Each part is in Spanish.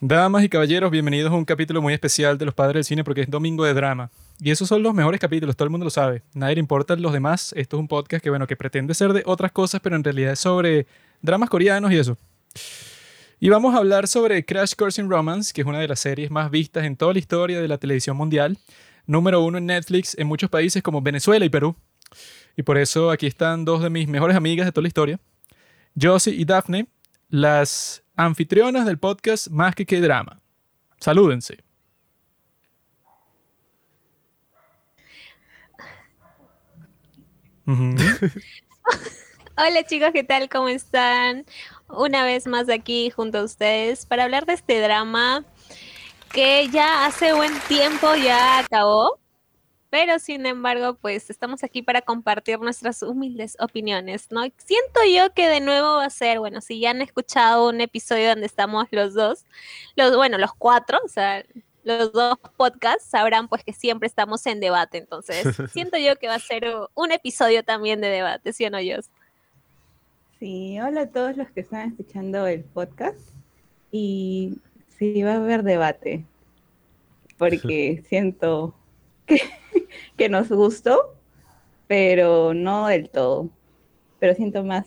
Damas y caballeros, bienvenidos a un capítulo muy especial de Los Padres del Cine porque es domingo de drama. Y esos son los mejores capítulos, todo el mundo lo sabe. Nadie le importan los demás. Esto es un podcast que, bueno, que pretende ser de otras cosas, pero en realidad es sobre dramas coreanos y eso. Y vamos a hablar sobre Crash Course in Romance, que es una de las series más vistas en toda la historia de la televisión mundial. Número uno en Netflix en muchos países como Venezuela y Perú. Y por eso aquí están dos de mis mejores amigas de toda la historia. Josie y Daphne, las anfitrionas del podcast Más que qué drama. Salúdense. Hola chicos, ¿qué tal? ¿Cómo están? Una vez más aquí junto a ustedes para hablar de este drama que ya hace buen tiempo ya acabó, pero sin embargo, pues estamos aquí para compartir nuestras humildes opiniones, ¿no? Siento yo que de nuevo va a ser, bueno, si ya han escuchado un episodio donde estamos los dos, los, bueno, los cuatro, o sea, los dos podcasts sabrán pues que siempre estamos en debate, entonces siento yo que va a ser un episodio también de debate, ¿sí o no, Jos? Sí, hola a todos los que están escuchando el podcast. Y sí, va a haber debate, porque siento que, que nos gustó, pero no del todo. Pero siento más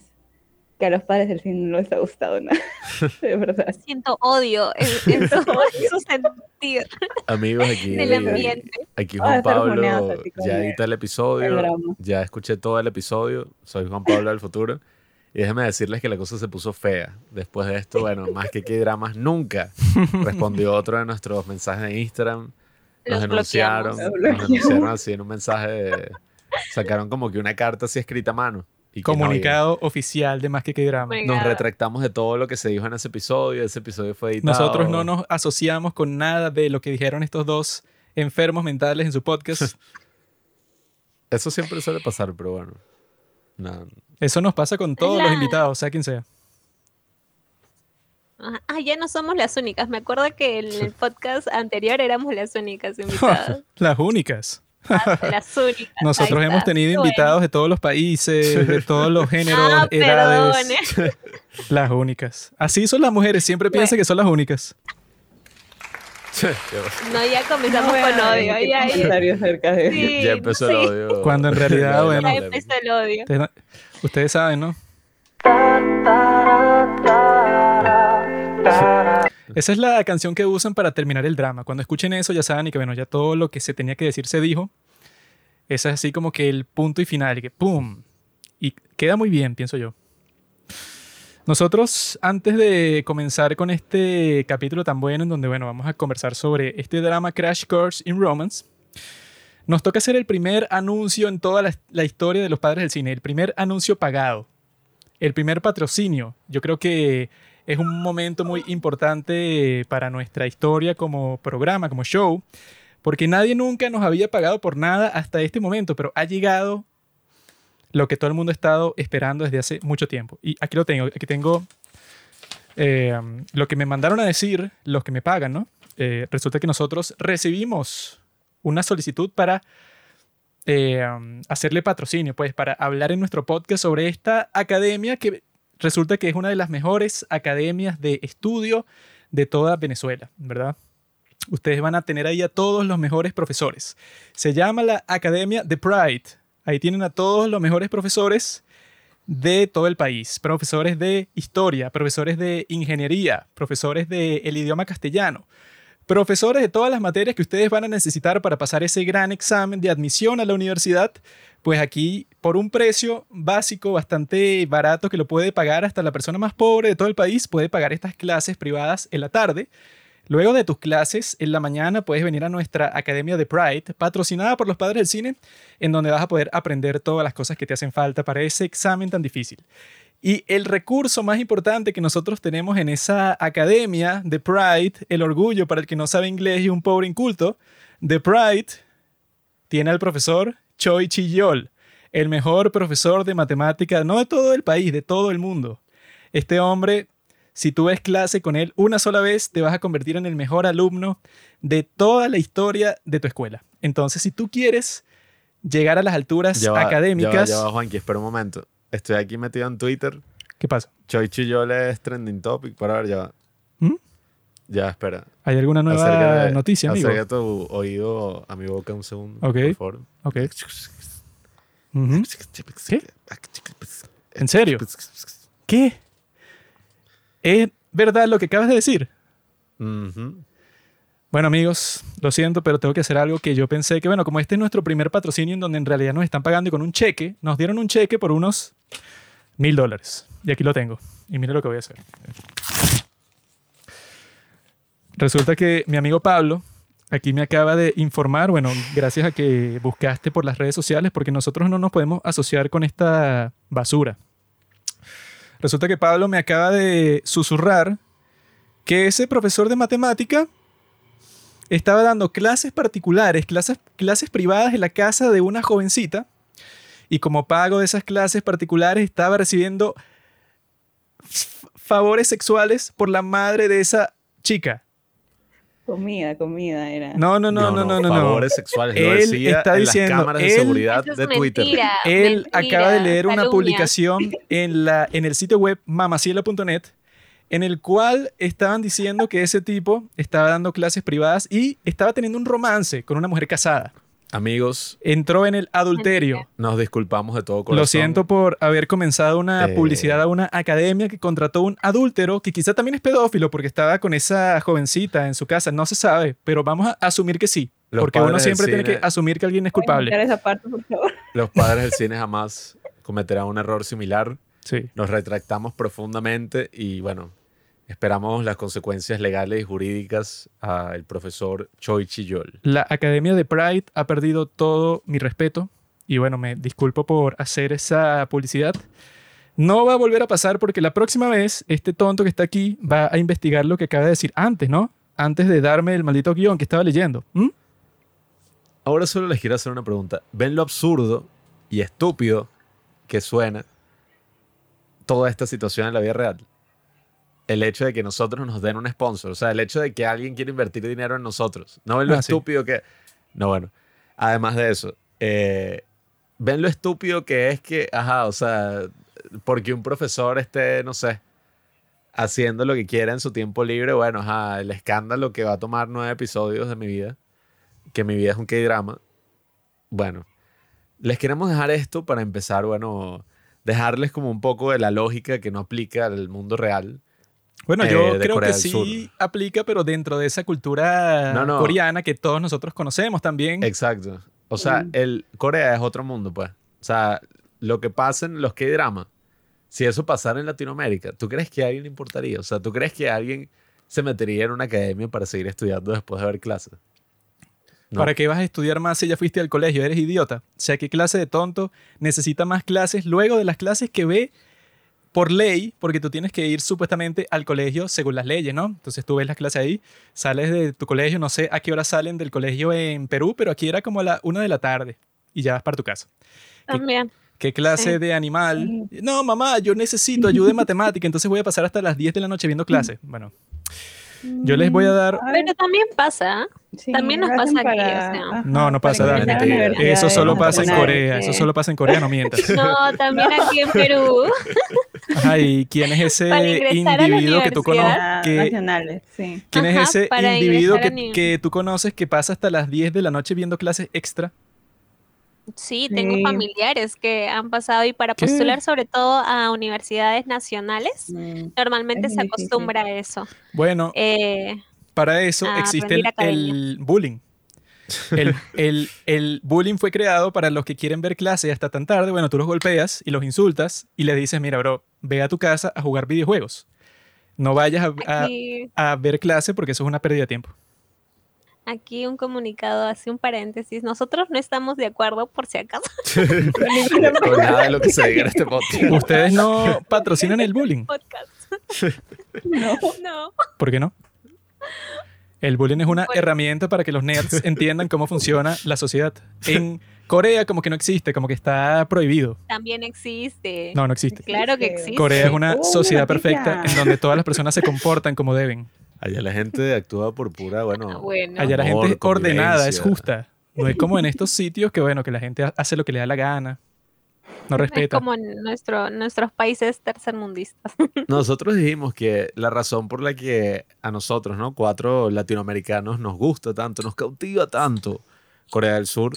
que a los padres del cine no les ha gustado nada, de verdad. Siento odio en, en todo su sentido Amigos, aquí, del ambiente. aquí Vamos a Juan Pablo ya edita el episodio, ya escuché todo el episodio, soy Juan Pablo del futuro. Y déjenme decirles que la cosa se puso fea. Después de esto, bueno, más que qué dramas nunca, respondió otro de nuestros mensajes de Instagram. Nos Los denunciaron, nos así en un mensaje, de- sacaron como que una carta así escrita a mano. Y que no, Comunicado oficial de Más que qué drama. Nos retractamos de todo lo que se dijo en ese episodio. Ese episodio fue editado. Nosotros no nos asociamos con nada de lo que dijeron estos dos enfermos mentales en su podcast. Eso siempre suele pasar, pero bueno. Eso nos pasa con todos los invitados, sea quien sea. Ah, ya no somos las únicas. Me acuerdo que en el podcast anterior éramos las únicas invitadas. Las únicas. Ah, las únicas. Nosotros hemos tenido Bueno. invitados de todos los países, de todos los géneros, Ah, edades. perdone. Las únicas. Así son las mujeres, siempre piensan que son las únicas. No, ya comenzamos No con odio. Ya, ya, comentarios acerca de Sí, ya empezó sí. el odio. Cuando en realidad, Ya, bueno. ya empezó el odio. Ustedes, no- ustedes saben, ¿no? Esa es la canción que usan para terminar el drama. Cuando escuchen eso ya saben y que bueno, ya todo lo que se tenía que decir se dijo. Ese es así como que el punto y final, y que ¡pum! Y queda muy bien, pienso yo. Nosotros, antes de comenzar con este capítulo tan bueno, en donde bueno, vamos a conversar sobre este drama Crash Course in Romance, nos toca hacer el primer anuncio en toda la historia de los padres del cine, el primer anuncio pagado, el primer patrocinio. Yo creo que es un momento muy importante para nuestra historia como programa, como show, porque nadie nunca nos había pagado por nada hasta este momento, pero ha llegado lo que todo el mundo ha estado esperando desde hace mucho tiempo. Y aquí lo tengo, aquí tengo eh, lo que me mandaron a decir los que me pagan, ¿no? Eh, resulta que nosotros recibimos una solicitud para eh, um, hacerle patrocinio, pues para hablar en nuestro podcast sobre esta academia que resulta que es una de las mejores academias de estudio de toda Venezuela, ¿verdad? Ustedes van a tener ahí a todos los mejores profesores. Se llama la Academia The Pride. Ahí tienen a todos los mejores profesores de todo el país. Profesores de historia, profesores de ingeniería, profesores del idioma castellano, profesores de todas las materias que ustedes van a necesitar para pasar ese gran examen de admisión a la universidad, pues aquí por un precio básico bastante barato que lo puede pagar hasta la persona más pobre de todo el país, puede pagar estas clases privadas en la tarde. Luego de tus clases, en la mañana puedes venir a nuestra Academia de Pride, patrocinada por los padres del cine, en donde vas a poder aprender todas las cosas que te hacen falta para ese examen tan difícil. Y el recurso más importante que nosotros tenemos en esa academia de Pride, el orgullo para el que no sabe inglés y un pobre inculto, de Pride, tiene al profesor Choi Chiyol, el mejor profesor de matemática, no de todo el país, de todo el mundo. Este hombre, si tú ves clase con él una sola vez, te vas a convertir en el mejor alumno de toda la historia de tu escuela. Entonces, si tú quieres llegar a las alturas Ya va, académicas, Ya va, ya va, Juanqui, espera un momento. Estoy aquí metido en Twitter. ¿qué pasa? Choi Chiyole es trending topic. Para ver, ya. ¿Mm? Ya, espera. ¿Hay alguna nueva Acércate- noticia, amigo? Acerca tu oído a mi boca un segundo, Ok. por favor. Ok. ¿Qué? ¿En serio? ¿Qué? ¿Es verdad lo que acabas de decir? Bueno, amigos, lo siento, pero tengo que hacer algo que yo pensé que, bueno, como este es nuestro primer patrocinio en donde en realidad nos están pagando y con un cheque, nos dieron un cheque por unos mil dólares. Y aquí lo tengo. Y mire lo que voy a hacer. Resulta que mi amigo Pablo aquí me acaba de informar, bueno, gracias a que buscaste por las redes sociales, porque nosotros no nos podemos asociar con esta basura. Resulta que Pablo me acaba de susurrar que ese profesor de matemática estaba dando clases particulares, clases, clases privadas en la casa de una jovencita, y como pago de esas clases particulares estaba recibiendo favores sexuales por la madre de esa chica. Comida, comida era. No, no, no, no, no, no. no. Favores sexuales. Lo Él decía está en diciendo, las cámaras de seguridad es de Twitter. mentira. Él mentira, acaba de leer una publicación en, la, en el sitio web mamaciela.net en el cual estaban diciendo que ese tipo estaba dando clases privadas y estaba teniendo un romance con una mujer casada. Amigos, Entró en el adulterio. nos disculpamos de todo corazón. Lo siento por haber comenzado una Eh. publicidad a una academia que contrató un adúltero que quizá también es pedófilo porque estaba con esa jovencita en su casa. No se sabe, pero vamos a asumir que sí. Los porque uno padres del siempre tiene cine- que asumir que alguien es ¿Pueden culpable. quitar esa parte, por favor? Los padres del cine jamás cometerán un error similar. Sí. Nos retractamos profundamente y bueno, esperamos las consecuencias legales y jurídicas al profesor Choi Chiyol. La Academia de Pride ha perdido todo mi respeto y bueno, me disculpo por hacer esa publicidad. No va a volver a pasar porque la próxima vez este tonto que está aquí va a investigar lo que acaba de decir antes, ¿no? Antes de darme el maldito guion que estaba leyendo. ¿Mm? Ahora solo les quiero hacer una pregunta. ¿Ven lo absurdo y estúpido que suena toda esta situación en la vida real? El hecho de que nosotros nos den un sponsor, o sea, el hecho de que alguien quiera invertir dinero en nosotros. ¿No ven lo Ah, sí. estúpido que... No, bueno. Además de eso, eh, ven lo estúpido que es que, ajá, o sea, porque un profesor esté, no sé, haciendo lo que quiera en su tiempo libre, bueno, ajá, el escándalo que va a tomar nueve episodios de mi vida, que mi vida es un K-drama. Bueno, les queremos dejar esto para empezar, bueno, dejarles como un poco de la lógica que no aplica al mundo real. Bueno, Eh, yo creo Corea que sí Sur. aplica, pero dentro de esa cultura No, no. coreana que todos nosotros conocemos también. Exacto. O sea, Mm. el Corea es otro mundo, pues. O sea, lo que pasa en los K-drama, si eso pasara en Latinoamérica, ¿tú crees que a alguien le importaría? O sea, ¿tú crees que alguien se metería en una academia para seguir estudiando después de ver clases? No. ¿Para qué vas a estudiar más si ya fuiste al colegio? Eres idiota. O sea, ¿qué clase de tonto necesita más clases luego de las clases que ve por ley? Porque tú tienes que ir supuestamente al colegio según las leyes, ¿no? Entonces tú ves las clases ahí, sales de tu colegio, no sé a qué hora salen del colegio en Perú, pero aquí era como a la una de la tarde y ya vas para tu casa. También. ¿Qué clase Sí. de animal? No, mamá, yo necesito ayuda en matemática, entonces voy a pasar hasta las 10 de la noche viendo clases. Bueno, yo les voy a dar... A ver, Pero también pasa. Sí, también nos pasa aquí, o sea. ajá, No, no pasa, universidades Eso solo pasa en. Corea, eso solo pasa en Corea, no mientas. No, también aquí en Perú. Ajá, ¿y quién es ese individuo que tú conoces? Que, nacionales, sí. ¿Quién Ajá, es ese individuo que, ni- que tú conoces que pasa hasta las 10 de la noche viendo clases extra? Sí, tengo Sí. familiares que han pasado y para ¿Qué? postular sobre todo a universidades nacionales, Mm. normalmente Es se difícil. acostumbra a eso. Bueno, Eh, para eso a existe el, bullying. El, el- el bullying fue creado para los que quieren ver clases hasta tan tarde. Bueno, tú los golpeas y los insultas y les dices, mira, bro, ve a tu casa a jugar videojuegos. No vayas a, a- aquí, a ver clase porque eso es una pérdida de tiempo. aquí un comunicado, hace un paréntesis. Nosotros no estamos de acuerdo por si acaso. Con nada de lo que se diga en este podcast. Ustedes no patrocinan el bullying. Podcast. No. No. ¿Por qué no? El bullying es una Bueno. herramienta para que los nerds entiendan cómo funciona la sociedad. En Corea como que no existe, como que está prohibido. También existe. No, no existe. Claro que Existe. Corea es una Oh, sociedad perfecta en donde todas las personas se comportan como deben. Allá la gente actúa por pura, bueno, Ah, bueno. Allá la gente es ordenada, es justa. No es como en estos sitios que, bueno, que la gente ha- hace lo que le da la gana. No Es respeta. como en nuestro, nuestros países tercermundistas. Nosotros dijimos que la razón por la que a nosotros, ¿no? Cuatro latinoamericanos nos gusta tanto, nos cautiva tanto Corea del Sur,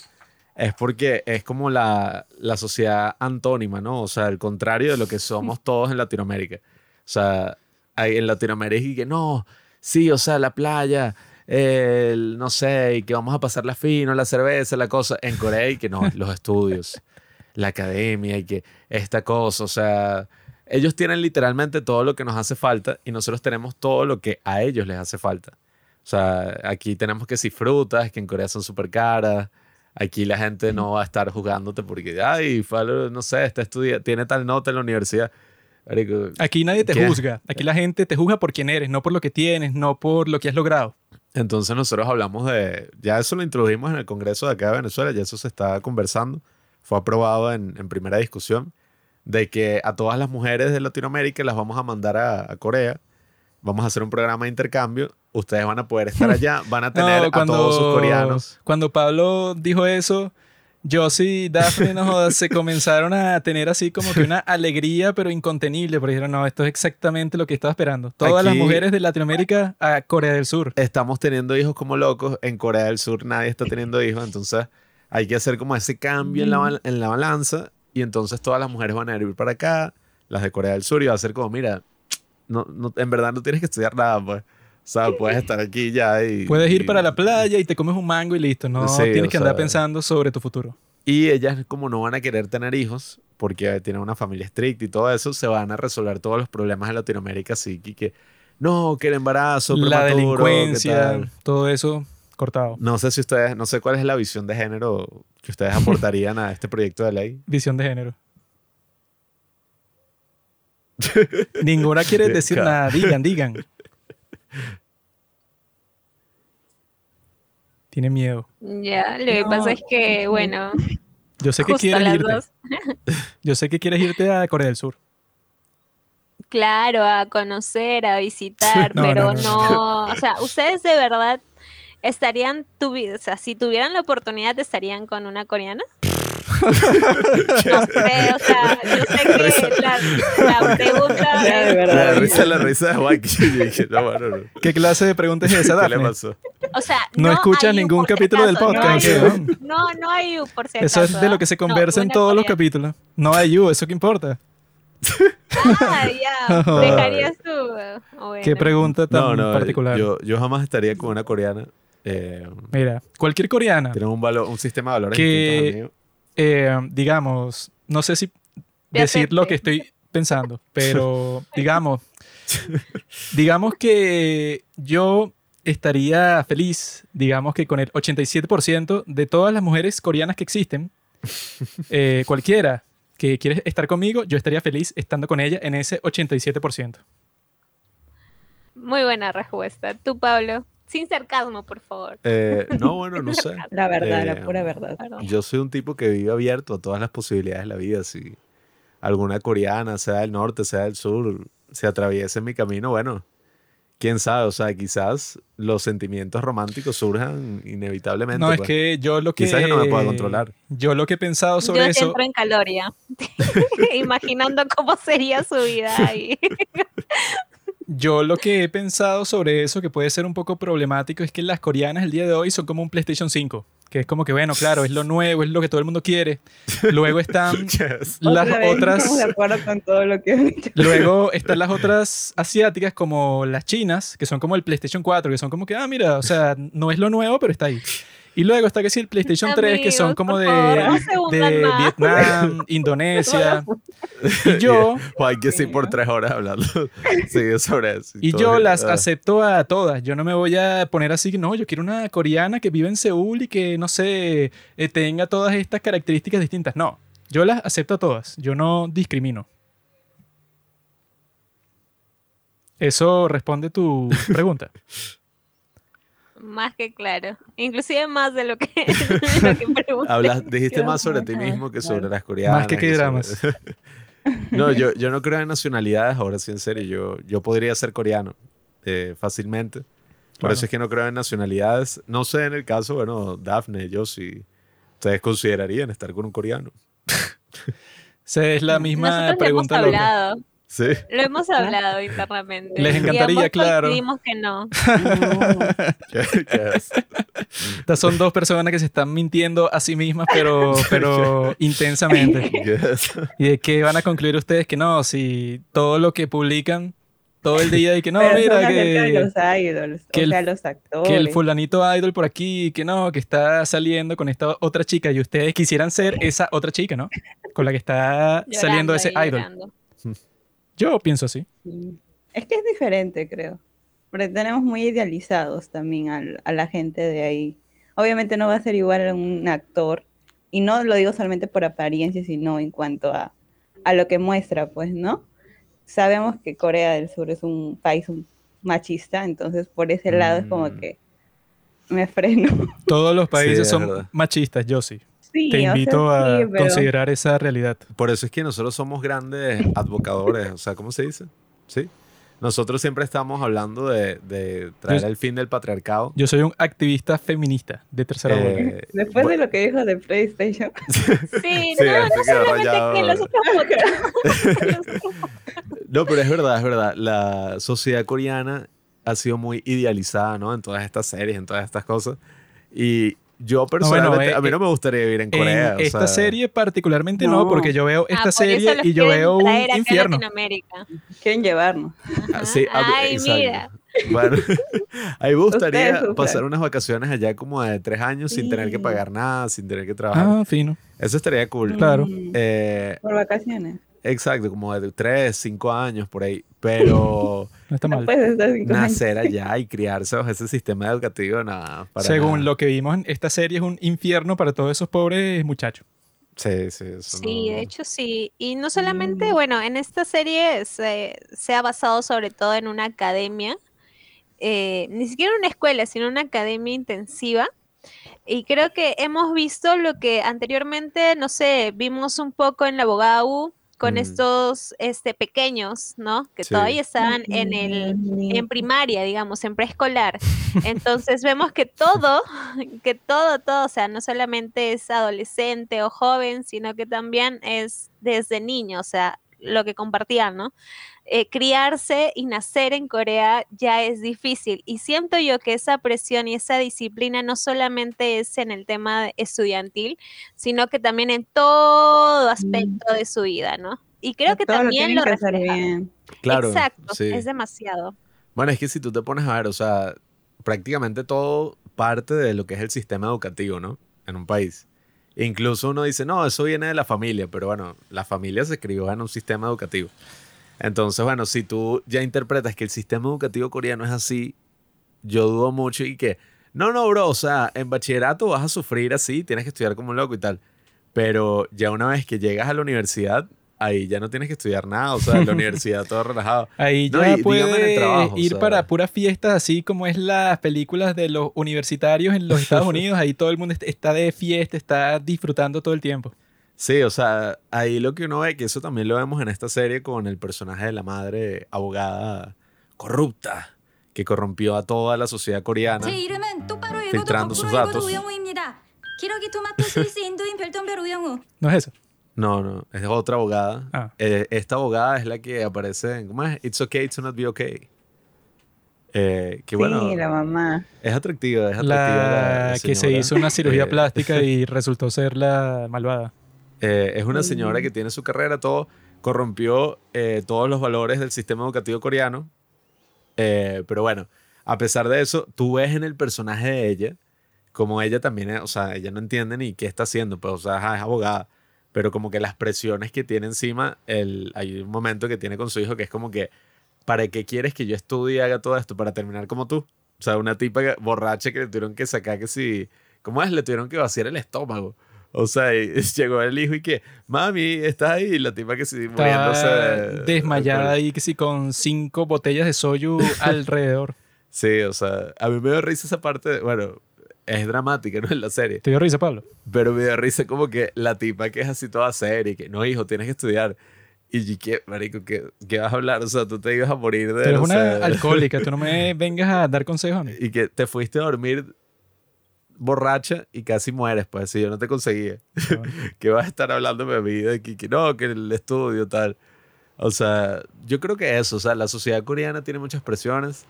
es porque es como la, la sociedad antónima, ¿no? O sea, el contrario de lo que somos todos en Latinoamérica. O sea, hay en Latinoamérica y que no, sí, o sea, la playa, el, no sé, y que vamos a pasar la fino, la cerveza, la cosa. En Corea y que no, los estudios, la academia y que esta cosa, o sea, ellos tienen literalmente todo lo que nos hace falta y nosotros tenemos todo lo que a ellos les hace falta. O sea, aquí tenemos que si frutas, que en Corea son súper caras. Aquí la gente no va a estar jugándote porque, ay, fue a lo- no sé, está estudiando, tiene tal nota en la universidad. Aquí nadie te ¿Qué? juzga. Aquí la gente te juzga por quién eres, no por lo que tienes, no por lo que has logrado. Entonces nosotros hablamos de, ya eso lo introdujimos en el Congreso de acá de Venezuela, ya eso se está conversando, fue aprobado en, en primera discusión, de que a todas las mujeres de Latinoamérica las vamos a mandar a, a Corea, vamos a hacer un programa de intercambio, ustedes van a poder estar allá, van a tener No, a todos sus coreanos. Cuando Pablo dijo eso, Josie y Daphne no jodas, se comenzaron a tener así como que una alegría, pero incontenible, porque dijeron, no, esto es exactamente lo que estaba esperando. Todas las mujeres de Latinoamérica a Corea del Sur. Estamos teniendo hijos como locos, en Corea del Sur nadie está teniendo hijos, entonces hay que hacer como ese cambio en la, en la balanza y entonces todas las mujeres van a ir para acá, las de Corea del Sur, y va a ser como, mira, no, no, en verdad no tienes que estudiar nada, pues. O sea, puedes estar aquí ya y... Puedes ir y- para la playa y te comes un mango y listo. No Sí, tienes que andar pensando sobre tu futuro. Y ellas, como no van a querer tener hijos, porque tienen una familia estricta y todo eso, se van a resolver todos los problemas de Latinoamérica, así que, que no, que el embarazo, La prematuro, ¿qué delincuencia, todo eso cortado. No sé si ustedes, no sé cuál es la visión de género que ustedes aportarían a este proyecto de ley. Visión de género. Ninguna quiere decir Claro. nada. Digan, digan. Tiene miedo. Ya, lo que No, pasa es que, no. bueno, Yo sé que quieres las irte. dos. Yo sé que quieres irte a Corea del Sur. Claro, a conocer, a visitar, No, pero no, no, no, o sea, ustedes de verdad estarían, o sea, si tuvieran la oportunidad, ¿estarían con una coreana? No sé, o sea, yo sé que la, la pregunta Ya, de es- verdad. La risa, la risa de que no, no. ¿Qué clase de pregunta es esa, ¿Qué le Daphne? pasó? o sea, No escuchas hay ningún por si capítulo del podcast, No, no, no hay por si acaso. Eso es de lo que se. No, conversa en todos los capítulos. No hay you, ¿eso qué importa? Ah, ya, Joder. dejarías tú. eh, bueno. Qué pregunta tan No, no, particular. yo, yo jamás estaría con una coreana. Eh, Mira, cualquier coreana tienen un, valor, un sistema de valores Que- eh, digamos, no sé si decir lo que estoy pensando, pero digamos, digamos que yo estaría feliz, digamos que con el 87% de todas las mujeres coreanas que existen, eh, cualquiera que quiere estar conmigo, yo estaría feliz estando con ella en ese 87%. Muy buena respuesta. Tú, Pablo. Sin sarcasmo, por favor. Eh, no, bueno, no sé. La verdad, Eh, la pura verdad. Yo soy un tipo que vive abierto a todas las posibilidades de la vida. Si alguna coreana, sea del norte, sea del sur, se atraviesa en mi camino, bueno, quién sabe. O sea, quizás los sentimientos románticos surjan inevitablemente. No, es pues. que yo lo que... Quizás yo no me pueda controlar. Yo lo que he pensado sobre Yo eso... entro en caloria. Imaginando cómo sería su vida ahí. Yo lo que he pensado sobre eso, que puede ser un poco problemático, es que las coreanas el día de hoy son como un PlayStation 5, que es como que, bueno, claro, es lo nuevo, es lo que todo el mundo quiere. Luego están Yes. las Otra vez, otras... Estamos de acuerdo con todo lo que dicho. Luego están las otras asiáticas como las chinas, que son como el PlayStation 4, que son como que, ah, mira, o sea, no es lo nuevo, pero está ahí. Y luego está que sí el PlayStation 3, que son como de, favor. Vietnam, Indonesia. Y yo, Juan, que sí, por tres horas hablando. Sí, sobre eso. Y yo bien. las Ah. acepto a todas. Yo no me voy a poner así que no, yo quiero una coreana que vive en Seúl y que, no sé, eh, tenga todas estas características distintas. No, yo las acepto a todas. Yo no discrimino. Eso responde tu pregunta. Más que claro. Inclusive más de lo que, de lo que pregunté. Hablas, dijiste más sobre ti mismo que sobre las coreanas. Más que qué sobre- dramas. No, yo, yo no creo en nacionalidades, ahora sí en serio. Yo, yo podría ser coreano eh, fácilmente. Por eso es que no creo en nacionalidades. No sé en el caso, bueno, Daphne, yo sí. ¿Ustedes considerarían estar con un coreano? Esa es la Nosotros misma Nosotros lo hemos pregunta loca. Sí. lo hemos hablado internamente. Les y encantaría, ambos claro. coincidimos que no. Estas son dos personas que se están mintiendo a sí mismas, pero, pero intensamente. ¿Y de qué van a concluir ustedes? Que no, si todo lo que publican todo el día y que no, pero mira, que, los idols, que o el- sea, los actores. que el fulanito idol por aquí, que no, que está saliendo con esta otra chica y ustedes quisieran ser esa otra chica, ¿no? Con la que está saliendo ese idol. llorando. Yo pienso así. Sí. Es que es diferente, creo. Porque tenemos muy idealizados también al- a la gente de ahí. Obviamente no va a ser igual a un actor. Y no lo digo solamente por apariencia, sino en cuanto a, a lo que muestra, pues, ¿no? Sabemos que Corea del Sur es un país machista, entonces por ese lado es como Mm. que me freno. Todos los países es son verdad. machistas, yo sí. Sí, Te o sea, invito a sí, pero- considerar esa realidad. Por eso es que nosotros somos grandes advocadores, o sea, ¿cómo se dice? Sí. Nosotros siempre estamos hablando de, de traer Yo- el fin del patriarcado. Yo soy un activista feminista de tercera. Eh, Después de bu- lo que dijo de PlayStation. Sí, Sí, no, no solamente rayado. que. No, pero es verdad, es verdad. La sociedad coreana ha sido muy idealizada, ¿no? En todas estas series, en todas estas cosas. Y yo personalmente, eh, a mí no me gustaría vivir en Corea. en o esta sea, serie particularmente no, No. porque yo veo esta serie y yo veo un infierno. Latinoamérica. Quieren llevarnos. ah, sí, a mí- Ay, exacto. mira. Bueno, a mí me gustaría Ustedes pasar unas vacaciones allá como de tres años sin tener que pagar nada, sin tener que trabajar. Ah, fino. Eso estaría cool. Claro. Mm, Eh, por vacaciones. exacto, como de tres, cinco años por ahí. Pero No está No mal. nacer allá y criarse bajo ese sistema educativo, nada. para Según nada. lo que vimos en esta serie, es un infierno para todos esos pobres muchachos. Sí, sí, eso Sí, no- de hecho sí. Y no solamente, Mm. bueno, en esta serie se, se ha basado sobre todo en una academia, eh, ni siquiera una escuela, sino una academia intensiva. Y creo que hemos visto lo que anteriormente, no sé, vimos un poco en la Bogau con Mm. estos este, pequeños, ¿no? Que Sí. todavía estaban en el, en primaria, digamos, en preescolar. Entonces vemos que todo, que todo, todo, o sea, no solamente es adolescente o joven, sino que también es desde niño, o sea, lo que compartían, ¿no? Eh, criarse y nacer en Corea ya es difícil. Y siento yo que esa presión y esa disciplina no solamente es en el tema estudiantil, sino que también en todo aspecto de su vida, ¿no? Y creo que también lo hacer refleja. bien. Claro. Exacto, sí. es demasiado. Bueno, es que si tú te pones a ver, o sea, prácticamente todo parte de lo que es el sistema educativo, ¿no? En un país. Incluso uno dice, no, eso viene de la familia, pero bueno, la familia se crió en un sistema educativo. Entonces, bueno, si tú ya interpretas que el sistema educativo coreano es así, yo dudo mucho y que, no, no, bro, o sea, en bachillerato vas a sufrir así, tienes que estudiar como un loco y tal. Pero ya una vez que llegas a la universidad, ahí ya no tienes que estudiar nada, o sea, en la universidad todo relajado. Ahí No, ya y dígame en el puede trabajo, o ir sea. para puras fiestas, así como es las películas de los universitarios en los Estados Unidos. Ahí todo el mundo est- está de fiesta, está disfrutando todo el tiempo. Sí, o sea, ahí lo que uno ve, que eso también lo vemos en esta serie con el personaje de la madre abogada corrupta que corrompió a toda la sociedad coreana filtrando sus datos. No es eso. No, no, es otra abogada. Ah. Eh, esta abogada es la que aparece en. ¿Cómo es? It's okay to not be okay. Eh, que bueno. Sí, la mamá. Es atractiva, es atractiva. La, la que se hizo una cirugía eh. plástica y resultó ser la malvada. Eh, es una señora que tiene su carrera, todo, corrompió eh, todos los valores del sistema educativo coreano. Eh, pero bueno, a pesar de eso, tú ves en el personaje de ella, como ella también, o sea, ella no entiende ni qué está haciendo, pues, o sea, es abogada, pero como que las presiones que tiene encima, el, hay un momento que tiene con su hijo que es como que, ¿para qué quieres que yo estudie y haga todo esto? Para terminar como tú. O sea, una tipa borracha que le tuvieron que sacar que si, ¿cómo es? Le tuvieron que vaciar el estómago. O sea, y llegó el hijo y que, mami, ¿estás ahí? Y la tipa que sí, muriéndose. Está de- desmayada de- ahí que sí con cinco botellas de soyu alrededor. Sí, o sea, a mí me dio risa esa parte, bueno, es dramática, ¿no? En la serie. ¿Te dio risa, Pablo? Pero me dio risa como que la tipa que es así toda seria y que, no, hijo, tienes que estudiar. Y ¿qué, marico, qué, qué vas a hablar? O sea, tú te ibas a morir de... Tú eres no una sé, alcohólica, tú no me vengas a dar consejos a mí. Y que te fuiste a dormir borracha y casi mueres, pues, si yo no te conseguía. que vas a estar hablando de mi vida, que, que no, que el estudio, tal. O sea, yo creo que eso, o sea, la sociedad coreana tiene muchas presiones.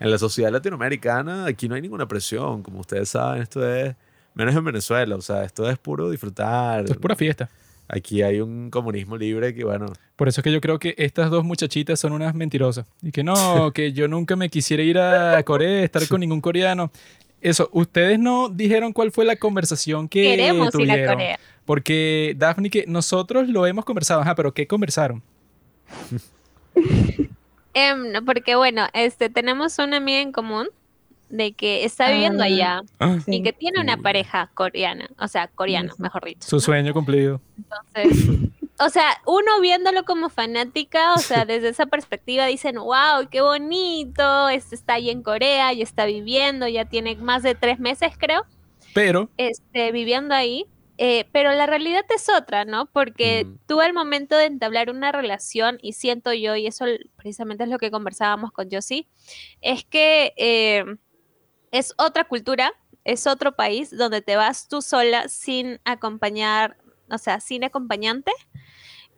En la sociedad latinoamericana, aquí no hay ninguna presión, como ustedes saben, esto es, menos en Venezuela, o sea, esto es puro disfrutar. Esto es pura fiesta. Aquí hay un comunismo libre que, bueno, Por eso es que yo creo que estas dos muchachitas son unas mentirosas. Y que no, que yo nunca me quisiera ir a Corea, estar con ningún coreano. Eso, ustedes no dijeron cuál fue la conversación que Queremos ir tuvieron. a Corea. Porque, Daphne, que nosotros lo hemos conversado, ajá, pero ¿qué conversaron? Em, no, porque bueno, este tenemos una amiga en común de que está viviendo Ah. allá Sí. y que tiene una pareja coreana, o sea, coreana, Sí. mejor dicho. Su sueño cumplido. Entonces, o sea, uno viéndolo como fanática, o sea, desde esa perspectiva dicen, wow, qué bonito, este está ahí en Corea, ya está viviendo, ya tiene más de tres meses, creo, Pero, este, viviendo ahí. Eh, pero la realidad es otra, ¿no? Porque Mm. tú al momento de entablar una relación, y siento yo, y eso precisamente es lo que conversábamos con Josie, es que eh, es otra cultura, es otro país donde te vas tú sola sin acompañar, o sea, sin acompañante,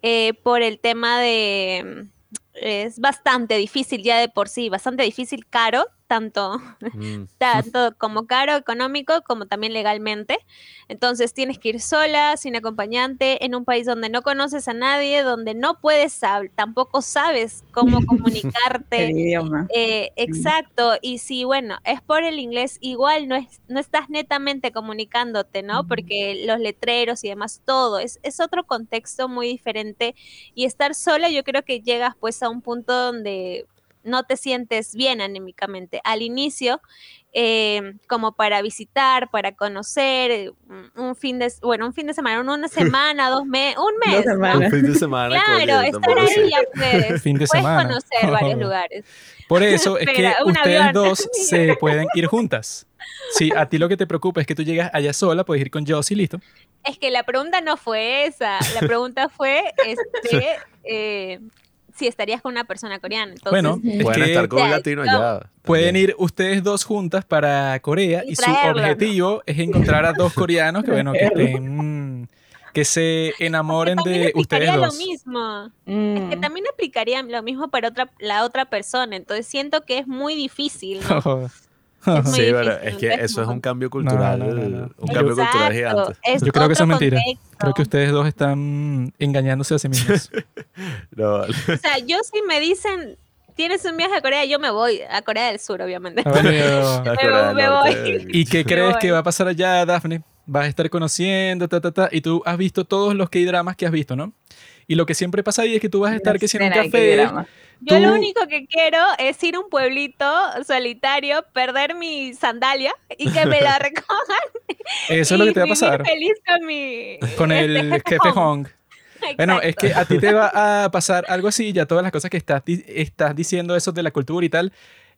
eh, por el tema de... mm, Es bastante difícil ya de por sí, bastante difícil, caro, tanto mm, tanto como caro, económico, como también legalmente. Entonces tienes que ir sola, sin acompañante, en un país donde no conoces a nadie, donde no puedes, tampoco sabes cómo comunicarte. El idioma. Eh, exacto, y si bueno, es por el inglés, igual no, es, no estás netamente comunicándote, ¿no? Porque los letreros y demás, todo, es, es otro contexto muy diferente y estar sola yo creo que llegas pues a un punto donde no te sientes bien anímicamente. Al inicio, eh, como para visitar, para conocer, eh, un- fin de, bueno, un fin de semana, una semana, dos meses, un mes. Dos ¿no? Un fin de semana. Claro, estar ahí ya puedes. Fin de puedes semana. conocer varios lugares. por eso es que Espera, ustedes avión. dos se pueden ir juntas. Si a ti lo que te preocupa es que tú llegas allá sola, puedes ir con Josie, listo. Es que la pregunta no fue esa. La pregunta fue este, eh, si estarías con una persona coreana. Entonces, Bueno, es Pueden que estar con un latino no. allá. pueden también. ir ustedes dos juntas para Corea y, Y su traerlo, ¿no? objetivo es encontrar a dos coreanos que, bueno, que estén, que se enamoren de ustedes dos. lo mismo. Mm. Que también aplicaría lo mismo para otra, la otra persona. Entonces siento que es muy difícil. ¿no? Sí, pero es que es eso es un cambio cultural. no, no, no. Un cambio cultural Exacto, gigante. es Yo creo que eso es mentira. contexto. Creo que ustedes dos están engañándose a sí mismos. No, vale. O sea, yo si me dicen, tienes un viaje a Corea, yo me voy a Corea del Sur, obviamente. Ah, bueno, yo- La Corea del me Norte. voy. ¿Y qué crees voy. que va a pasar allá, Daphne? Vas a estar conociendo, ta, ta, ta, y tú has visto todos los K-dramas que has visto, ¿no? Y lo que siempre pasa ahí es que tú vas a estar que si en un café. Yo lo único que quiero es ir a un pueblito solitario, perder mi sandalia y que me la recojan. eso es lo que te va a pasar feliz con mi con el este, jefe Hong. Bueno, es que a ti te va a pasar algo así, ya todas las cosas que estás, estás diciendo, eso de la cultura y tal,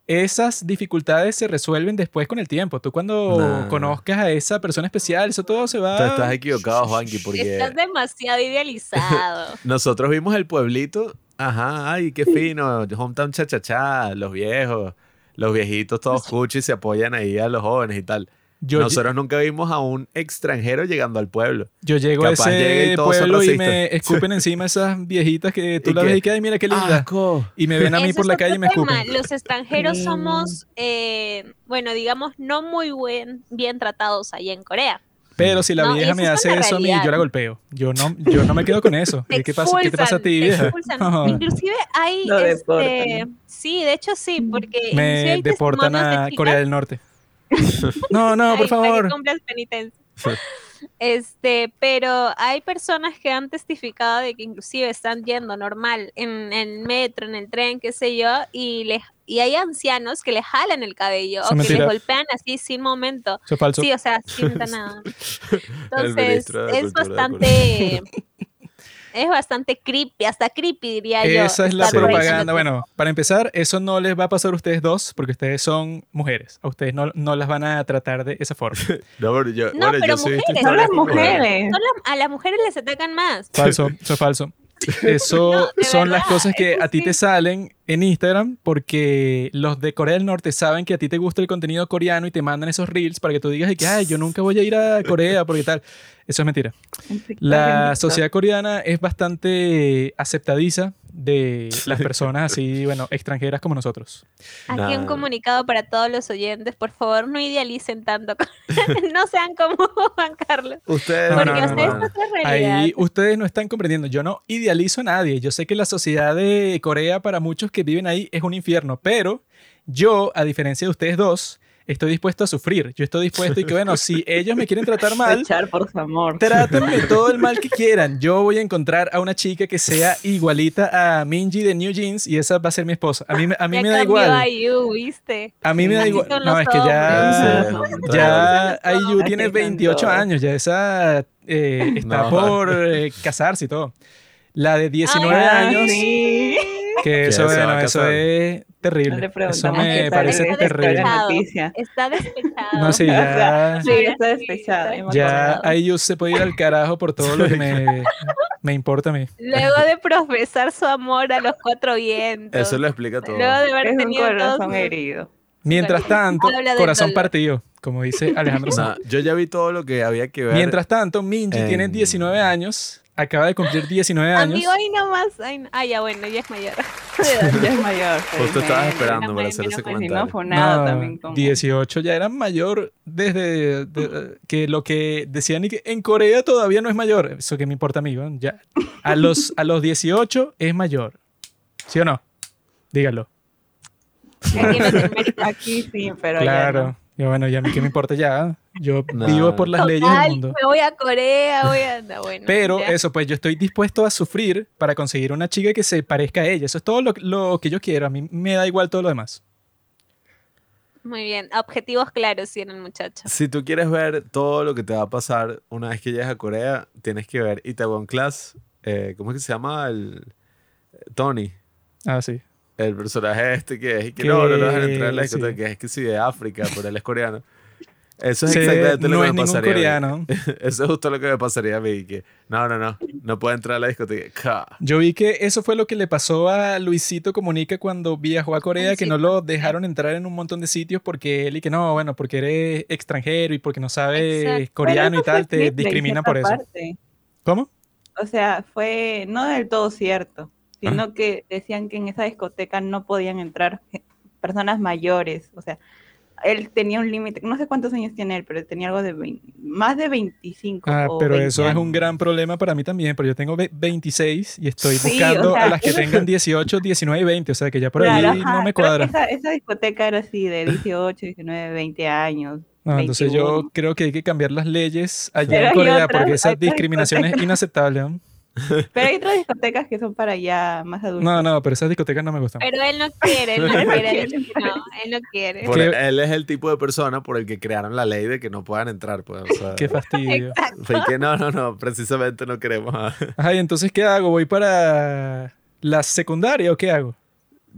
esas dificultades se resuelven después con el tiempo. Tú cuando No. conozcas a esa persona especial, eso todo se va... Tú estás equivocado, Juanqui, porque Estás demasiado idealizado. nosotros vimos el pueblito. Ajá, ay, qué fino. Hometown cha-cha-cha, los viejos, los viejitos todos cuchos y se apoyan ahí a los jóvenes y tal. Yo, Nosotros nunca vimos a un extranjero llegando al pueblo. yo llego a capaz y ese son pueblo y me escupen encima esas viejitas que tú ¿Y la qué? ves y que, ay, mira qué linda. ¡Asco! Y me ven a mí por la calle y me tema. escupen. Los extranjeros Sí. somos, eh, bueno, digamos, no muy buen, bien tratados allá en Corea. Pero si la No, vieja me hace eso a mí, realidad. yo la golpeo. Yo no, yo no me quedo con eso. Te ¿Qué, pasa, ¿Qué te pasa a ti, te vieja? Inclusive hay, este, sí, de hecho sí, porque inclusive Me deportan de a Corea del Norte. No, no, por Ay, que favor. cumplas penitencia. Este, pero hay personas que han testificado de que inclusive están yendo normal en el metro, en el tren, qué sé yo, y les y hay ancianos que les jalan el cabello Eso o que les golpean así sin momento. Eso es falso. Sí, o sea, sin nada. Entonces, es bastante es bastante creepy, hasta creepy diría yo. Esa es la propaganda. Bueno, para empezar, eso no les va a pasar a ustedes dos, porque ustedes son mujeres. A ustedes no, no las van a tratar de esa forma. No, pero yo, No, bueno, pero yo mujeres. Son historias las mujeres. mujeres. Son las- a las mujeres les atacan más. Falso, eso es falso. Eso No, son las cosas que a ti te salen en Instagram porque los de Corea del Norte saben que a ti te gusta el contenido coreano y te mandan esos reels para que tú digas de que, ay, yo nunca voy a ir a Corea porque tal. Eso es mentira. La sociedad coreana es bastante aceptadiza de las personas así, bueno, extranjeras como nosotros. Aquí Nah. un comunicado para todos los oyentes, por favor, no idealicen tanto, no sean como Juan Carlos, Ustedes No, porque no, no, ustedes no. no son realidad. Ahí ustedes no están comprendiendo. Yo no idealizo a nadie. Yo sé que la sociedad de Corea para muchos que viven ahí es un infierno, pero yo, a diferencia de ustedes dos, estoy dispuesto a sufrir. Yo estoy dispuesto y que, bueno, si ellos me quieren tratar mal, Luchar por su amor. Trátenme todo el mal que quieran. Yo voy a encontrar a una chica que sea igualita a Minji de New Jeans y esa va a ser mi esposa. A mí, me- a mí Ya me da igual. IU, ¿viste? A mí me da igual. No, es que ya. Sí, ya IU tiene Así son 28 todos. años. Ya esa eh, está No. por eh, casarse y todo. La de 19 Ah, años, sí. Que eso, bueno, eso es No terrible. le Eso me parece es Está terrible. despechado. noticia. Está despechado. No, sí, O sea, ya. Sí, está despechada. hemos Ya. IU se puede ir al carajo por todo lo que me, me importa a mí. Luego de profesar su amor a los cuatro vientos. Eso lo explica todo. Luego de haber Es un tenido todos corazón herido. Mientras tanto, corazón partido, como dice Alejandro Nah, yo ya vi todo lo que había que ver. Mientras tanto, Minji tiene en- 19 años, acaba de cumplir 19 años. Amigo, ahí nomás. ay, no- ah, ya bueno, ya es mayor. Ya es mayor. Justo estabas esperando para hacer ese no, comentario. fue nada No, también. Como... 18 ya era mayor desde de- que lo que decían y que en Corea todavía no es mayor. Eso que me importa, amigo. Ya. A los, a los 18 es mayor. ¿Sí o no? Dígalo. Aquí Latinoamérica. Aquí sí, pero claro. Y bueno, ya a mí qué me importa ya. Yo No. vivo por las leyes del mundo. Me voy a Corea, voy a. no, bueno, Pero ya. eso, pues yo estoy dispuesto a sufrir para conseguir una chica que se parezca a ella. Eso es todo lo, lo que yo quiero. A mí me da igual todo lo demás. Muy bien, objetivos claros tienen muchachos. Si tú quieres ver todo lo que te va a pasar una vez que llegues a Corea, tienes que ver Itaewon Class. eh, ¿Cómo es que se llama? El Tony. Ah, sí. El personaje este que es y que, Que- no, no lo dejan entrar en la sí. discoteca, que es que sí de África, pero él es coreano. Eso es Sí, exactamente lo no que es me pasaría. coreano. Eso es justo lo que me pasaría a mí. Que, no, no, no, no puede entrar a la discoteca. Ca. Yo vi que eso fue lo que le pasó a Luisito Comunica cuando viajó a Corea, que no lo dejaron entrar en un montón de sitios porque él y que no, bueno, porque eres extranjero y porque no sabes Exacto. coreano y tal, te discriminan esa por eso. parte. ¿Cómo? O sea, fue no del todo cierto, sino que decían que en esa discoteca no podían entrar personas mayores. O sea, él tenía un límite, no sé cuántos años tiene él, pero tenía algo de 20 más de 25. Ah, o pero 20 eso es un años. gran problema para mí también, pero yo tengo ve- 26 y estoy Sí, buscando o sea, a las que tengan 18, 19 y 20, o sea que ya por Claro, ahí ajá, no me cuadra. Esa, esa discoteca era así de 18, 19, 20 años. No, entonces yo 21. creo que hay que cambiar las leyes allá Pero en Corea otras- porque esa discriminación es inaceptable. ¿no? Pero hay otras discotecas que son para ya más adultos. No, no, pero esas discotecas no me gustan. Pero él no quiere, él no quiere, él no, él no quiere. Por- él es el tipo de persona por el que crearon la ley de que no puedan entrar. Pues, o sea, Qué fastidio. fue que no, no, no, precisamente no queremos. a- Ajá, y entonces, ¿qué hago? ¿Voy para la secundaria o qué hago?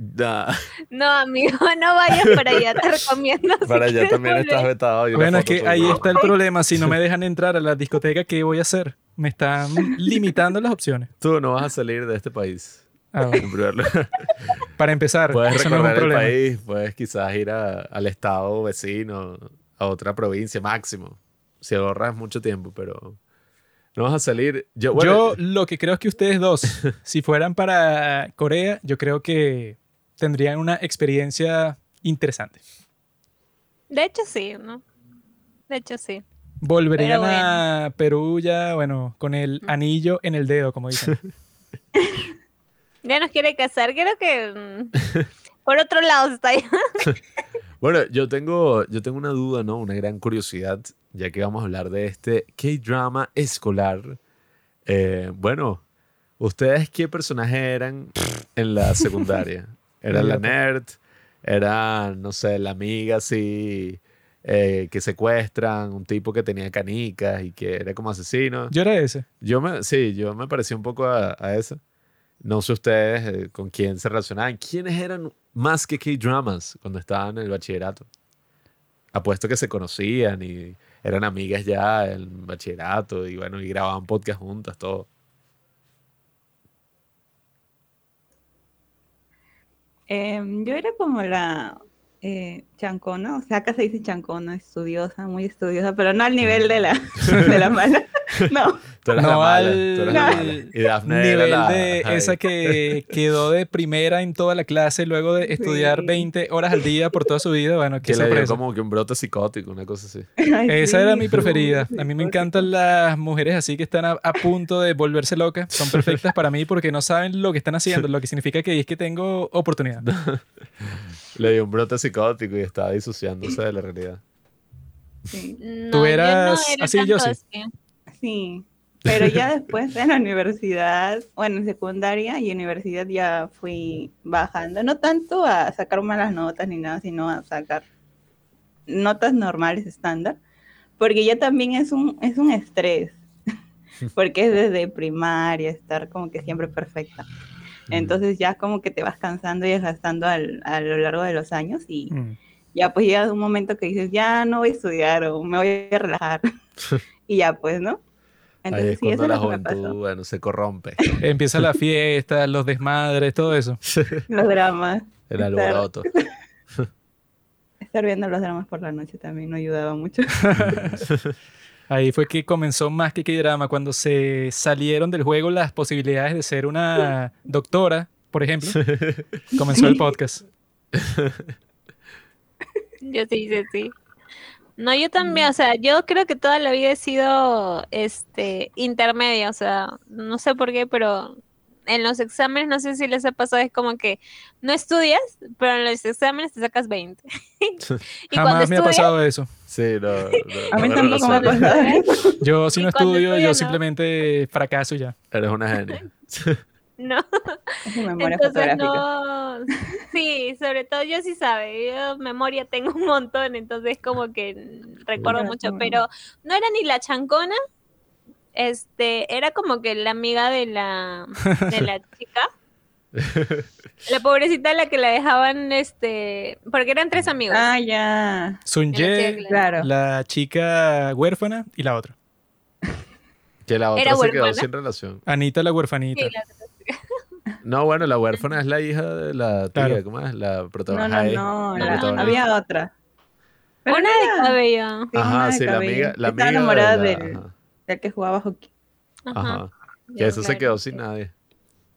Nah, No, amigo, no vayas para allá, te recomiendo. si para allá quieres también volver. estás vetado. Bueno, es que tuya. ahí está el problema. Si no me dejan entrar a la discoteca, ¿qué voy a hacer? Me están limitando las opciones. Tú no vas a salir de este país. Ah, bueno. Para empezar, Puedes eso no es un recorrer el problema. país, puedes quizás ir a- al estado vecino, a otra provincia máximo. Si ahorras mucho tiempo, pero no vas a salir. Yo, bueno, yo lo que creo es que ustedes dos, si fueran para Corea, yo creo que tendrían una experiencia interesante. De hecho, sí, ¿no? De hecho, sí. Volverían a Perú ya, bueno, con el anillo en el dedo, como dicen. Ya nos quiere casar, creo que mm, por otro lado está bueno, yo tengo, yo tengo una duda, ¿no? Una gran curiosidad, ya que vamos a hablar de este K-drama escolar. Eh, bueno, ¿ustedes qué personaje eran en la secundaria? ¿Era la nerd? ¿Era, no sé, la amiga así eh, que secuestran? ¿Un tipo que tenía canicas y que era como asesino? Yo era ese. Yo me, sí, yo me parecí un poco a, a esa. No sé ustedes eh, con quién se relacionaban. ¿Quiénes eran más que K-dramas cuando estaban en el bachillerato? Apuesto que se conocían y eran amigas ya en bachillerato y bueno, y grababan podcast juntas, todo. Em, yo era como la eh, chancona, o sea, acá se dice chancona, estudiosa, muy estudiosa, pero no al nivel de la, de la mala. No, Tú eres la No mala. al Tú eres la mala. Y Daphne era nivel la- de esa que quedó de primera en toda la clase luego de estudiar Sí. 20 horas al día por toda su vida. Bueno, qué que le dio sorpresa. como que un brote psicótico, una cosa así. Ay, Esa sí, era mi preferida. A mí me encantan las mujeres así que están a, a punto de volverse locas. Son perfectas para mí porque no saben lo que están haciendo, lo que significa que es que tengo oportunidad. Le dio un brote psicótico y estaba disociándose de la realidad. Sí, No, ¿Tú yo no eras era así, yo sí? sí. Pero ya después en la universidad, bueno, en secundaria y universidad ya fui bajando, no tanto a sacar malas notas ni nada, sino a sacar notas normales estándar, porque ya también es un, es un estrés, porque es desde primaria estar como que siempre perfecta. Entonces ya como que te vas cansando y desgastando al- a lo largo de los años y Mm. ya pues llega un momento que dices, ya no voy a estudiar o me voy a relajar. y ya pues, ¿no? Ahí Entonces es sí, eso cuando es la juventud, bueno, se corrompe. Empieza la fiesta, los desmadres, todo eso. Los dramas. El alboroto. Estar viendo los dramas por la noche también no ayudaba mucho. Ahí fue que comenzó más que drama cuando se salieron del juego las posibilidades de ser una doctora, por ejemplo. Comenzó el podcast. Yo sí, sí, sí. No, yo también, o sea, yo creo que toda la vida he sido este intermedia, o sea, no sé por qué, pero en los exámenes, no sé si les ha pasado, es como que no estudias, pero en los exámenes te sacas 20. y cuando Jamás me ha pasado eso. Sí, no. no, A mí no tampoco me ha pasado. Yo si no estudio, yo no. simplemente fracaso y ya. Eres una genia. no. Es mi memoria Entonces no, sí, sobre todo yo sí sabe, yo memoria tengo un montón, entonces como que recuerdo mucho, pero no era ni la chancona, este, era como que la amiga de la, de la chica, la pobrecita a la que la dejaban, este, porque eran tres amigos. Ah, ya. Sun Ye, Claro. la chica huérfana y la otra. Que la otra Era se quedó sin relación. Anita la huérfanita. Sí, la- No, bueno, la huérfana es la hija de la tía, Claro. ¿cómo es? La No, protagonista. no, no. la la- protagonista. había otra. Pero una no de cabello. sí, una Ajá, de sí, la amiga. La Estaba amiga enamorada de la- del que jugaba hockey. Ajá. Que eso se quedó sin nadie.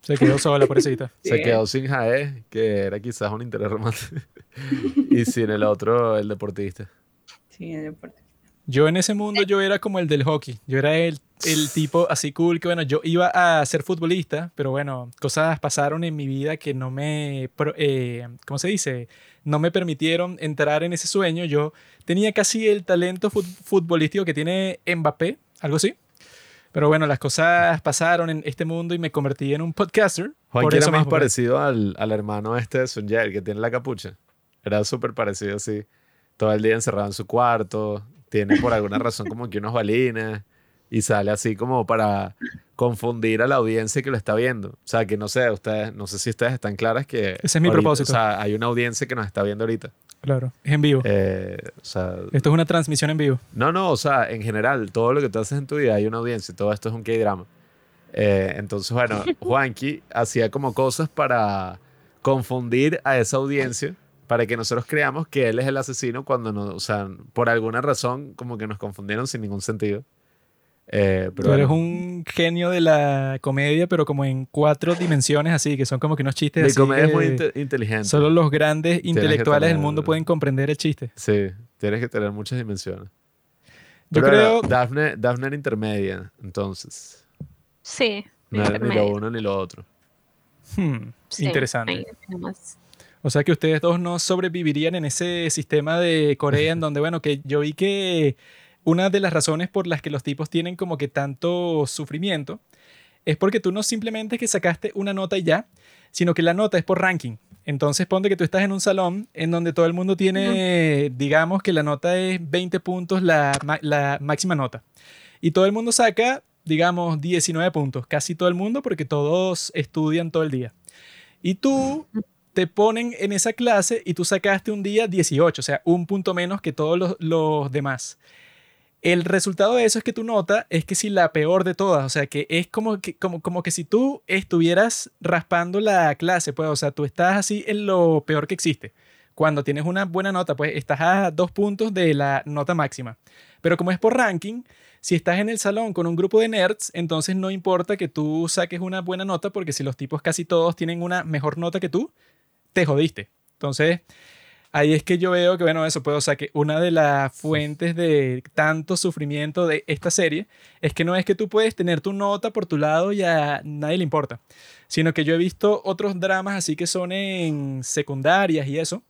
Se quedó sola, pobrecita. Se Sí. quedó sin Jaé, que era quizás un interés romántico. y sin el otro, el deportista. Sí, el deporte. Yo en ese mundo yo era como el del hockey. Yo era el, el tipo así cool que, bueno, yo iba a ser futbolista, pero bueno, cosas pasaron en mi vida que no me, eh, ¿cómo se dice? No me permitieron entrar en ese sueño. Yo tenía casi el talento fut- futbolístico que tiene Mbappé, algo así. Pero bueno, las cosas pasaron en este mundo y me convertí en un podcaster. Juan por era eso más pues. parecido al, al hermano este de Sun Ye, el que tiene la capucha. Era súper parecido así. Todo el día encerrado en su cuarto. Tiene por alguna razón como que unos balines. Y sale así como para confundir a la audiencia que lo está viendo. O sea, que no sé, ustedes, no sé si ustedes están claras que... Ese es mi ahorita, propósito. O sea, hay una audiencia que nos está viendo ahorita. Claro, es en vivo. Eh, o sea, Esto es una transmisión en vivo. no, no, o sea, en general, todo lo que tú haces en tu vida hay una audiencia, todo esto es un K-drama. Eh, entonces, bueno, Juanqui hacía como cosas para confundir a esa audiencia, para que nosotros creamos que él es el asesino cuando no, o sea, por alguna razón como que nos confundieron sin ningún sentido. Eh, pero Tú eres bueno, un genio de la comedia, pero como en cuatro dimensiones así, que son como que unos chistes mi así comedia es muy inte- inteligente. Solo los grandes que intelectuales del mundo pueden comprender el chiste. Sí, tienes que tener muchas dimensiones. Yo Pero creo... Daphne, Daphne era intermedia, entonces. Sí. No era ni lo uno ni lo otro. Hmm, Sí, interesante. O sea que ustedes dos no sobrevivirían en ese sistema de Corea en donde, bueno, que yo vi que una de las razones por las que los tipos tienen como que tanto sufrimiento es porque tú no simplemente que sacaste una nota y ya, sino que la nota es por ranking. Entonces ponte que tú estás en un salón en donde todo el mundo tiene, digamos que la nota es 20 puntos, la, ma- la máxima nota. Y todo el mundo saca, digamos, 19 puntos. Casi todo el mundo porque todos estudian todo el día. Y tú te ponen en esa clase y tú sacaste un día 18, o sea, un punto menos que todos los, los demás. El resultado de eso es que tu nota es que si la peor de todas, o sea, que es como que, como, como que si tú estuvieras raspando la clase, pues, o sea, tú estás así en lo peor que existe. Cuando tienes una buena nota, pues estás a dos puntos de la nota máxima. Pero como es por ranking, si estás en el salón con un grupo de nerds, entonces no importa que tú saques una buena nota, porque si los tipos casi todos tienen una mejor nota que tú, te jodiste. Entonces, ahí es que yo veo que, bueno, eso puedo, o sea, que una de las fuentes de tanto sufrimiento de esta serie es que no es que tú puedes tener tu nota por tu lado y a nadie le importa, sino que yo he visto otros dramas así que son en secundarias y eso,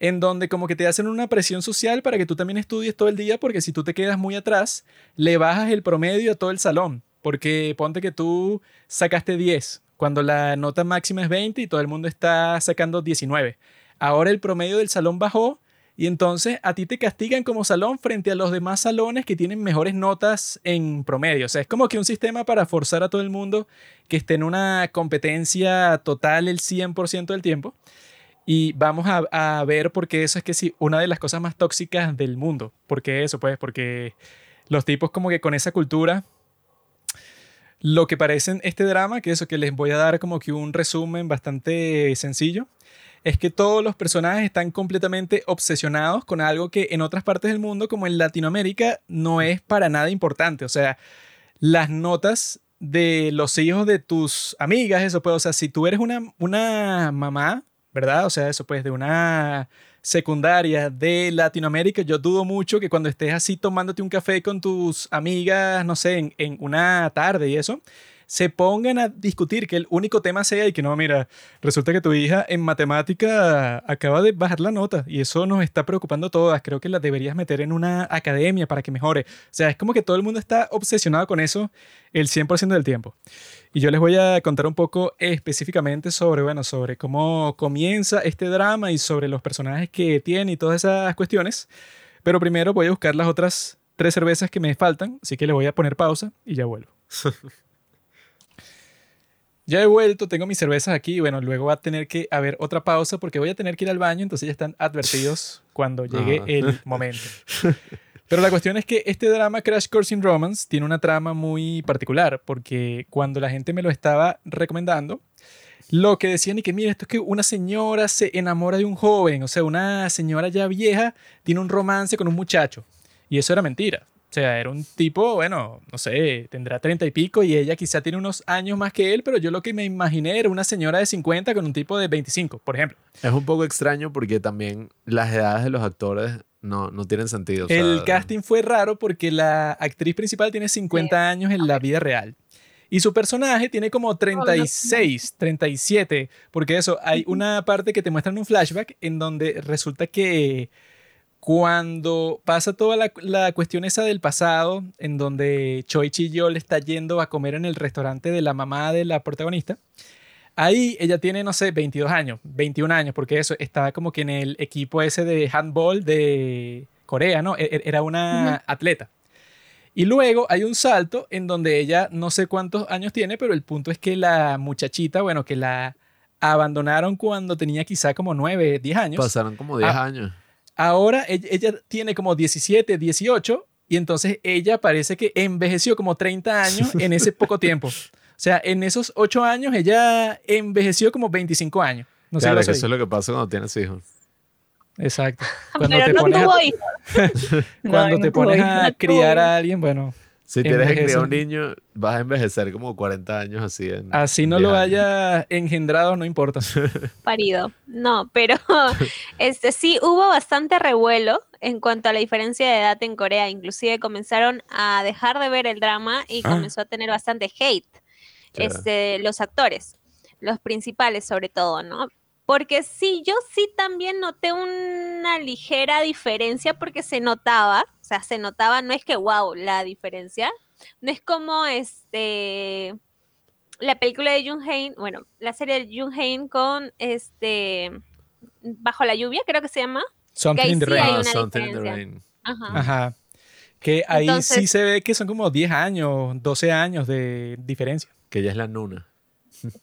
en donde como que te hacen una presión social para que tú también estudies todo el día, porque si tú te quedas muy atrás, le bajas el promedio a todo el salón, porque ponte que tú sacaste 10, cuando la nota máxima es 20 y todo el mundo está sacando 19. Ahora el promedio del salón bajó y entonces a ti te castigan como salón frente a los demás salones que tienen mejores notas en promedio. O sea, es como que un sistema para forzar a todo el mundo que esté en una competencia total el 100% del tiempo. Y vamos a, ver por qué eso es que sí, una de las cosas más tóxicas del mundo. ¿Por qué eso? Pues porque los tipos como que con esa cultura, lo que parecen este drama, que eso que les voy a dar como que un resumen bastante sencillo, es que todos los personajes están completamente obsesionados con algo que en otras partes del mundo, como en Latinoamérica, no es para nada importante. O sea, las notas de los hijos de tus amigas, eso pues, o sea, si tú eres una, una mamá, ¿verdad? O sea, eso pues de una secundaria de Latinoamérica, yo dudo mucho que cuando estés así tomándote un café con tus amigas, no sé, en, en una tarde y eso, se pongan a discutir que el único tema sea y que no, mira, resulta que tu hija en matemática acaba de bajar la nota y eso nos está preocupando a todas. Creo que la deberías meter en una academia para que mejore. O sea, es como que todo el mundo está obsesionado con eso el 100% del tiempo. Y yo les voy a contar un poco específicamente sobre, bueno, sobre cómo comienza este drama y sobre los personajes que tiene y todas esas cuestiones. Pero primero voy a buscar las otras tres cervezas que me faltan, así que le voy a poner pausa y ya vuelvo. Ya he vuelto, tengo mis cervezas aquí. Bueno, luego va a tener que haber otra pausa porque voy a tener que ir al baño, entonces ya están advertidos cuando llegue Ah. el momento. Pero la cuestión es que este drama Crash Course in Romance tiene una trama muy particular porque cuando la gente me lo estaba recomendando, lo que decían y que mira, esto es que una señora se enamora de un joven, o sea, una señora ya vieja tiene un romance con un muchacho. Y eso era mentira. O sea, era un tipo, bueno, no sé, tendrá treinta y pico y ella quizá tiene unos años más que él, pero yo lo que me imaginé era una señora de 50 con un tipo de 25, por ejemplo. Es un poco extraño porque también las edades de los actores no, no tienen sentido. o sea, el casting fue raro porque la actriz principal tiene 50 años en la vida real. Y su personaje tiene como 36, 37, porque eso, hay una parte que te muestran un flashback en donde resulta que cuando pasa toda la, la cuestión esa del pasado, en donde Choi Chi-yo le está yendo a comer en el restaurante de la mamá de la protagonista, ahí ella tiene, no sé, 22 años, 21 años, porque eso, estaba como que en el equipo ese de handball de Corea, ¿no? E- e- Era una atleta. Y luego hay un salto en donde ella no sé cuántos años tiene, pero el punto es que la muchachita, bueno, que la abandonaron cuando tenía quizá como 9, 10 años. Pasaron como 10 Ah. años. Ahora ella, ella tiene como 17, 18 y entonces ella parece que envejeció como 30 años en ese poco tiempo. O sea, en esos 8 años ella envejeció como 25 años. No sé claro, que eso es lo que pasa cuando tienes hijos. Exacto. Cuando Pero te no pones, tuvo a, hijos. cuando No, te no pones a hijos. criar a alguien, bueno, Si tienes que criar a un niño, vas a envejecer como 40 años así. En, así no 10 lo años. haya engendrado, no importa. parido. No, pero este sí hubo bastante revuelo en cuanto a la diferencia de edad en Corea. Inclusive comenzaron a dejar de ver el drama y Ah. comenzó a tener bastante hate. Este, los actores, los principales sobre todo, ¿no? Porque sí, yo sí también noté una ligera diferencia porque se notaba, o sea, se notaba, no es que wow, la diferencia, no es como este la película de Jung Hain, bueno, la serie de Jung Hain con este Bajo la lluvia, creo que se llama. Something in the rain. hay una Something in the diferencia. Rain. Ajá. Ajá. Que ahí sí se ve que son como 10 años, 12 años de diferencia. Que ella es la nuna.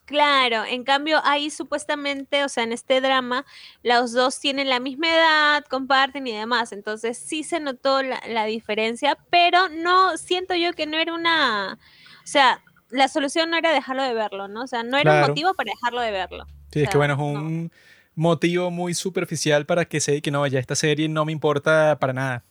Claro, en cambio ahí supuestamente, o sea, en este drama, los dos tienen la misma edad, comparten y demás, entonces sí se notó la, la diferencia, pero no, siento yo que no era una, o sea, la solución no era dejarlo de verlo, ¿no? O sea, no era un motivo para dejarlo de verlo. Sí, O es que bueno, es un motivo muy superficial para que se que no, ya esta serie no me importa para nada.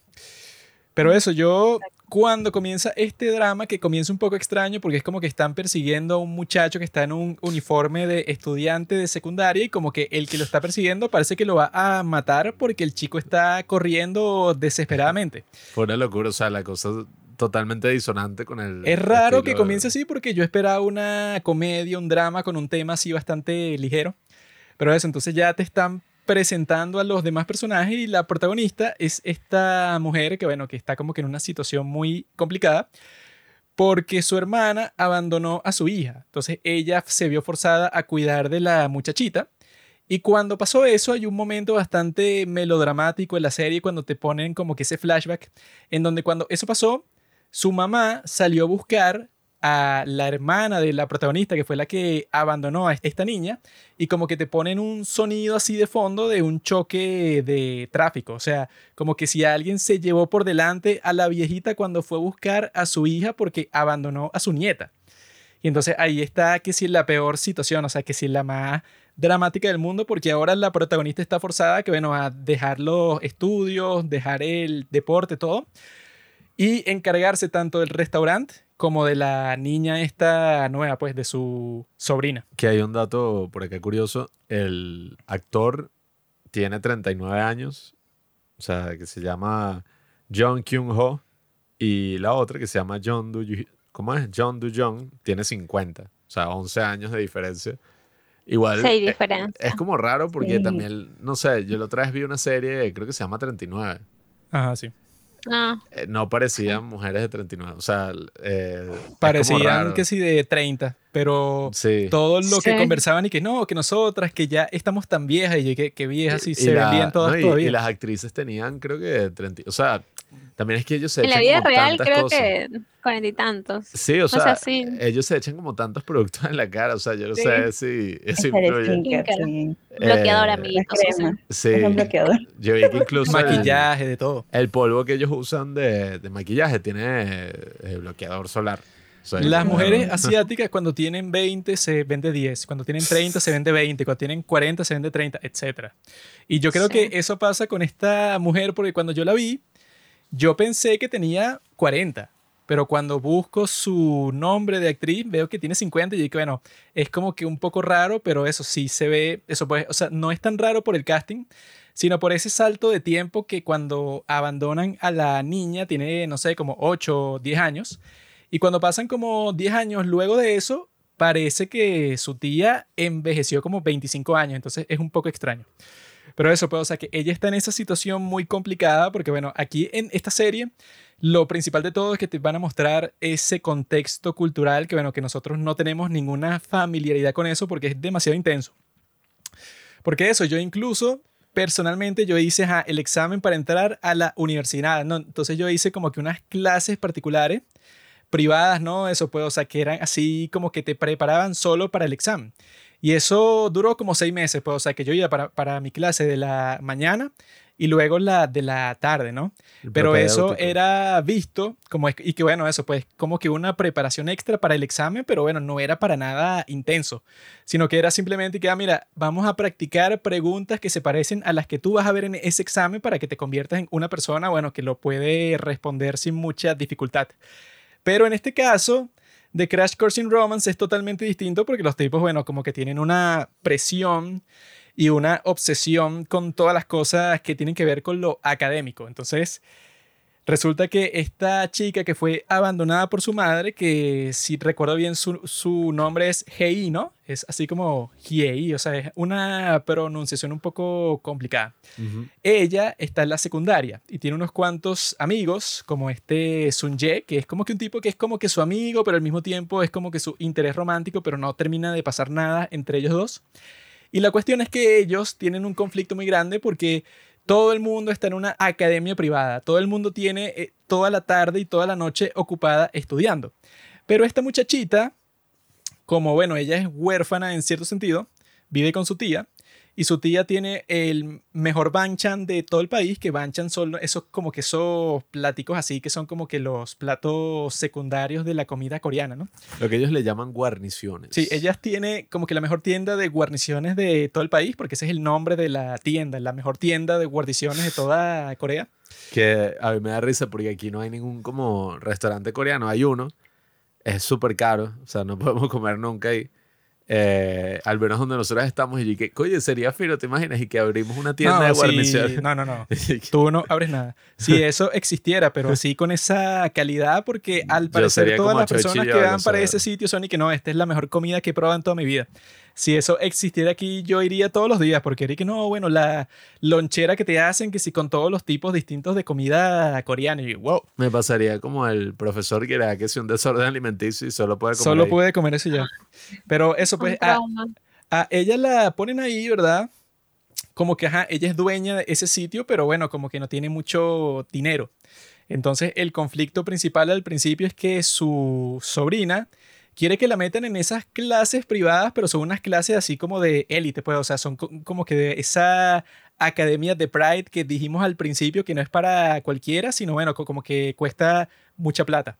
Pero eso, yo cuando comienza este drama, que comienza un poco extraño porque es como que están persiguiendo a un muchacho que está en un uniforme de estudiante de secundaria y como que el que lo está persiguiendo parece que lo va a matar porque el chico está corriendo desesperadamente. Fue una locura, o sea, la cosa totalmente disonante con el. Es raro que comience así porque yo esperaba una comedia, un drama con un tema así bastante ligero. Pero eso, entonces ya te están presentando a los demás personajes y la protagonista es esta mujer que, bueno, que está como que en una situación muy complicada porque su hermana abandonó a su hija. Entonces ella se vio forzada a cuidar de la muchachita. Y cuando pasó eso, hay un momento bastante melodramático en la serie cuando te ponen como que ese flashback en donde cuando eso pasó, su mamá salió a buscar a la hermana de la protagonista, que fue la que abandonó a esta niña, y como que te ponen un sonido así de fondo de un choque de tráfico. O sea, como que si alguien se llevó por delante a la viejita cuando fue a buscar a su hija porque abandonó a su nieta. Y entonces ahí está que si la peor situación, o sea, que si la más dramática del mundo, porque ahora la protagonista está forzada que, bueno, a dejar los estudios, dejar el deporte, todo, y encargarse tanto del restaurante como de la niña esta nueva, pues, de su sobrina. Que hay un dato por acá curioso. El actor tiene 39 años, o sea, que se llama John Kyung-ho, y la otra que se llama John Do ¿Cómo es? John Do tiene 50, o sea, 11 años de diferencia. Igual Sí, eh, diferencia. es como raro porque Sí. también, no sé, yo la otra vez vi una serie, creo que se llama 39. Ajá, sí. Ah, Eh, no parecían mujeres de 39, o sea, eh, Parecían que sí de 30, pero Sí. todo lo que Sí. conversaban y que no, que nosotras, que ya estamos tan viejas y que, que viejas y, se ven la- bien todas no, y- todavía. Y las actrices tenían, creo que 30. O sea, también es que ellos se en la echan vida como real tantas creo cosas. que cuarenta y tantos. Sí, o sea, sea, sí. ellos se echan como tantos productos en la cara. O sea, yo no Sí. sé si eso Skincare. sí. Bloqueador, Eh, La amiguitos. crema. Sí, Es un bloqueador. yo vi que incluso el, Maquillaje, de todo. el polvo que ellos usan de, de maquillaje tiene eh, bloqueador solar. O sea, Las mujeres asiáticas cuando tienen 20 se vende 10, cuando tienen 30 se vende 20, cuando tienen 40 se vende 30, etc. Y yo creo Sí. que eso pasa con esta mujer porque cuando yo la vi, yo pensé que tenía 40, pero cuando busco su nombre de actriz veo que tiene 50 y digo, bueno, es como que un poco raro, pero eso sí se ve, eso pues, o sea, no es tan raro por el casting, sino por ese salto de tiempo que cuando abandonan a la niña tiene, no sé, como 8 o 10 años. Y cuando pasan como 10 años luego de eso, parece que su tía envejeció como 25 años, entonces es un poco extraño. Pero eso, pues, o sea, que ella está en esa situación muy complicada porque, bueno, aquí en esta serie, lo principal de todo es que te van a mostrar ese contexto cultural que, bueno, que nosotros no tenemos ninguna familiaridad con eso porque es demasiado intenso. Porque eso, yo incluso, personalmente, yo hice el examen para entrar a la universidad, ¿no? Entonces yo hice como que unas clases particulares privadas, ¿no? Eso pues, o sea, que eran así como que te preparaban solo para el examen. Y eso duró como seis meses, pues, o sea, que yo iba para, para mi clase de la mañana y luego la de la tarde, ¿no? el Pero eso era visto como, y que bueno, eso pues como que una preparación extra para el examen, pero bueno, no era para nada intenso, sino que era simplemente que, ah, mira, vamos a practicar preguntas que se parecen a las que tú vas a ver en ese examen para que te conviertas en una persona, bueno, que lo puede responder sin mucha dificultad. Pero en este caso, de Crash Course in Romance es totalmente distinto porque los tipos, bueno, como que tienen una presión y una obsesión con todas las cosas que tienen que ver con lo académico. Entonces, resulta que esta chica que fue abandonada por su madre, que si recuerdo bien su, su nombre es Hei, ¿no? Es así como Hiei, o sea, es una pronunciación un poco complicada. Ella está en la secundaria y tiene unos cuantos amigos, como este Sun Ye, que es como que un tipo que es como que su amigo, pero al mismo tiempo es como que su interés romántico, pero no termina de pasar nada entre ellos dos. Y la cuestión es que ellos tienen un conflicto muy grande porque todo el mundo está en una academia privada, todo el mundo tiene eh, toda la tarde y toda la noche ocupada estudiando. Pero esta muchachita como, bueno, ella es huérfana en cierto sentido, vive con su tía, y su tía tiene el mejor banchan de todo el país, que banchan son esos como que esos platicos así, que son como que los platos secundarios de la comida coreana, ¿no? Lo que ellos le llaman guarniciones. Sí, ellas tiene como que la mejor tienda de guarniciones de todo el país, porque ese es el nombre de la tienda, la mejor tienda de guarniciones de toda Corea. Que a mí me da risa porque aquí no hay ningún como restaurante coreano, hay uno, es súper caro, o sea, no podemos comer nunca ahí. Eh, al menos donde nosotros estamos y que, oye, sería fino, ¿te imaginas? Y que abrimos una tienda No, de sí, guarniciones. no, no, no. Tú no abres nada. Si eso existiera, pero así con esa calidad, porque al parecer todas las personas que van para ese sitio son y que no, esta es la mejor comida que he probado en toda mi vida. Si eso existiera aquí, yo iría todos los días, porque era que no, bueno, la lonchera que te hacen, que si con todos los tipos distintos de comida coreana, y wow, Me pasaría como el profesor que era que si un desorden alimenticio y solo puede comer solo ahí. pude comer eso ya. Pero eso, pues, a, a ella la ponen ahí, ¿verdad? Como que, ajá, ella es dueña de ese sitio, pero bueno, como que no tiene mucho dinero. Entonces, el conflicto principal al principio es que su sobrina quiere que la metan en esas clases privadas, pero son unas clases así como de élite, pues, o sea, son co- como que de esa academia de Pride que dijimos al principio que no es para cualquiera, sino bueno, co- como que cuesta mucha plata.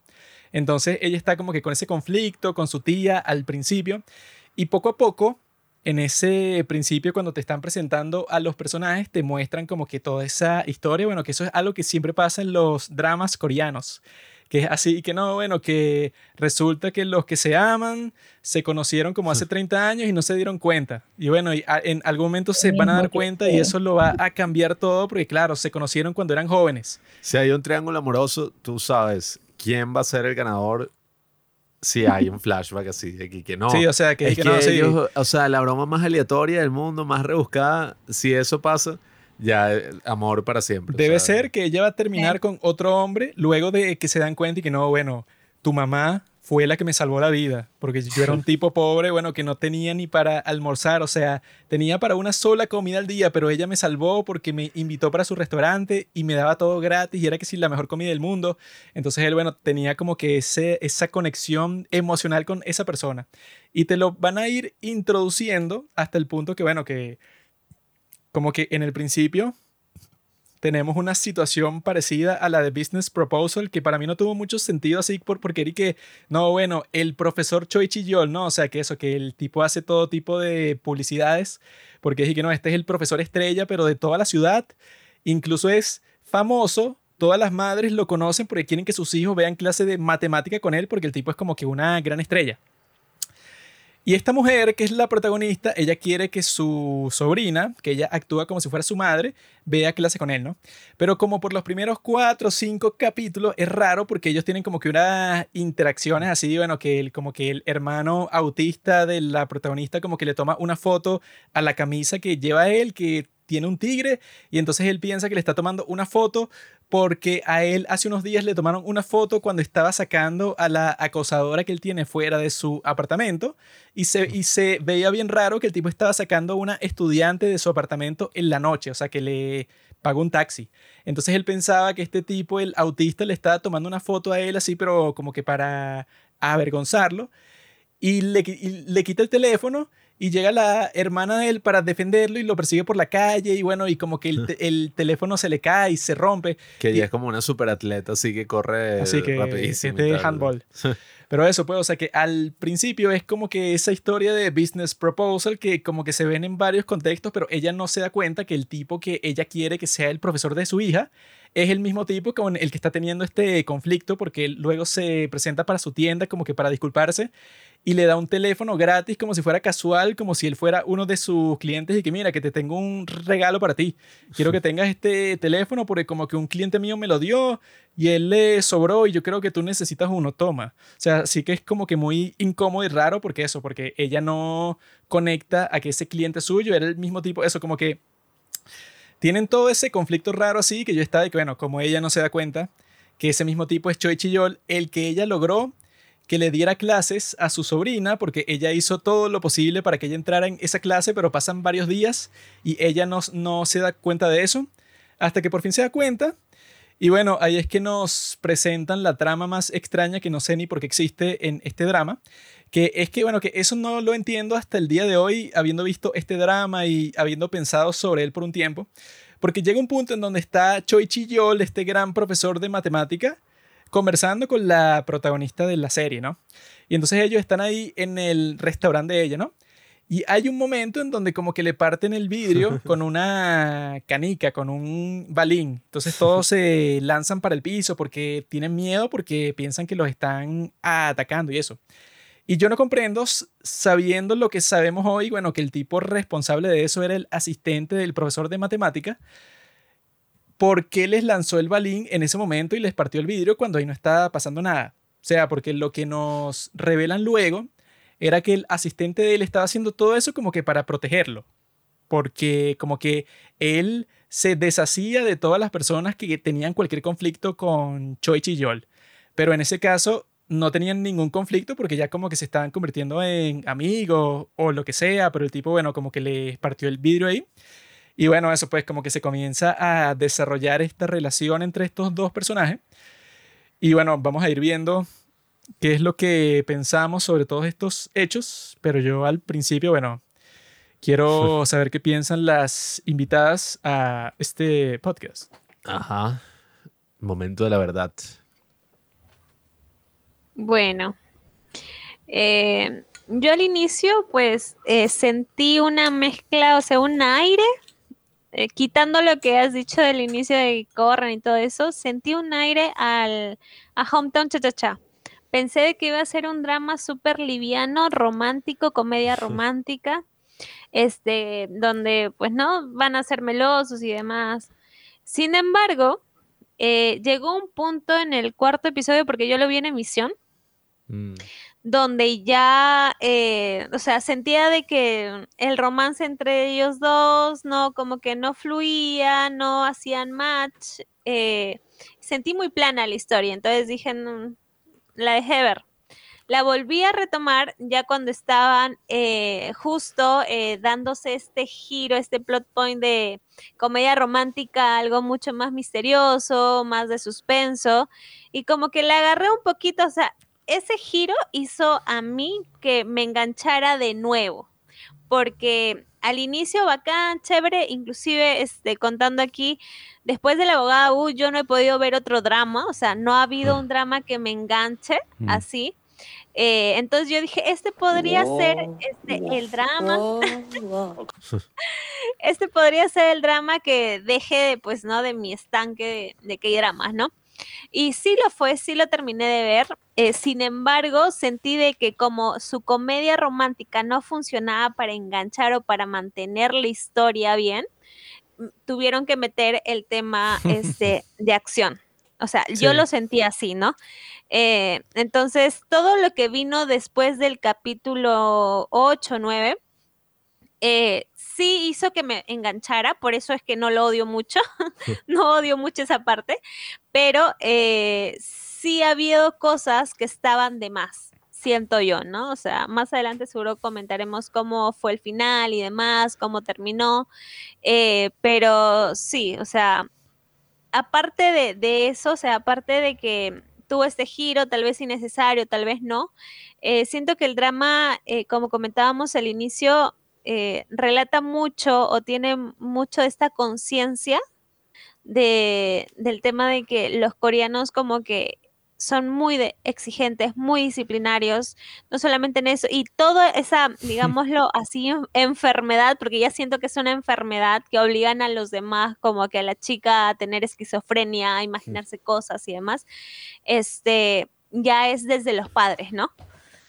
Entonces, ella está como que con ese conflicto con su tía al principio, y poco a poco en ese principio, cuando te están presentando a los personajes, te muestran como que toda esa historia, bueno, que eso es algo que siempre pasa en los dramas coreanos, que es así que no, bueno, que resulta que los que se aman se conocieron como hace 30 años y no se dieron cuenta. Y bueno, y a- en algún momento se van a dar cuenta y eso lo va a cambiar todo, porque claro, se conocieron cuando eran jóvenes. Si hay un triángulo amoroso, tú sabes quién va a ser el ganador si hay un flashback así. de que, que no. Sí, o sea, que, es que que, no, sí. ellos, o sea, la broma más aleatoria del mundo, más rebuscada, si eso pasa, ya amor para siempre. Debe ser que ella va a terminar con otro hombre luego de que se dan cuenta y que no, bueno, tu mamá fue la que me salvó la vida, porque yo era un tipo pobre, bueno, que no tenía ni para almorzar, o sea, tenía para una sola comida al día, pero ella me salvó porque me invitó para su restaurante y me daba todo gratis y era que sí, la mejor comida del mundo. Entonces él, bueno, tenía como que ese, esa conexión emocional con esa persona. Y te lo van a ir introduciendo hasta el punto que, bueno, que como que en el principio tenemos una situación parecida a la de Business Proposal, que para mí no tuvo mucho sentido así, por, porque era que, no, bueno, el profesor Choi Chi-yol, ¿no? O sea, que eso, que el tipo hace todo tipo de publicidades, porque dije que no, este es el profesor estrella, pero de toda la ciudad, incluso es famoso. Todas las madres lo conocen porque quieren que sus hijos vean clase de matemática con él, porque el tipo es como que una gran estrella. Y esta mujer, que es la protagonista, ella quiere que su sobrina, que ella actúa como si fuera su madre, vea clase con él, ¿no? Pero como por los primeros cuatro o cinco capítulos es raro porque ellos tienen como que unas interacciones así, bueno, que el, como que el hermano autista de la protagonista como que le toma una foto a la camisa que lleva él, que tiene un tigre, y entonces él piensa que le está tomando una foto porque a él hace unos días le tomaron una foto cuando estaba sacando a la acosadora que él tiene fuera de su apartamento y se, y se veía bien raro que el tipo estaba sacando a una estudiante de su apartamento en la noche, o sea, que le pagó un taxi. Entonces él pensaba que este tipo, el autista, le estaba tomando una foto a él así, pero como que para avergonzarlo. Y le, y le quita el teléfono y llega la hermana de él para defenderlo y lo persigue por la calle y bueno, y como que el, te- el teléfono se le cae y se rompe. Que ella es como una superatleta, así que corre Así que rapidísimo. es y de tal. handball. Pero eso, pues, o sea que al principio es como que esa historia de business proposal que como que se ven en varios contextos, pero ella no se da cuenta que el tipo que ella quiere que sea el profesor de su hija es el mismo tipo con el que está teniendo este conflicto porque él luego se presenta para su tienda como que para disculparse y le da un teléfono gratis como si fuera casual, como si él fuera uno de sus clientes y que mira, que te tengo un regalo para ti. Quiero que tengas este teléfono porque como que un cliente mío me lo dio y él le sobró y yo creo que tú necesitas uno, toma. O sea, sí que es como que muy incómodo y raro porque eso, porque ella no conecta a que ese cliente suyo era el mismo tipo, eso como que tienen todo ese conflicto raro así que yo estaba de que, bueno, como ella no se da cuenta que ese mismo tipo es Choi Chiyol, el que ella logró que le diera clases a su sobrina porque ella hizo todo lo posible para que ella entrara en esa clase, pero pasan varios días y ella no, no se da cuenta de eso hasta que por fin se da cuenta. Y bueno, ahí es que nos presentan la trama más extraña que no sé ni por qué existe en este drama, Que es que, bueno, que eso no lo entiendo hasta el día de hoy, habiendo visto este drama y habiendo pensado sobre él por un tiempo. Porque llega un punto en donde está Choi Chi-yol, este gran profesor de matemática, conversando con la protagonista de la serie, ¿no? Y entonces ellos están ahí en el restaurante de ella, ¿no? Y hay un momento en donde como que le parten el vidrio con una canica, con un balín. Entonces todos se lanzan para el piso porque tienen miedo, porque piensan que los están atacando y eso. Y yo no comprendo, sabiendo lo que sabemos hoy, bueno, que el tipo responsable de eso era el asistente del profesor de matemática, ¿por qué les lanzó el balín en ese momento y les partió el vidrio cuando ahí no estaba pasando nada? O sea, porque lo que nos revelan luego era que el asistente de él estaba haciendo todo eso como que para protegerlo, porque como que él se deshacía de todas las personas que tenían cualquier conflicto con Choi Chi-yol. Pero en ese caso no tenían ningún conflicto porque ya como que se estaban convirtiendo en amigos o lo que sea, pero el tipo, bueno, como que le partió el vidrio ahí. Y bueno, eso pues como que se comienza a desarrollar esta relación entre estos dos personajes. Y bueno, vamos a ir viendo qué es lo que pensamos sobre todos estos hechos, pero yo al principio, bueno, quiero saber qué piensan las invitadas a este podcast. Ajá. Momento de la verdad. Bueno, eh, yo al inicio pues eh, sentí una mezcla, o sea, un aire, eh, quitando lo que has dicho del inicio de Corran y todo eso, sentí un aire al, a Hometown Cha Cha Cha pensé que iba a ser un drama súper liviano, romántico, comedia romántica, este, donde pues no van a ser melosos y demás. Sin embargo, eh, llegó un punto en el cuarto episodio, porque yo lo vi en emisión, Mm. Donde ya, eh, o sea, sentía de que el romance entre ellos dos, no, como que no fluía, no hacían match. eh, sentí muy plana la historia, entonces dije, "No, la dejé ver. La volví a retomar ya cuando estaban eh, justo eh, dándose este giro, este plot point de comedia romántica, algo mucho más misterioso, más de suspenso, y como que le agarré un poquito, o sea, ese giro hizo a mí que me enganchara de nuevo, porque al inicio bacán, chévere, inclusive este, contando aquí, después de la abogada U, yo no he podido ver otro drama, o sea, no ha habido un drama que me enganche Mm. así. Eh, entonces yo dije, este podría ser este, el drama, este podría ser el drama que deje, pues, ¿no? De mi estanque de, de K-dramas, ¿no? Y sí lo fue, sí lo terminé de ver. eh, sin embargo, sentí de que como su comedia romántica no funcionaba para enganchar o para mantener la historia bien, m- tuvieron que meter el tema este, de acción. O sea, yo lo sentí así, ¿no? Eh, entonces, todo lo que vino después del capítulo 8, 9, eh, sí hizo que me enganchara, por eso es que no lo odio mucho, no odio mucho esa parte, pero eh, sí ha habido cosas que estaban de más, siento yo, ¿no? O sea, más adelante seguro comentaremos cómo fue el final y demás, cómo terminó, eh, pero sí, o sea, aparte de, de eso, o sea, aparte de que tuvo este giro, tal vez innecesario, tal vez no, eh, siento que el drama, eh, como comentábamos al inicio, eh, relata mucho o tiene mucho esta conciencia de, del tema de que los coreanos como que son muy de- exigentes, muy disciplinarios, no solamente en eso, y toda esa, digámoslo así, en- enfermedad, porque ya siento que es una enfermedad que obligan a los demás, como que a la chica a tener esquizofrenia, a imaginarse cosas y demás, este, ya es desde los padres, ¿no?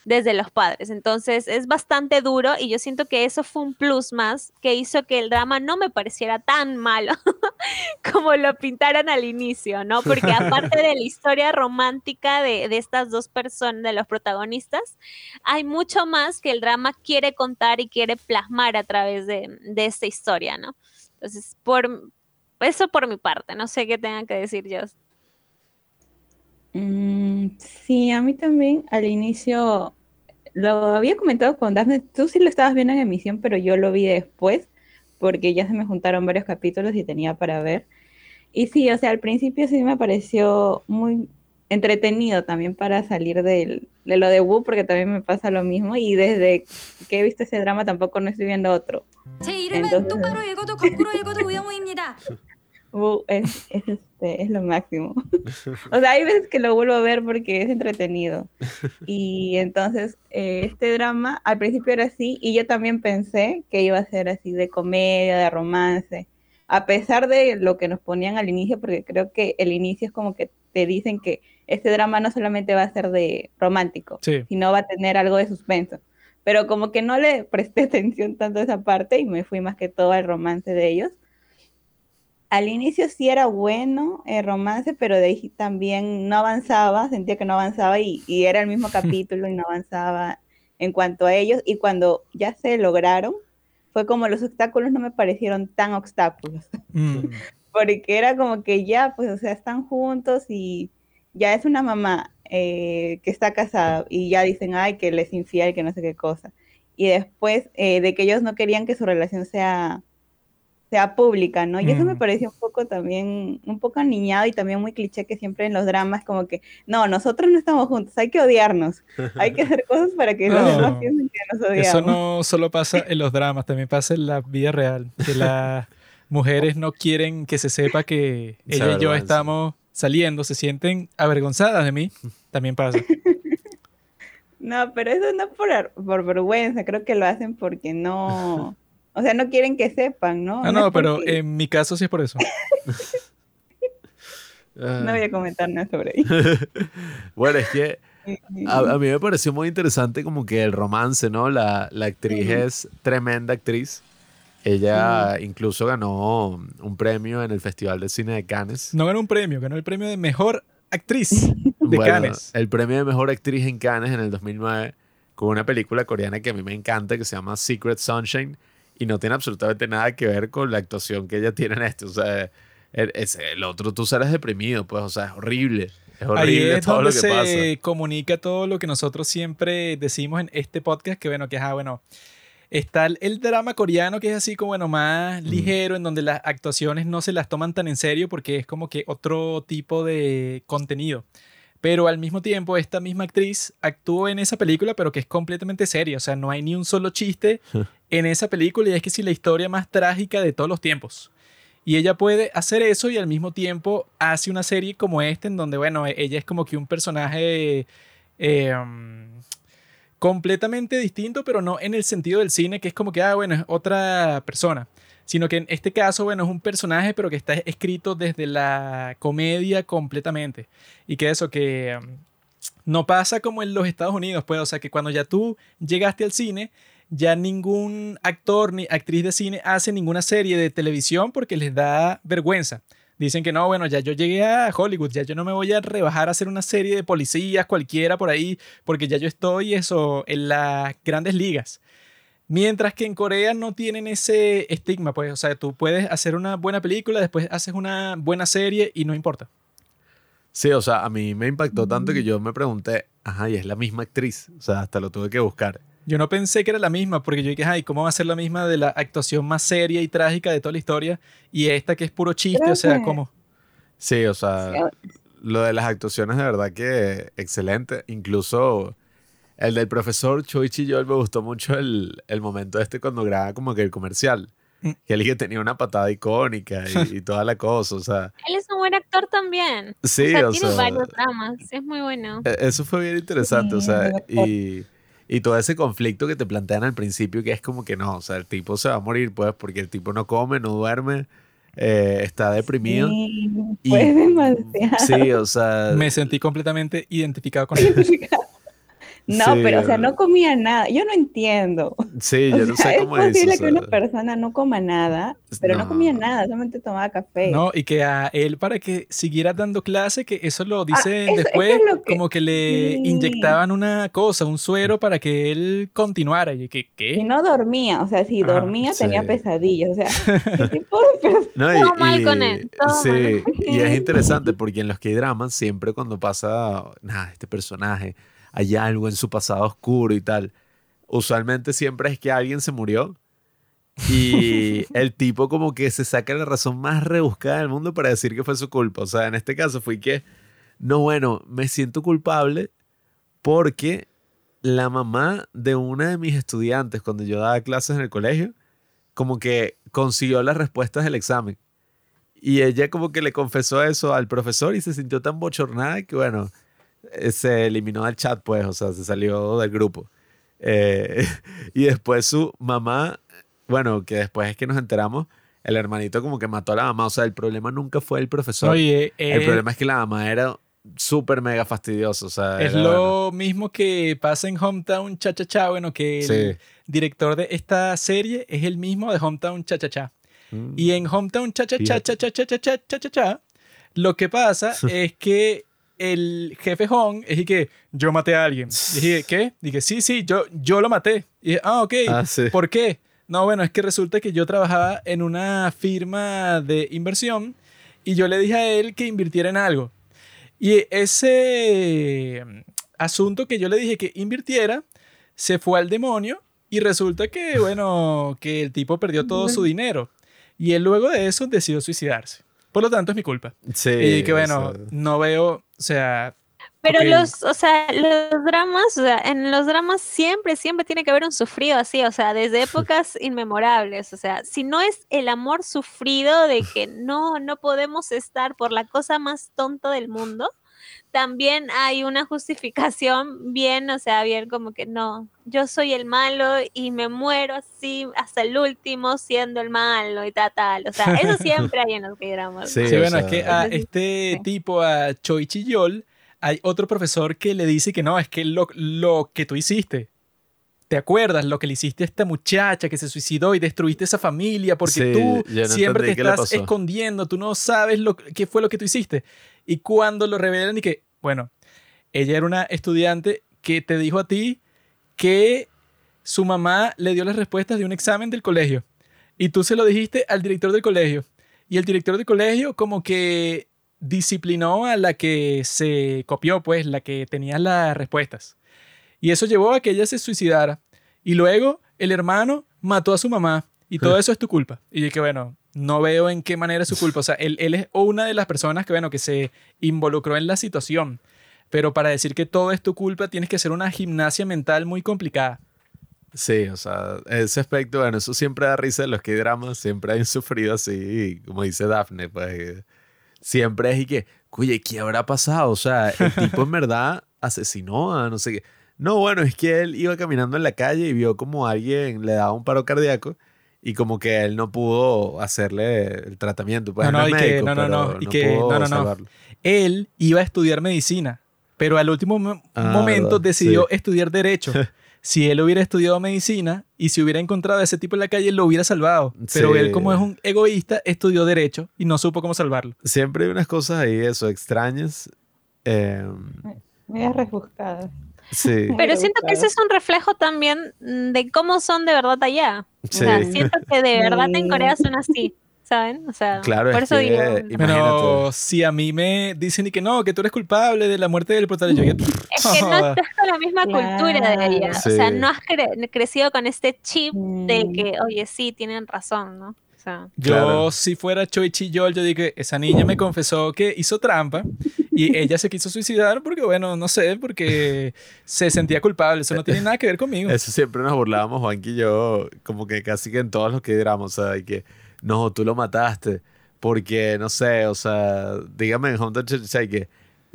Desde los padres. Entonces es bastante duro y yo siento que eso fue un plus más que hizo que el drama no me pareciera tan malo como lo pintaron al inicio, ¿no? Porque aparte de la historia romántica de, de estas dos personas, de los protagonistas, hay mucho más que el drama quiere contar y quiere plasmar a través de, de esta historia, ¿no? Entonces, por eso por mi parte, no sé qué tengan que decir yo. Mm, sí, a mí también al inicio lo había comentado con Daphne, tú sí lo estabas viendo en emisión, pero yo lo vi después porque ya se me juntaron varios capítulos y tenía para ver. Y sí, o sea, al principio sí me pareció muy entretenido también para salir del, de lo de Wu, porque también me pasa lo mismo. Y desde que he visto ese drama tampoco no estoy viendo otro. Entonces... Es, es, este, es, lo máximo. o sea, hay veces que lo vuelvo a ver porque es entretenido. Y entonces, eh, este drama al principio era así y yo también pensé que iba a ser así de comedia, de romance, a pesar de lo que nos ponían al inicio, porque creo que el inicio es como que te dicen que este drama no solamente va a ser de romántico, sí. sino va a tener algo de suspenso. Pero como que no le presté atención tanto a esa parte y me fui más que todo al romance de ellos al inicio sí era bueno el romance, pero de ahí también no avanzaba, sentía que no avanzaba y, y era el mismo capítulo y no avanzaba en cuanto a ellos. Y cuando ya se lograron, fue como los obstáculos no me parecieron tan obstáculos Mm. porque era como que ya, pues, o sea, están juntos y ya es una mamá eh, que está casada y ya dicen, ay, que les infiel, que no sé qué cosa. Y después eh, de que ellos no querían que su relación sea, sea pública, ¿no? Y eso me Mm. pareció un poco también, un poco aniñado y también muy cliché que siempre en los dramas como que, no, nosotros no estamos juntos, hay que odiarnos, hay que hacer cosas para que los No, demás piensen que nos odiamos. Eso no solo pasa en los dramas, también pasa en la vida real. Que las mujeres no quieren que se sepa que ella y yo estamos saliendo, se sienten avergonzadas de mí. También pasa. No, pero eso no por, por vergüenza, creo que lo hacen porque no, o sea, no quieren que sepan, ¿no? Ah, No no, pero porque- en mi caso sí es por eso. No voy a comentar nada sobre ello. Bueno, es que a, a mí me pareció muy interesante como que el romance, ¿no? La, la actriz es tremenda actriz. Ella incluso ganó un premio en el Festival de Cine de Cannes. No ganó un premio, ganó el premio de mejor actriz de Bueno, Cannes. El premio de mejor actriz en Cannes en el 2009 con una película coreana que a mí me encanta que se llama Secret Sunshine y no tiene absolutamente nada que ver con la actuación que ella tiene en este. O sea, el, es- el otro tú sales deprimido, pues, o sea, es horrible. Es Ahí horrible es todo donde lo que se pasa. comunica todo lo que nosotros siempre decimos en este podcast, que bueno, que ah, bueno, está el, el drama coreano que es así como, bueno, más Mm. ligero, en donde las actuaciones no se las toman tan en serio porque es como que otro tipo de contenido. Pero al mismo tiempo, esta misma actriz actuó en esa película, pero que es completamente seria. O sea, no hay ni un solo chiste en esa película y es que sí la historia más trágica de todos los tiempos. Y ella puede hacer eso y al mismo tiempo hace una serie como esta en donde, bueno, e- ella es como que un personaje eh, um, completamente distinto, pero no en el sentido del cine, que es como que, ah, bueno, es otra persona. Sino que en este caso, bueno, es un personaje, pero que está escrito desde la comedia completamente. Y que eso, que um, no pasa como en los Estados Unidos, pues, o sea, que cuando ya tú llegaste al cine, ya ningún actor ni actriz de cine hace ninguna serie de televisión porque les da vergüenza. Dicen que no, bueno, ya yo llegué a Hollywood, ya yo no me voy a rebajar a hacer una serie de policías cualquiera por ahí, porque ya yo estoy eso en las grandes ligas. Mientras que en Corea no tienen ese estigma, pues, o sea, tú puedes hacer una buena película, después haces una buena serie y no importa. Sí, o sea, a mí me impactó tanto que yo me pregunté, ajá, y es la misma actriz. O sea, hasta lo tuve que buscar. Yo no pensé que era la misma, porque yo dije, ay, ¿cómo va a ser la misma de la actuación más seria y trágica de toda la historia? Y esta que es puro chiste, Creo o sea, que- ¿cómo? Sí, o sea, lo de las actuaciones de verdad que excelente. Incluso el del profesor Choichi Yol me gustó mucho el, el momento este cuando graba como que el comercial. Mm. Que él que tenía una patada icónica y, y toda la cosa. O sea, Él es un buen actor también. sí, o sea, o tiene sea, varios dramas. Es muy bueno. e- eso fue bien interesante. o Sí, sea, es verdad. y, y todo ese conflicto que te plantean al principio, que es como que no, o sea, el tipo se va a morir, pues, porque el tipo no come, no duerme, eh, está deprimido. Sí, Y- fue demasiado. Sí, o sea, Me sentí completamente identificado con él. No, Sí, pero o sea, no comía nada. Yo no entiendo. sí, O yo no sea, sé es cómo es. posible o que una sea, persona no coma nada, pero no, comía No. nada, solamente tomaba café. No, y que a él para que siguiera dando clase, que eso lo dicen Ah, eso- eso después, es lo que- como que le sí. inyectaban una cosa, un suero para que él continuara. Y que, Y ¿qué? no dormía, o sea, si dormía tenía sí. pesadillas. O sea, ¿qué tipo de persona? No, y, Todo mal y- con él, todo sí, mal. y es interesante porque en los K-dramas siempre cuando pasa, nada, este personaje, hay algo en su pasado oscuro y tal, usualmente siempre es que alguien se murió y el tipo como que se saca la razón más rebuscada del mundo para decir que fue su culpa. O sea, en este caso fue que, no, bueno, me siento culpable porque la mamá de una de mis estudiantes, cuando yo daba clases en el colegio, como que consiguió las respuestas del examen. Y ella como que le confesó eso al profesor y se sintió tan bochornada que, bueno, se eliminó del chat, pues, o sea, se salió del grupo. Eh, y después su mamá, bueno, que después es que nos enteramos, el hermanito como que mató a la mamá. O sea, el problema nunca fue el profesor. Oye, el eh, problema es que la mamá era súper mega fastidiosa. O sea, es lo mismo que pasa en Hometown Cha Cha Cha. Bueno, que el Sí. director de esta serie es el mismo de Hometown Cha Cha Cha. bueno. Y en Hometown Cha Cha. Cha Cha Cha Cha Cha Cha Cha Cha, lo que pasa es que el jefe Hong es y que yo maté a alguien. Y dije, ¿qué? Dije, sí, sí, yo, yo lo maté. Y dije, ah, ok. Ah, sí. ¿Por qué? No, bueno, es que resulta que yo trabajaba en una firma de inversión y yo le dije a él que invirtiera en algo. Y ese mm, asunto que yo le dije que invirtiera se fue al demonio y resulta que, bueno, que el tipo perdió todo su dinero. Y él luego de eso decidió suicidarse. Por lo tanto, es mi culpa. Sí, y que, bueno, no veo, o sea, Pero los, o sea, los dramas, o sea, en los dramas siempre, siempre tiene que haber un sufrido así, o sea, desde épocas inmemorables, o sea, si no es el amor sufrido de que no, no podemos estar por la cosa más tonta del mundo, también hay una justificación bien, o sea, bien como que no, yo soy el malo y me muero así hasta el último siendo el malo y tal, tal, o sea, eso siempre hay en los dramas. Sí, Sí, o bueno, es que a este sí. tipo, a Choi Chi-yol, hay otro profesor que le dice que no, es que lo, lo que tú hiciste, ¿te acuerdas lo que le hiciste a esta muchacha que se suicidó y destruiste esa familia porque Sí, tú no siempre te estás escondiendo, tú no sabes lo, qué fue lo que tú hiciste? Y cuando lo revelan y que, bueno, ella era una estudiante que te dijo a ti que su mamá le dio las respuestas de un examen del colegio y tú se lo dijiste al director del colegio y el director del colegio como que disciplinó a la que se copió, pues, la que tenía las respuestas. Y eso llevó a que ella se suicidara. Y luego el hermano mató a su mamá. Y todo eso es tu culpa. Y dije, bueno, no veo en qué manera es su culpa. O sea, él, él es una de las personas que, bueno, que se involucró en la situación. Pero para decir que todo es tu culpa, tienes que hacer una gimnasia mental muy complicada. Sí, o sea, ese aspecto, bueno, eso siempre da risa en los que dramas, siempre hay un sufrido así, como dice Daphne, pues eh, siempre es y que, oye, ¿qué habrá pasado? O sea, el tipo en verdad asesinó a no sé qué. No, bueno, es que él iba caminando en la calle y vio como alguien le daba un paro cardíaco y como que él no pudo hacerle el tratamiento. Pues No, no, y que- médico, no, no, pero no, y que- pudo no, no, no. salvarlo. Él iba a estudiar medicina, pero al último mo- Ah, momento verdad, decidió sí. estudiar derecho. si él hubiera estudiado medicina y si hubiera encontrado a ese tipo en la calle, lo hubiera salvado. Pero Sí. él, como es un egoísta, estudió derecho y no supo cómo salvarlo. Siempre hay unas cosas ahí, eso, extrañas. eh, Medias rebuscadas. Sí. Pero siento que ese es un reflejo también mm, de cómo son de verdad allá. O sea, Sí. siento que de verdad en Sí. Corea son así, ¿saben? O sea, Claro, por es eso que- digo, Imagínate. Pero si a mí me dicen y que no, que tú eres culpable de la muerte del protagonista, yo es que no estás con la misma cultura de allá. O sea, Sí. no has cre- crecido con este chip de que, oye, sí, tienen razón, ¿no? Sea, Yo, Claro. si fuera Choi Chi-yol, yo que esa niña me confesó que hizo trampa y ella se quiso suicidar porque, bueno, no sé, porque se sentía culpable. Eso no tiene nada que ver conmigo. Eso siempre nos burlábamos, Juanqui y yo, como que casi que en todos los que dramos, o sea, y que no, tú lo mataste, porque no sé, o sea, dígame en que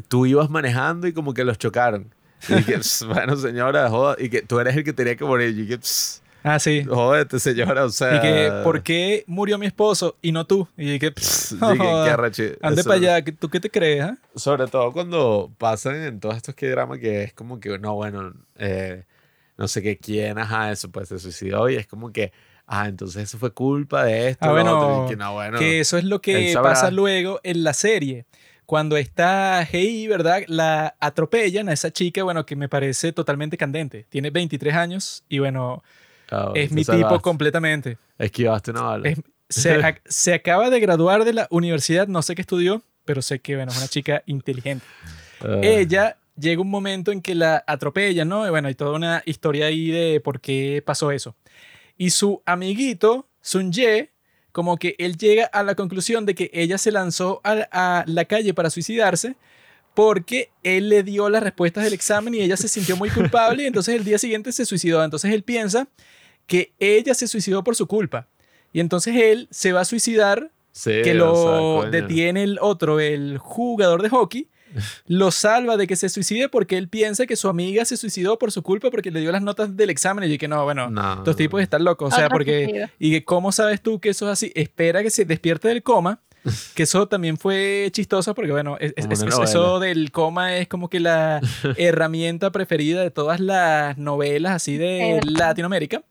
tú ibas manejando y como que los chocaron. Y dije, "Pss, bueno, señora, joda, y que tú eres el que tenía que morir. Y dije, "Pss, Ah, sí. jódete, señora, o sea. Y que, ¿por qué murió mi esposo y no tú? Y dije, Pss, no "Qué arreche". ande para allá, ¿que- ¿tú qué te crees? ah? Sobre todo cuando pasan en todos estos que drama que es como que, no, bueno, eh, no sé qué, quién, ajá, eso pues se suicidó y es como que, ah, entonces eso fue culpa de esto, Ah, bueno, que no, bueno. Que eso es lo que pasa luego en la serie. Cuando está Hei, ¿verdad? La atropellan a esa chica, bueno, que me parece totalmente candente. Tiene 23 años y, bueno, es mi tipo completamente. Esquivaste una bala. Es- se, se acaba de graduar de la universidad, no sé qué estudió, pero sé que, bueno, es una chica inteligente. Ah, Ella llega un momento en que la atropellan, ¿no? Y bueno, hay toda una historia ahí de por qué pasó eso. Y su amiguito, Sun Ye, como que él llega a la conclusión de que ella se lanzó a, a la calle para suicidarse porque él le dio las respuestas del examen y ella se sintió muy culpable y entonces el día siguiente se suicidó. Entonces él piensa que ella se suicidó por su culpa. Y entonces él se va a suicidar, Sí, que o lo sea, detiene el otro, el jugador de hockey, lo salva de que se suicide porque él piensa que su amiga se suicidó por su culpa porque le dio las notas del examen y yo que no, bueno, No. estos tipos están locos, o sea, porque... Y que, ¿cómo sabes tú que eso es así? Espera que se despierte del coma. Que eso también fue chistoso porque, bueno, es- es- es- eso del coma es como que la herramienta preferida de todas las novelas así de. Latinoamérica.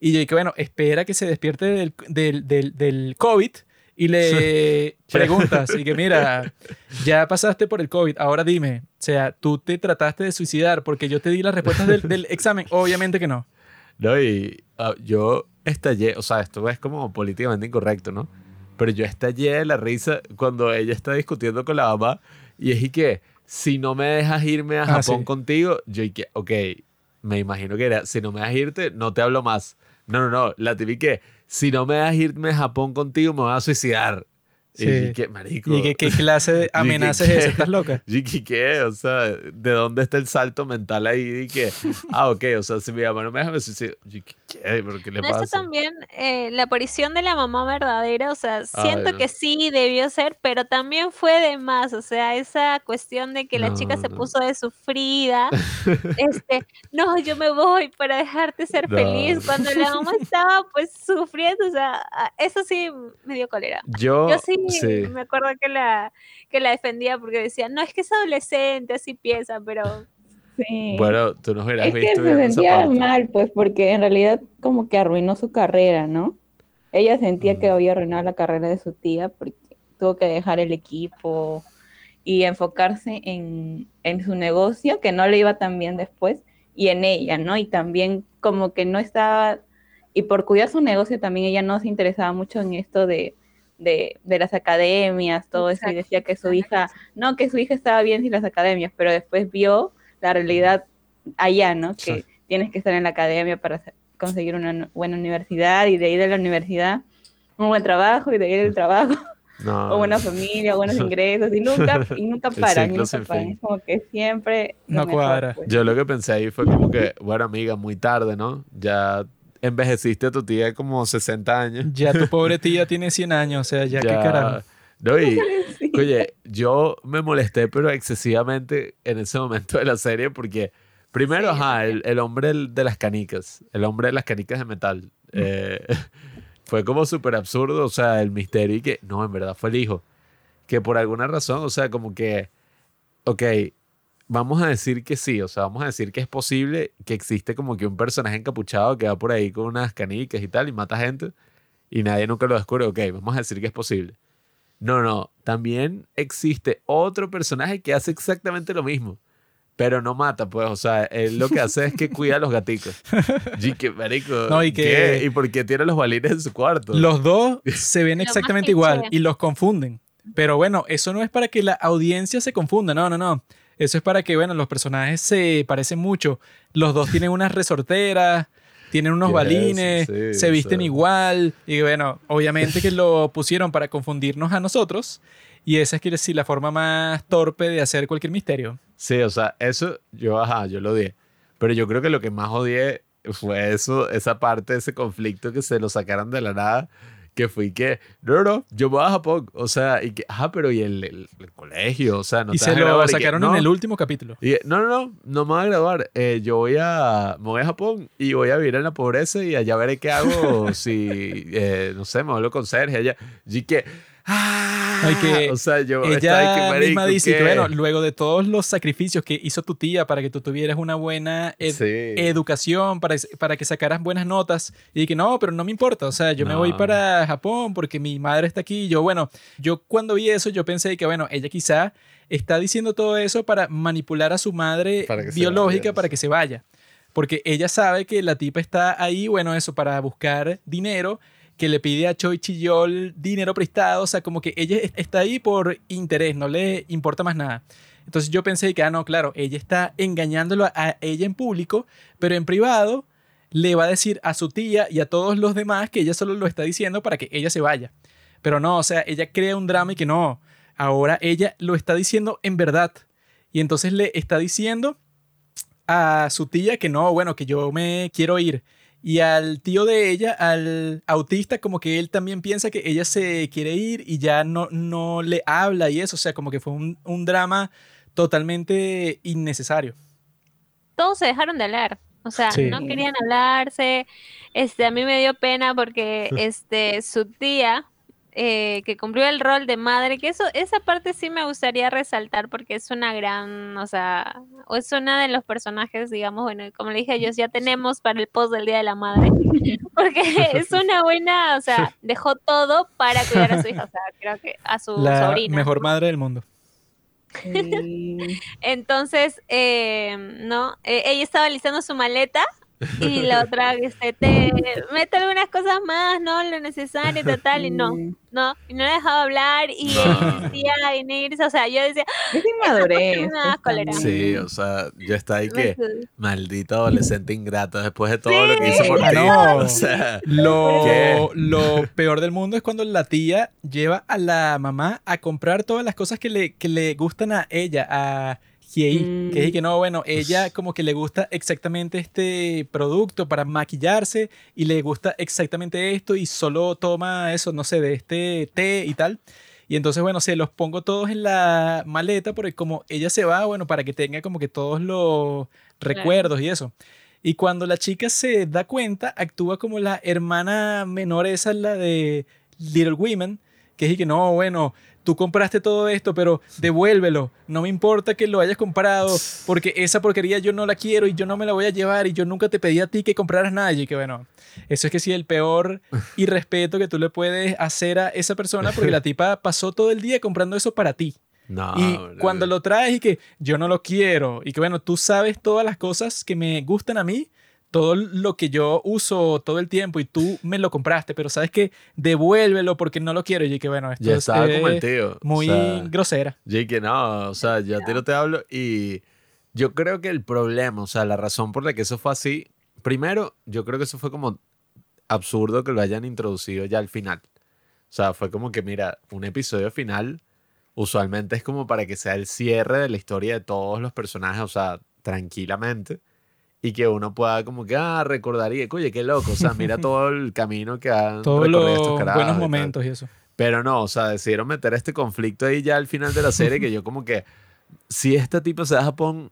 Y yo dije, bueno, espera que se despierte del, del, del, del COVID y le preguntas y que, mira, ya pasaste por el COVID, ahora dime, o sea, tú te trataste de suicidar porque yo te di las respuestas del, del examen. Obviamente que no. No, y ah, yo estallé, o sea, esto es como políticamente incorrecto, ¿no? Pero yo estallé de la risa cuando ella está discutiendo con la mamá y es y que si no me dejas irme a Ah, Japón sí. contigo, yo y que, ok, me imagino que era, si no me dejas irte, no te hablo más. No, no, no, la típica que, si no me dejas irme a Japón contigo, me vas a suicidar. Sí. Y que, marico. ¿Y qué, qué clase de amenaza es. ¿Estás loca? Yiki, ¿qué? O sea, ¿de dónde está el salto mental ahí? Y que, ah, ok, o sea, si mi mamá no me deja, me suicido. Yiki, ¿Pero qué le No, eso también, eh, la aparición de la mamá verdadera, o sea, siento que sí debió ser, pero también fue de más, o sea, esa cuestión de que la chica se no. puso de sufrida, este, no, yo me voy para dejarte ser feliz, cuando la mamá estaba pues sufriendo, o sea, a- eso sí me dio cólera. Yo, Yo sí, sí. me acuerdo que la, que la defendía porque decía, no, es que es adolescente, así piensa, pero Sí. Bueno, tú nos hubieras es que se sentía mal, pues, porque en realidad como que arruinó su carrera, ¿no? Ella sentía que había arruinado la carrera de su tía porque tuvo que dejar el equipo y enfocarse en, en su negocio, que no le iba tan bien después, y en ella, ¿no? Y también como que no estaba, y por cuidar su negocio también ella no se interesaba mucho en esto de, de, de las academias, todo eso, y decía que su hija, no, que su hija estaba bien sin las academias, pero después vio la realidad allá, ¿no? Que Sí. tienes que estar en la academia para conseguir una buena universidad y de ahí de la universidad un buen trabajo y de ahí del trabajo No, o buena familia, buenos ingresos y nunca, y nunca paran, nunca paran. fin. Es como que siempre No mejor, cuadra. pues. Yo lo que pensé ahí fue como que, bueno, amiga, muy tarde, ¿no? Ya envejeciste a tu tía como 60 años. Ya tu pobre tía tiene 100 años, o sea, ya, qué carajo. No, y, oye, yo me molesté, pero excesivamente en ese momento de la serie, porque primero, Sí, ajá, el, el hombre de las canicas, el hombre de las canicas de metal, eh, fue como súper absurdo, o sea, el misterio y que, no, en verdad fue el hijo, que por alguna razón, o sea, como que, ok, vamos a decir que sí, o sea, vamos a decir que es posible que existe como que un personaje encapuchado que va por ahí con unas canicas y tal y mata gente y nadie nunca lo descubre, ok, vamos a decir que es posible. No, no, también existe otro personaje que hace exactamente lo mismo, pero no mata, pues, o sea, él lo que hace es que cuida a los gaticos. Y que, marico, No, y que- ¿qué? ¿Y por qué tiene los balines en su cuarto? Los dos se ven exactamente igual y los confunden. Pero bueno, eso no es para que la audiencia se confunda, no, no, no. Eso es para que, bueno, los personajes se parecen mucho. Los dos tienen unas resorteras, tienen unos Yes, balines, sí, se visten sí. igual. Y bueno, obviamente que lo pusieron para confundirnos a nosotros. Y esa es que sí, la forma más torpe de hacer cualquier misterio. Sí, o sea, eso yo, ajá, yo lo odié. Pero yo creo que lo que más odié fue eso, esa parte, ese conflicto que se lo sacaron de la nada, que fue que, no, no, yo voy a Japón. O sea, y que, ajá, pero y el, el- el colegio, o sea, no y te se vas a lo graduar? Y que, sacaron "No". en el último capítulo. Y, no, no, no, no me voy a graduar. Eh, yo voy a, me voy a Japón y voy a vivir en la pobreza y allá veré qué hago si, eh, no sé, me hablo con Sergio allá. Y que, ah, Ay, que o sea, yo de que, Ella misma "Marico, dice que, ¿qué?". bueno, luego de todos los sacrificios que hizo tu tía para que tú tuvieras una buena ed- Sí. educación, para, para que sacaras buenas notas, y que no, pero no me importa, o sea, yo me voy para Japón porque mi madre está aquí, yo, bueno, yo cuando vi eso, yo pensé que, bueno, ella quizá está diciendo todo eso para manipular a su madre Para biológica para que se vaya. Porque ella sabe que la tipa está ahí, bueno, eso, para buscar dinero, que le pide a Choi Chiyol dinero prestado, o sea, como que ella es- está ahí por interés, no le importa más nada. Entonces yo pensé que, ah, no, claro, ella está engañándolo a ella en público, pero en privado le va a decir a su tía y a todos los demás que ella solo lo está diciendo para que ella se vaya. Pero no, o sea, ella crea un drama y que no, ahora ella lo está diciendo en verdad. Y entonces le está diciendo a su tía que no, bueno, que yo me quiero ir. Y al tío de ella, al autista, como que él también piensa que ella se quiere ir y ya no, no le habla y eso. O sea, como que fue un, un drama totalmente innecesario. Todos se dejaron de hablar. O sea, Sí. no querían hablarse. Este, a mí me dio pena porque este, su tía, eh, que cumplió el rol de madre, que eso, esa parte sí me gustaría resaltar porque es una gran, o sea, o es una de los personajes, digamos, bueno, como le dije a ellos, ya tenemos para el post del Día de la Madre, porque es una buena, o sea, dejó todo para cuidar a su hija, o sea, creo que a su La sobrina. mejor madre del mundo. Entonces, eh, ¿no? Eh, ella estaba listando su maleta y la otra, este, te mete algunas cosas más, ¿no? Lo necesario, total, y no, Sí. no, y no la dejaba hablar y No. insistía en irse, o sea, yo decía, Es inmadurez. pues. Sí, o sea, yo estaba ahí que "Pues, maldita adolescente ingrata después de todo lo que hice Sí. por Ah, ti. no. O sea, Lo, ¿Qué? lo peor del mundo es cuando la tía lleva a la mamá a comprar todas las cosas que le, que le gustan a ella, a Hiei, Mm. que es que no, bueno, ella como que le gusta exactamente este producto para maquillarse y le gusta exactamente esto y solo toma eso, no sé, de este té y tal. Y entonces, bueno, se los pongo todos en la maleta porque como ella se va, bueno, para que tenga como que todos los recuerdos y eso. Y cuando la chica se da cuenta, actúa como la hermana menor, esa la de Little Women, que es y que no, bueno, tú compraste todo esto, pero devuélvelo. No me importa que lo hayas comprado, porque esa porquería yo no la quiero y yo no me la voy a llevar y yo nunca te pedí a ti que compraras nada. Y que bueno, eso es que sí, el peor irrespeto que tú le puedes hacer a esa persona, porque la tipa pasó todo el día comprando eso para ti. no. Y cuando lo traes y que yo no lo quiero, y que bueno, tú sabes todas las cosas que me gustan a mí, todo lo que yo uso todo el tiempo y tú me lo compraste, pero sabes que devuélvelo porque no lo quiero. Y que bueno, esto Ya es como el tío. muy o sea, grosera. yo que no, o sea, yo a ti no te hablo y yo creo que el problema, o sea, la razón por la que eso fue así, primero, yo creo que eso fue como absurdo que lo hayan introducido ya al final. O sea, fue como que, mira, un episodio final usualmente es como para que sea el cierre de la historia de todos los personajes, o sea, tranquilamente. Y que uno pueda como que, ah, recordar y, oye, qué loco, o sea, mira todo el camino que han Todos los estos carajos y buenos momentos y eso. Pero no, o sea, decidieron meter este conflicto ahí ya al final de la serie que yo como que, si esta tipo se va a Japón,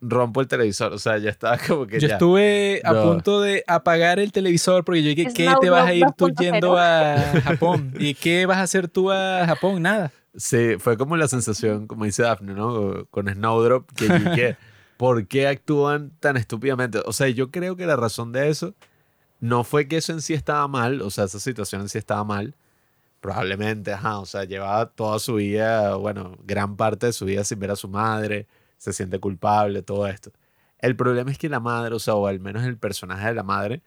rompo el televisor. O sea, ya estaba como que Yo ya. estuve a No. punto de apagar el televisor porque yo dije, ¿qué te vas a ir tú 2.0? yendo a Japón? ¿Y qué vas a hacer tú a Japón? Nada. Sí, fue como la sensación, como dice Daphne, ¿no? Con Snowdrop, que yo dije, ¿por qué actúan tan estúpidamente? O sea, yo creo que la razón de eso no fue que eso en sí estaba mal, o sea, esa situación en sí estaba mal. Probablemente, ajá, o sea, llevaba toda su vida, bueno, gran parte de su vida sin ver a su madre, se siente culpable, todo esto. El problema es que la madre, o sea, o al menos el personaje de la madre,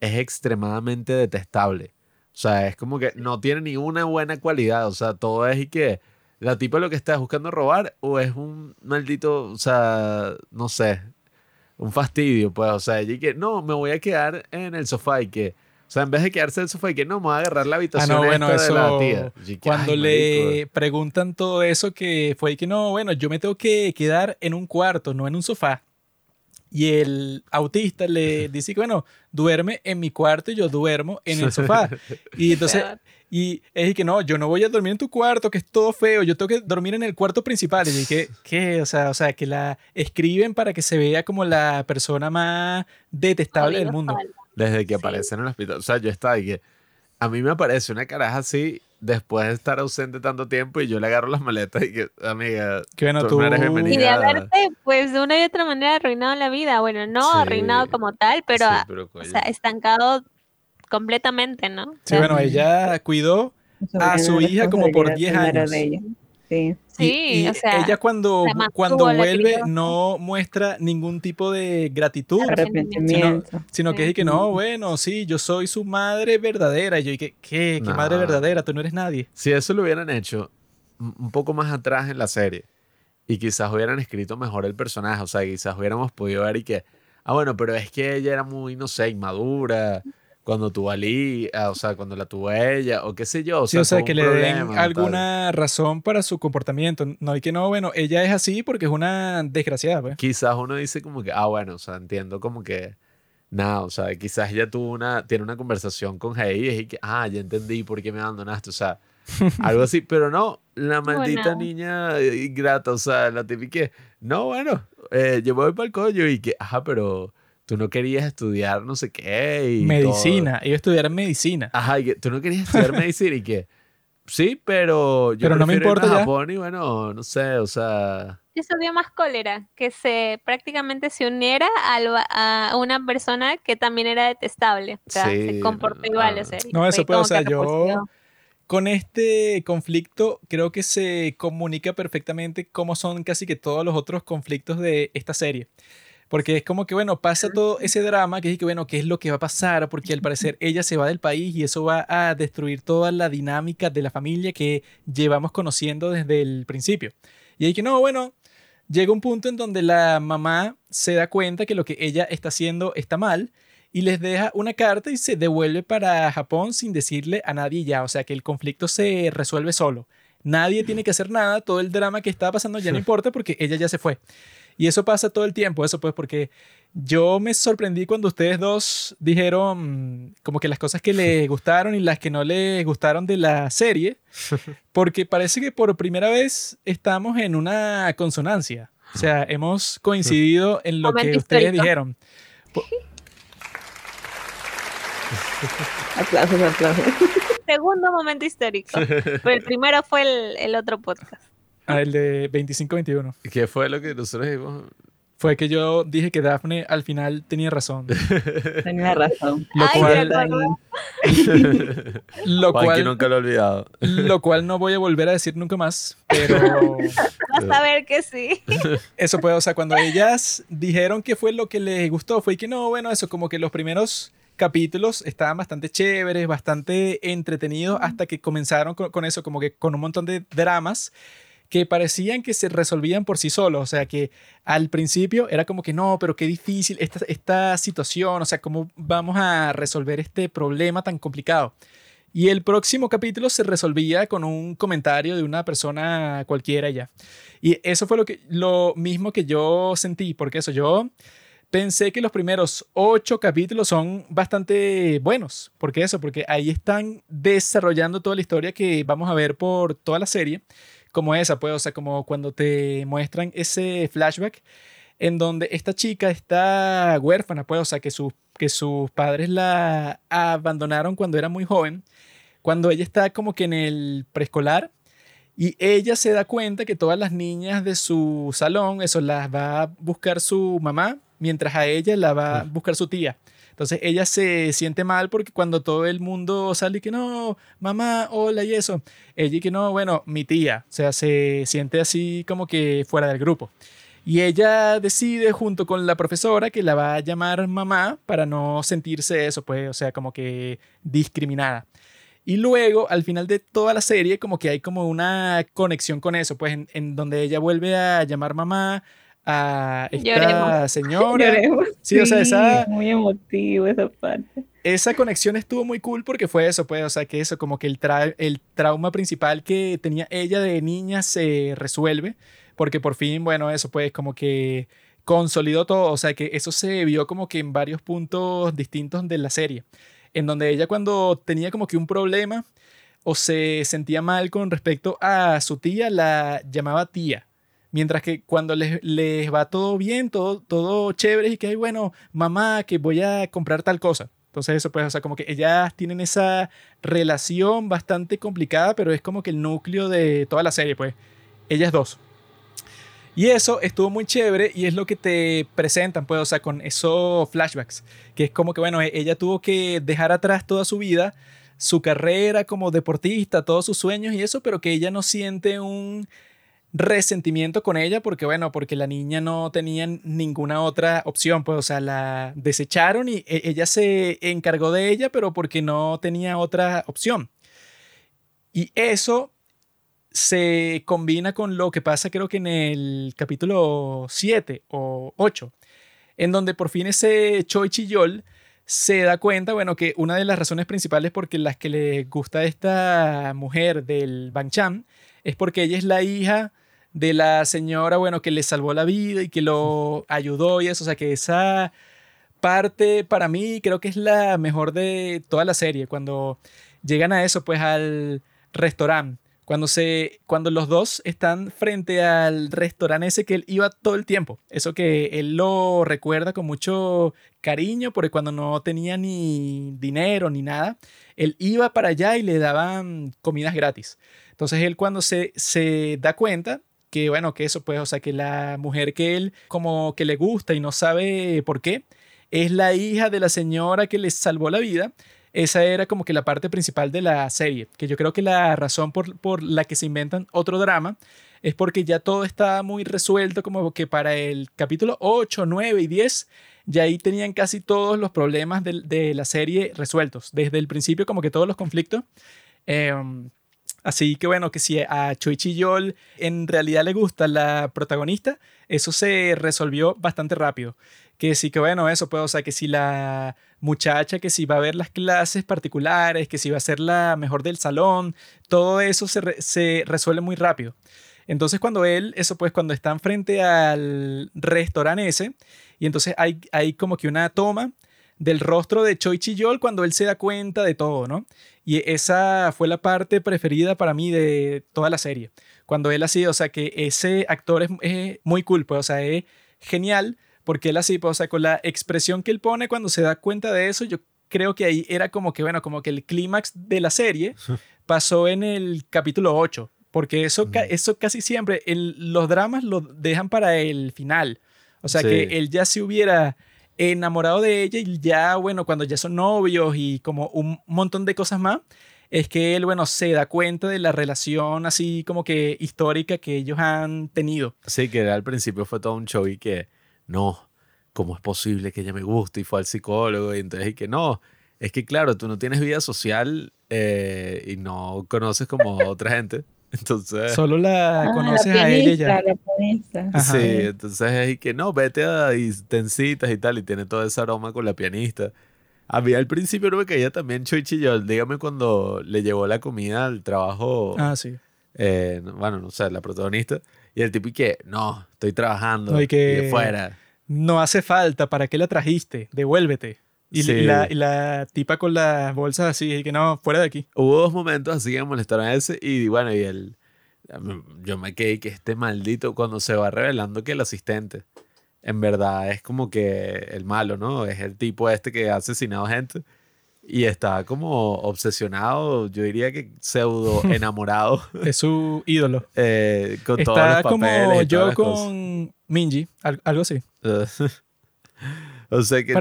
es extremadamente detestable. O sea, es como que no tiene ni una buena cualidad. O sea, todo es y que la tipa lo que está es buscando robar o es un maldito, o sea, no sé, un fastidio, pues. O sea, ella y que no, me voy a quedar en el sofá y que, o sea, en vez de quedarse en el sofá y que no, me voy a agarrar la Ah, habitación no, bueno, esta de la eso. tía. Y que, Cuando le marico. preguntan todo eso, que fue que no, bueno, yo me tengo que quedar en un cuarto, no en un sofá. Y el autista le dice que, bueno, duerme en mi cuarto y yo duermo en el sofá. Y entonces. Y es que no, yo no voy a dormir en tu cuarto, que es todo feo, yo tengo que dormir en el cuarto principal. Y dije, ¿qué? O sea, o sea, que la escriben para que se vea como la persona más detestable del mundo. Desde que Sí. aparece en el hospital. O sea, yo estaba y que a mí me aparece una caraja así después de estar ausente tanto tiempo y yo le agarro las maletas y que, amiga, Que bueno, tú tú... no eres Y de haberte, pues de una y otra manera arruinado la vida. Bueno, no Sí. arruinado como tal, pero, Sí, pero o sea, estancado completamente, ¿no? O Sí, bueno, ella cuidó a su hija como por 10 Responsabilidad años. primero de ella. Sí. Y- Sí, y o sea, ella cuando, cuando vuelve no muestra ningún tipo de gratitud, Arrepentimiento. sino que Sí. dice que no, bueno, sí, yo soy su madre verdadera. Y yo dije, ¿qué? ¿Qué No. madre verdadera? Tú no eres nadie. Si eso lo hubieran hecho un poco más atrás en la serie y quizás hubieran escrito mejor el personaje, o sea, quizás hubiéramos podido ver y que, ah, bueno, pero es que ella era muy, no sé, inmadura, cuando tuvo a Lee, ah, o sea, cuando la tuvo a ella, o qué sé yo. O Sí, sea, o sea, que le den problema, tal. alguna razón para su comportamiento. No hay que no, bueno, ella es así porque es una desgraciada, pues. Quizás uno dice como que, ah, bueno, o sea, entiendo como que, nada, o sea, quizás ella tuvo una, tiene una conversación con Heidi y que, ah, ya entendí por qué me abandonaste, o sea, algo así, pero no, la maldita Bueno. niña ingrata, o sea, la típica, no, bueno, eh, yo me voy para el coño y que, ajá, pero tú no querías estudiar no sé qué y todo. Medicina. Ellos estudiaron medicina. Ajá, y que tú no querías estudiar medicina y que, sí, pero yo Pero no me importa a ya. Japón y bueno, no sé, o sea... Eso dio más cólera, que se prácticamente se uniera a una persona que también era detestable. O sea, Sí, se comportó no, igual. ah. O sea, y No, eso puede, o sea, yo repulsivo. con este conflicto creo que se comunica perfectamente cómo son casi que todos los otros conflictos de esta serie. Porque es como que, bueno, pasa todo ese drama que es que, bueno, ¿qué es lo que va a pasar? Porque al parecer ella se va del país y eso va a destruir toda la dinámica de la familia que llevamos conociendo desde el principio. Y hay que, no, bueno, llega un punto en donde la mamá se da cuenta que lo que ella está haciendo está mal y les deja una carta y se devuelve para Japón sin decirle a nadie ya. O sea que el conflicto se resuelve solo. Nadie tiene que hacer nada, todo el drama que estaba pasando ya no importa porque ella ya se fue. Y eso pasa todo el tiempo, eso pues porque yo me sorprendí cuando ustedes dos dijeron mm, como que las cosas que les gustaron y las que no les gustaron de la serie, porque parece que por primera vez estamos en una consonancia. O sea, hemos coincidido en lo que ustedes histórico. dijeron. Aplausos, aplausos. Segundo momento histórico. Pero el primero fue el, el otro podcast. Ah, el de 25-21. ¿Qué fue lo que nosotros dijimos? Fue que yo dije que Daphne al final tenía razón. Tenía razón. Lo Ay, cual, lo, cual, nunca lo he olvidado. lo cual no voy a volver a decir nunca más. Pero Vas a ver que sí. eso puede, o sea, cuando ellas dijeron que fue lo que les gustó, fue que no, bueno, eso, como que los primeros capítulos estaban bastante chéveres, bastante entretenidos, hasta que comenzaron con, con eso, como que con un montón de dramas que parecían que se resolvían por sí solos, o sea que al principio era como que no, pero qué difícil esta, esta situación, o sea, cómo vamos a resolver este problema tan complicado. Y el próximo capítulo se resolvía con un comentario de una persona cualquiera ya. Y eso fue lo, que, lo mismo que yo sentí, porque eso yo pensé que los primeros ocho capítulos son bastante buenos. ¿Por qué eso? Porque ahí están desarrollando toda la historia que vamos a ver por toda la serie, como esa, pues, o sea, como cuando te muestran ese flashback en donde esta chica está huérfana, pues, o sea, que, sus que sus padres la abandonaron cuando era muy joven, cuando ella está como que en el preescolar y ella se da cuenta que todas las niñas de su salón, eso las va a buscar su mamá, mientras a ella la va a buscar su tía. Entonces ella se siente mal porque cuando todo el mundo sale y que no, mamá, hola y eso, ella y que no, bueno, mi tía, o sea, se siente así como que fuera del grupo. Y ella decide junto con la profesora que la va a llamar mamá para no sentirse eso, pues, o sea, como que discriminada. Y luego, al final de toda la serie, como que hay como una conexión con eso, pues, en, en donde ella vuelve a llamar mamá a esta Lloremos. señora. Lloremos. Sí, o sea, esa- Muy emotivo esa parte. esa conexión estuvo muy cool porque fue eso, pues, o sea, que eso, como que el, tra- el trauma principal que tenía ella de niña se resuelve, porque por fin, bueno, eso, pues, como que consolidó todo, o sea, que eso se vio como que en varios puntos distintos de la serie, en donde ella cuando tenía como que un problema o se sentía mal con respecto a su tía, la llamaba tía. Mientras que cuando les, les va todo bien, todo, todo chévere y que, "Ay, bueno, mamá, que voy a comprar tal cosa. Entonces eso pues, o sea, como que ellas tienen esa relación bastante complicada, pero es como que el núcleo de toda la serie, pues, ellas dos. Y eso estuvo muy chévere y es lo que te presentan, pues, o sea, con esos flashbacks, que es como que, bueno, ella tuvo que dejar atrás toda su vida, su carrera como deportista, todos sus sueños y eso, pero que ella no siente un resentimiento con ella porque, bueno, porque la niña no tenía ninguna otra opción, pues, o sea, la desecharon y e- ella se encargó de ella, pero porque no tenía otra opción. Y eso se combina con lo que pasa creo que en el capítulo 7 o 8, en donde por fin ese Choi Chiyol se da cuenta, bueno, que una de las razones principales por las que le gusta esta mujer del Bangchan es porque ella es la hija de la señora, bueno, que le salvó la vida y que lo ayudó y eso, o sea, que esa parte para mí creo que es la mejor de toda la serie, cuando llegan a eso, pues al restaurante cuando, se, cuando los dos están frente al restaurante ese que él iba todo el tiempo. Eso que él lo recuerda con mucho cariño, porque cuando no tenía ni dinero ni nada, él iba para allá y le daban comidas gratis. Entonces él cuando se, se da cuenta que, bueno, que eso pues, o sea, que la mujer que él como que le gusta y no sabe por qué, es la hija de la señora que le salvó la vida esa era como que la parte principal de la serie, que yo creo que la razón por, por la que se inventan otro drama es porque ya todo está muy resuelto, como que para el capítulo 8, 9 y 10 ya ahí tenían casi todos los problemas de, la serie resueltos, desde el principio como que todos los conflictos. Em, así que bueno, que si a Choichi Yol en realidad le gusta la protagonista, eso se resolvió bastante rápido. Que sí que bueno, eso puede, o sea, que si la muchacha que si va a ver las clases particulares, que si va a ser la mejor del salón, todo eso se, resuelve muy rápido. Entonces cuando él, eso pues cuando están frente al restaurante ese, y entonces hay, hay como que una toma del rostro de Choi Chi-yol cuando él se da cuenta de todo, ¿no? Y esa fue la parte preferida para mí de toda la serie. Cuando él así, o sea, que ese actor es, muy cool, pues, o sea, es genial porque él así, pues, o sea, con la expresión que él pone cuando se da cuenta de eso, yo creo que ahí era como que, bueno, como que el clímax de la serie pasó en el capítulo 8, porque eso, eso casi siempre, los dramas lo dejan para el final. O sea, que él ya se hubiera enamorado de ella y ya, bueno, cuando ya son novios y como un montón de cosas más, es que él, bueno, se da cuenta de la relación así como que histórica que ellos han tenido. Sí, que al principio fue todo un show y que no, ¿cómo es posible que ella me guste? Y fue al psicólogo y entonces y que no, es que claro, tú no tienes vida social eh, y no conoces como otra gente. Entonces. Solo la ah, conoces a ella. sí, entonces es que no, vete a y tencitas y tal, y tiene todo ese aroma con la pianista. A mí al principio no me caía también Choi Chillol. Dígame cuando le llevó la comida al trabajo. Ah, sí. Eh, bueno, no sé, la protagonista. Y el tipo y que, no, estoy trabajando. y que fuera no hace falta, ¿para qué la trajiste? Devuélvete. Y, la, tipa con las bolsas así, y que no, fuera de aquí. Hubo dos momentos así que molestaron a ese y bueno, y el, yo me quedé que este maldito cuando se va revelando que el asistente en verdad es como que el malo, ¿no? Es el tipo este que ha asesinado gente y está como obsesionado, yo diría que pseudo enamorado. es su ídolo. Eh, con está todos los como yo con Minji, algo así. o sea que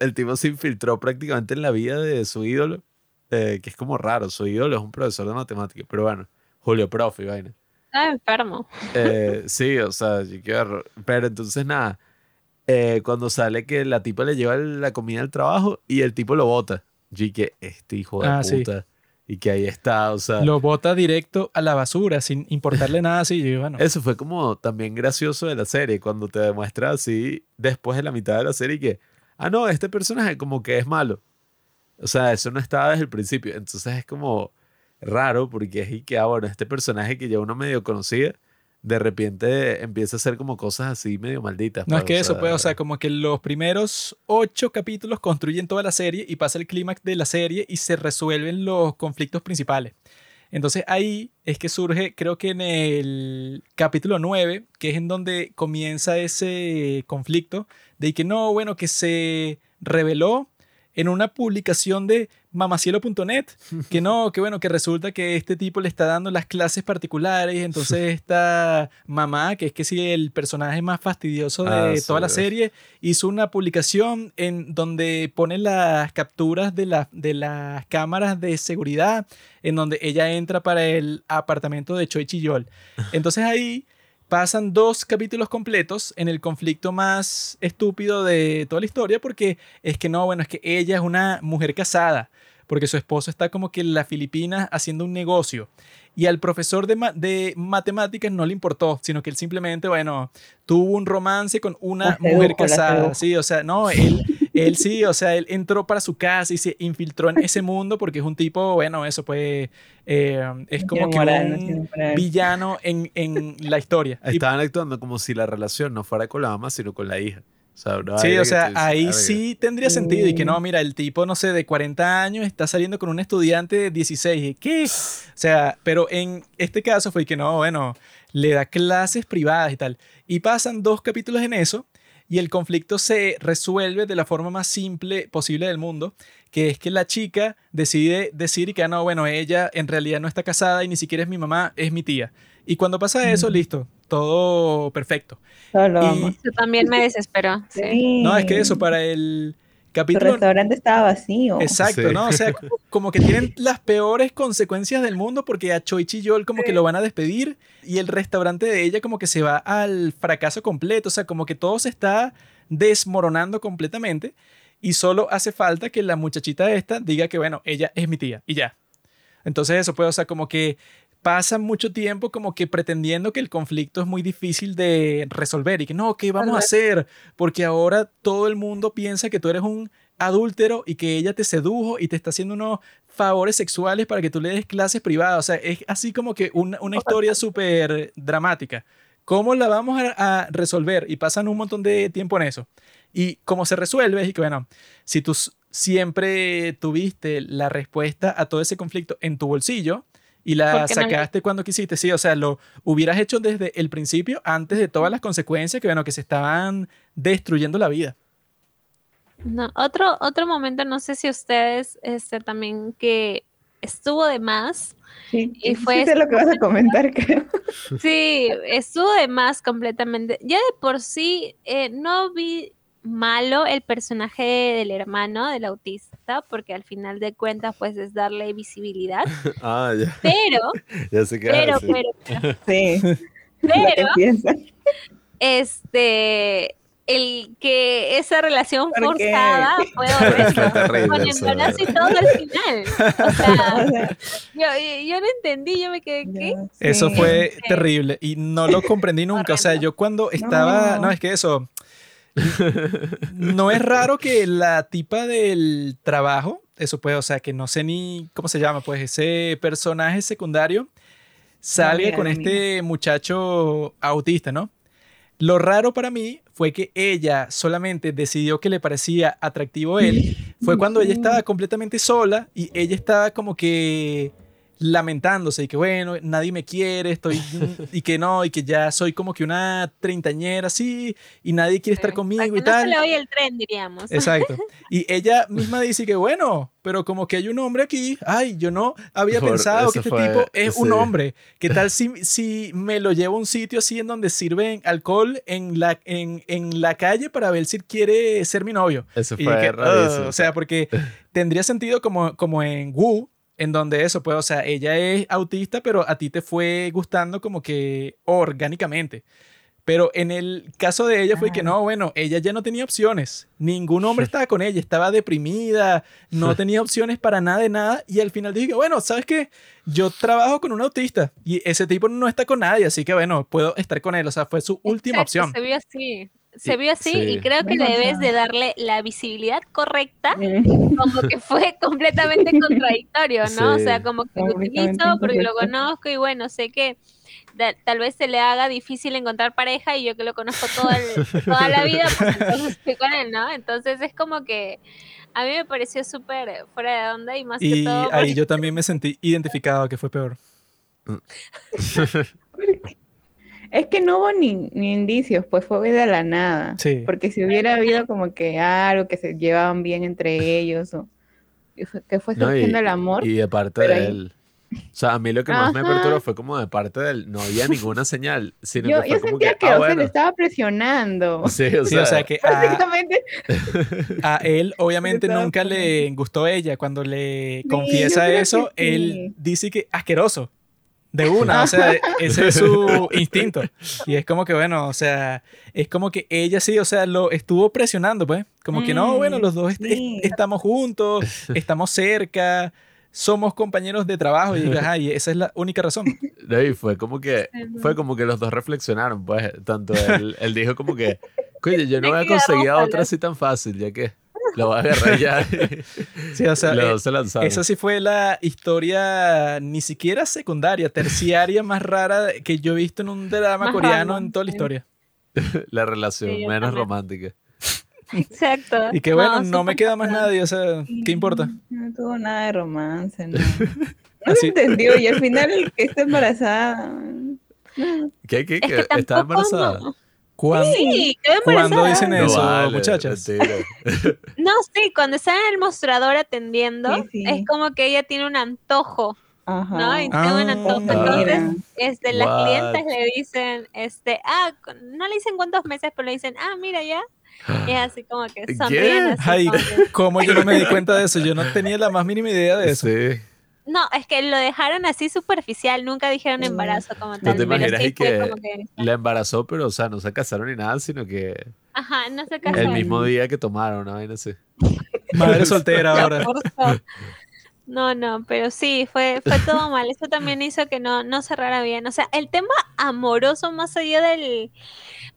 el tipo, se infiltró prácticamente en la vida de su ídolo, eh, que es como raro. Su ídolo es un profesor de matemáticas, pero bueno, Julio Profe, vaina. Ah, enfermo. Eh, sí, o sea, yo quiero. Pero entonces nada. Eh, cuando sale que la tipa le lleva la comida al trabajo y el tipo lo bota. Y que este hijo de ah, puta y que ahí está, o sea... Lo bota directo a la basura sin importarle nada así, y bueno. Eso fue como también gracioso de la serie, cuando te demuestra así después de la mitad de la serie que, ah, no, este personaje como que es malo. O sea, eso no estaba desde el principio, entonces es como raro porque es y que, ah, bueno, este personaje que ya uno medio conocía, de repente empieza a hacer como cosas así medio malditas. No es que eso, pues, o sea, como que los primeros ocho capítulos construyen toda la serie y pasa el clímax de la serie y se resuelven los conflictos principales. Entonces ahí es que surge, creo que en el capítulo 9, que es en donde comienza ese conflicto, de que no, bueno, que se reveló en una publicación de mamacielo.net, que no, que bueno, que resulta que este tipo le está dando las clases particulares, entonces esta mamá, que es que sí el personaje más fastidioso de ah, toda la serie, hizo una publicación en donde pone las capturas de, de las cámaras de seguridad, en donde ella entra para el apartamento de Choi Chiyol. Entonces ahí pasan dos capítulos completos en el conflicto más estúpido de toda la historia porque es que no, bueno, es que ella es una mujer casada, porque su esposo está como que en las Filipinas haciendo un negocio. Y al profesor de, de matemáticas no le importó, sino que él simplemente, bueno, tuvo un romance con una mujer casada. Sí, o sea, no, él, él sí, o sea, él entró para su casa y se infiltró en ese mundo porque es un tipo, bueno, eso pues, eh, es como que un villano en, en la historia. Y- Estaban actuando como si la relación no fuera con la mamá, sino con la hija. O sea, Sí, o sea, ahí sí tendría sentido. Y que no, mira, el tipo, no sé, de 40 años está saliendo con un estudiante de 16. ¿Y ¿Qué? O sea, pero en este caso fue que no, bueno, le da clases privadas y tal. Y pasan dos capítulos en eso y el conflicto se resuelve de la forma más simple posible del mundo, que es que la chica decide decir y que, ah, no, bueno, ella en realidad no está casada y ni siquiera es mi mamá, es mi tía. Y cuando pasa eso, listo, todo perfecto. Y- también me desesperó. sí. Sí. No, es que eso, para el Capítulo... restaurante estaba vacío. Exacto, Sí. ¿no? O sea, como- como que tienen las peores consecuencias del mundo porque a Choichi Yol como que lo van a despedir y el restaurante de ella como que se va al fracaso completo, o sea, como que todo se está desmoronando completamente y solo hace falta que la muchachita esta diga que, bueno, ella es mi tía y ya. Entonces eso puede, o sea, como que pasa mucho tiempo como que pretendiendo que el conflicto es muy difícil de resolver y que no, ¿qué vamos a hacer? Porque ahora todo el mundo piensa que tú eres un adúltero y que ella te sedujo y te está haciendo unos favores sexuales para que tú le des clases privadas. O sea, es así como que una, una historia súper dramática. ¿Cómo la vamos a, a resolver? Y pasan un montón de tiempo en eso. Y cómo se resuelve es que, bueno, si tú siempre tuviste la respuesta a todo ese conflicto en tu bolsillo y la ¿Por qué no lo- sacaste cuando quisiste, sí, o sea, lo hubieras hecho desde el principio, antes de todas las consecuencias que, bueno, que se estaban destruyendo la vida. No, otro, otro momento, no sé si ustedes este, también que estuvo de más. Sí, Y sí fue sé lo que vas a comentar, creo. Sí, estuvo de más completamente. Ya de por sí eh, no vi malo el personaje del hermano del autista, porque al final de cuentas pues es darle visibilidad, Ah, ya, pero, ya pero, pero, Sí, pero, este, el que esa relación forzada fue terrible con embarazo y todo al final. O sea, yo, yo no entendí, yo me quedé, ¿qué? Eso fue Sí. terrible y no lo comprendí nunca. O sea, yo cuando estaba, no, No. es que eso, no es raro que la tipa del trabajo, eso puede, o sea, que no sé ni cómo se llama, pues ese personaje secundario salga con este muchacho autista, ¿no? Lo raro para mí fue que ella solamente decidió que le parecía atractivo él. Fue cuando ella estaba completamente sola y ella estaba como que lamentándose y que bueno, nadie me quiere, estoy y que no, y que ya soy como que una treintañera así y nadie quiere estar conmigo para y no tal. se le oye el tren, diríamos. Exacto. Y ella misma dice que bueno, pero como que hay un hombre aquí, ay, yo no había Por- pensado que este fue- tipo es un hombre. ¿Qué tal si, si me lo llevo a un sitio así en donde sirven alcohol en la, en, en la calle para ver si quiere ser mi novio? Eso Y fue que. "Ugh", o sea, porque tendría sentido como, como en Wu, en donde eso, pues, o sea, ella es autista, pero a ti te fue gustando como que orgánicamente. Pero en el caso de ella fue que no, bueno, ella ya no tenía opciones. Ningún hombre estaba con ella, estaba deprimida, no tenía opciones para nada de nada. Y al final dije, bueno, ¿sabes qué? Yo trabajo con un autista y ese tipo no está con nadie, así que bueno, puedo estar con él. O sea, fue su última Exacto, opción. Se vio así. Se vio así y creo que debes de darle la visibilidad correcta, como que fue completamente contradictorio, ¿no? O sea, como que lo utilizo porque lo conozco y bueno, sé que tal vez se le haga difícil encontrar pareja y yo que lo conozco toda, el- toda la vida, pues entonces estoy con él, ¿no? Entonces es como que a mí me pareció súper fuera de onda y más que Y todo ahí yo también me sentí identificado, que fue peor. Es que no hubo ni, ni indicios, pues fue de la nada. Sí. Porque si hubiera habido como que algo que se llevaban bien entre ellos o que fue, No, y- surgiendo el amor. Y de parte de ahí- él. O sea, a mí lo que más me perturbó fue como de parte de él. No había ninguna señal, sino yo que yo fue como sentía que, que, ah, o sea, le estaba presionando. Sí, o Sí, sea, o sea que a, Prácticamente. a él obviamente nunca le gustó ella. Cuando le confiesa eso, él dice que asqueroso. De una, o sea, ese es su instinto. Y es como que, bueno, o sea, es como que ella sí, o sea, lo estuvo presionando, pues. Como que no, Mm, bueno, los dos est- est- sí. estamos juntos, estamos cerca, somos compañeros de trabajo. Y, ajá, y esa es la única razón. no, y fue como que, fue como que los dos reflexionaron, pues, tanto él, él dijo como que, oye, yo no Me voy a quedaron conseguir a otra así tan fácil, ya que, Lo voy a agarrar ya. Sí, o sea, eh, dos se lanzaron. esa sí fue la historia ni siquiera secundaria, terciaria más rara que yo he visto en un drama Más coreano en toda la historia. La relación Sí, menos también. romántica. Exacto. Y que bueno, no, me queda más nadie, o sea, ¿qué importa? No tuvo nada de romance, no. No se entendió y al final el que está embarazada. no. ¿Qué? ¿Qué? Es ¿Que ¿Está embarazada? no. ¿Cuándo, Sí, quedó ¿cuándo embarazada. dicen No eso, vale, muchachas? No, sí, cuando está en el mostrador atendiendo, Sí, sí. es como que ella tiene un antojo, Ajá. ¿no? Y Ah. tiene un antojo. Ah. Entonces, este, las What? clientes le dicen, este, ah, no le dicen cuántos meses, pero le dicen, ah, mira ya. Y es así como que sonríen así Ay, como que- ¿cómo yo no me di cuenta de eso? Yo no tenía la más mínima idea de eso. Sí. No, es que lo dejaron así superficial, nunca dijeron Mm. embarazo como ¿No tal. te pero imaginas sí que como que- la embarazó, pero, o sea, no se casaron ni nada, sino que Ajá, no se el mismo día que tomaron, una vaina así. Madre soltera ahora. No, no, pero sí, fue, fue todo mal. Eso también hizo que no, no cerrara bien. O sea, el tema amoroso más allá del,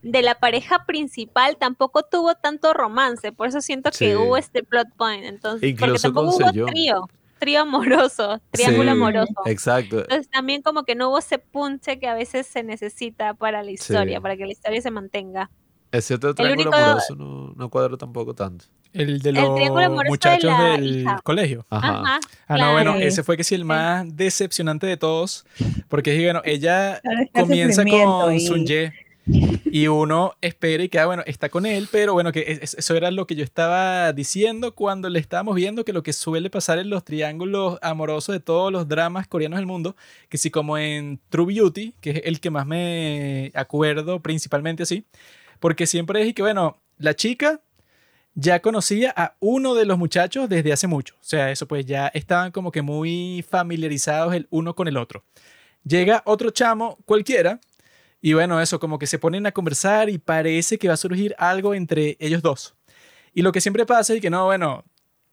de la pareja principal tampoco tuvo tanto romance. Por eso siento que Sí. hubo este plot point. Entonces, porque Incluso tampoco con hubo trío, trío amoroso, triángulo Sí, amoroso. Exacto. Entonces también como que no hubo ese punche que a veces se necesita para la historia, Sí. para que la historia se mantenga. Ese otro triángulo único- amoroso no, no cuadró tampoco tanto. El de El los triángulo de muchachos del hija. colegio. Ajá. Ajá. Ah, no, bueno, ese fue que sí el más decepcionante de todos. Porque es que, bueno, ella comienza con y- Sun Ye y uno espera y queda, bueno, está con él, pero bueno, que es- es- eso era lo que yo estaba diciendo cuando le estábamos viendo que lo que suele pasar en los triángulos amorosos de todos los dramas coreanos del mundo, que sí como en True Beauty, que es el que más me acuerdo principalmente así, porque siempre es y que, bueno, la chica ya conocía a uno de los muchachos desde hace mucho. O sea, eso pues ya estaban como que muy familiarizados el uno con el otro. Llega otro chamo cualquiera y bueno, eso como que se ponen a conversar y parece que va a surgir algo entre ellos dos. Y lo que siempre pasa es que no, bueno,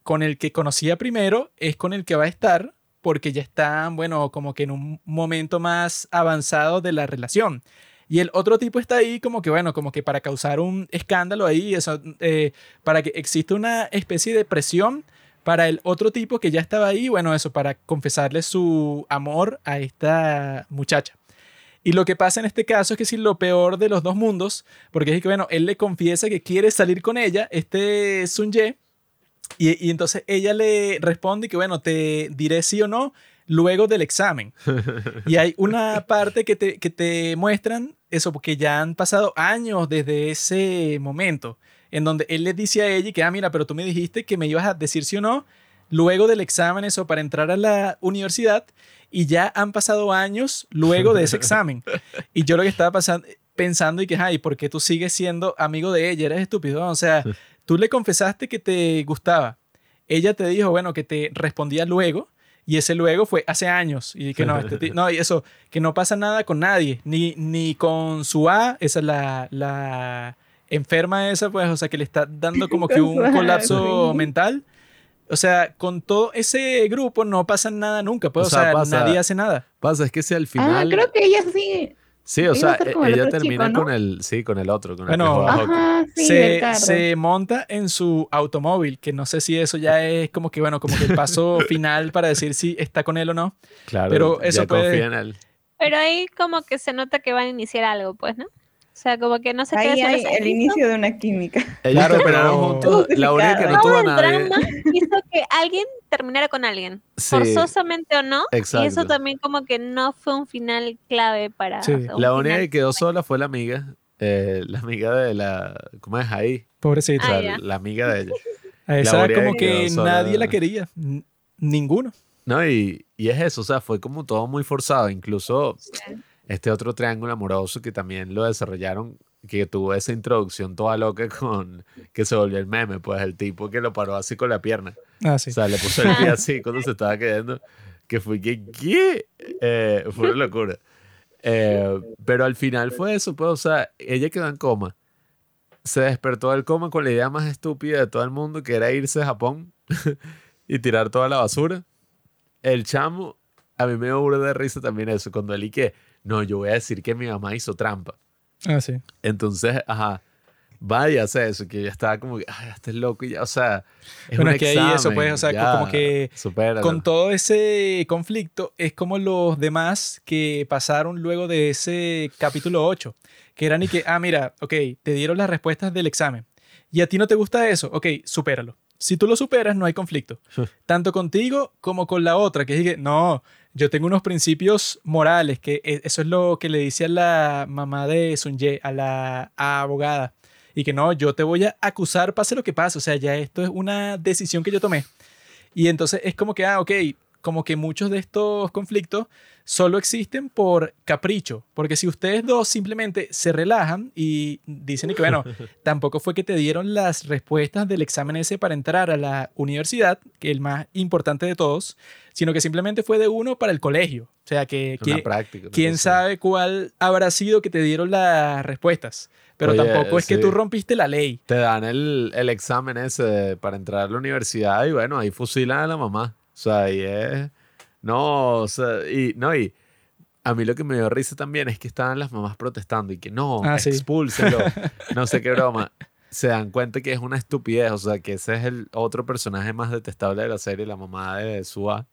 con el que conocía primero es con el que va a estar porque ya están, bueno, como que en un momento más avanzado de la relación. Y el otro tipo está ahí como que, bueno, como que para causar un escándalo ahí, eso, eh, para que exista una especie de presión para el otro tipo que ya estaba ahí, bueno, eso, para confesarle su amor a esta muchacha. Y lo que pasa en este caso es que sí, lo peor de los dos mundos, porque es que, bueno, él le confiesa que quiere salir con ella, este Sun Ye, y, y entonces ella le responde que, bueno, te diré sí o no luego del examen. Y hay una parte que te, que te muestran eso, porque ya han pasado años desde ese momento, en donde él le dice a ella que, ah, mira, pero tú me dijiste que me ibas a decir sí o no luego del examen, eso, para entrar a la universidad, y ya han pasado años luego de ese examen. Y yo lo que estaba pasando, pensando y que, ay, ¿por qué tú sigues siendo amigo de ella? Eres estúpido. O sea, tú le confesaste que te gustaba. Ella te dijo, bueno, que te respondía luego. Y ese luego fue hace años. Y que no, este no, y eso, que no pasa nada con nadie, ni, ni con su A, esa es la, la enferma esa, pues, o sea, que le está dando como que un colapso mental. O sea, con todo ese grupo no pasa nada nunca, pues, O o sea, sea, pasa- nadie hace nada. Pasa, es que si al Ah, final. creo que ella sí. Sí, o sea, estar con el ella termina chico, ¿no? con el. Sí, con el otro. Con Bueno, el. Ajá, sí, se, se monta en su automóvil, que no sé si eso ya es como que, bueno, como que el paso final para decir si está con él o no. Claro, pero ya eso puede- confía en él. Pero ahí como que se nota que van a iniciar algo, pues, ¿no? O sea, como que no se Ahí queda hay el inicio de una química. Ellos Claro, pero- juntos. La única que no tuvo a el drama hizo que alguien terminara con alguien, Sí, forzosamente o no. Y eso exacto. también como que no fue un final clave para... Sí. La única que quedó sola fue la amiga. eh, la amiga de la. ¿Cómo es ahí? Sea, Ah, la amiga de ella. A esa como que que nadie la quería. N- Ninguno. No, y, y es eso, o sea, fue como todo muy forzado. Incluso este otro triángulo amoroso que también lo desarrollaron, que tuvo esa introducción toda loca con que se volvió el meme, pues el tipo que lo paró así con la pierna. Ah, sí. O sea, le puso el pie así cuando se estaba quedando, que fue que, ¿qué? Eh, fue una locura. Eh, pero al final fue eso, pues, o sea, ella quedó en coma. Se despertó del coma con la idea más estúpida de todo el mundo, que era irse a Japón y tirar toda la basura. El chamo, a mí me dio de risa también eso, cuando él y que, no, yo voy a decir que mi mamá hizo trampa. Ah, sí. Entonces, ajá, vaya a hacer eso, que ya estaba como que, ay, este es loco y ya, o sea, es Bueno, un es que ahí eso, examen, pues, o sea, ya, como que supéralo. Con todo ese conflicto, es como los demás que pasaron luego de ese capítulo 8, que eran y que, ah, mira, ok, te dieron las respuestas del examen y a ti no te gusta eso, ok, supéralo. Si tú lo superas, no hay conflicto. Tanto contigo como con la otra, que dice, no, yo tengo unos principios morales, que e- eso es lo que le dice a la mamá de Sunye, a la abogada, y que no, yo te voy a acusar pase lo que pase, o sea, ya esto es una decisión que yo tomé. Y entonces es como que, ah, ok, como que muchos de estos conflictos solo existen por capricho, porque si ustedes dos simplemente se relajan y dicen que, bueno, tampoco fue que te dieron las respuestas del examen ese para entrar a la universidad, que es el más importante de todos, sino que simplemente fue de uno para el colegio. O sea, que práctica. quién sabe cuál habrá sido que te dieron las respuestas, pero Oye, tampoco es que tú rompiste la ley. Te dan el, el examen ese para entrar a la universidad y bueno, ahí fusilan a la mamá. O sea, ahí es... No, o sea, y, no, y a mí lo que me dio risa también es que estaban las mamás protestando y que no, Ah, sí. expúlselo, no sé qué broma. Se dan cuenta que es una estupidez, o sea, que ese es el otro personaje más detestable de la serie, la mamá de Sua.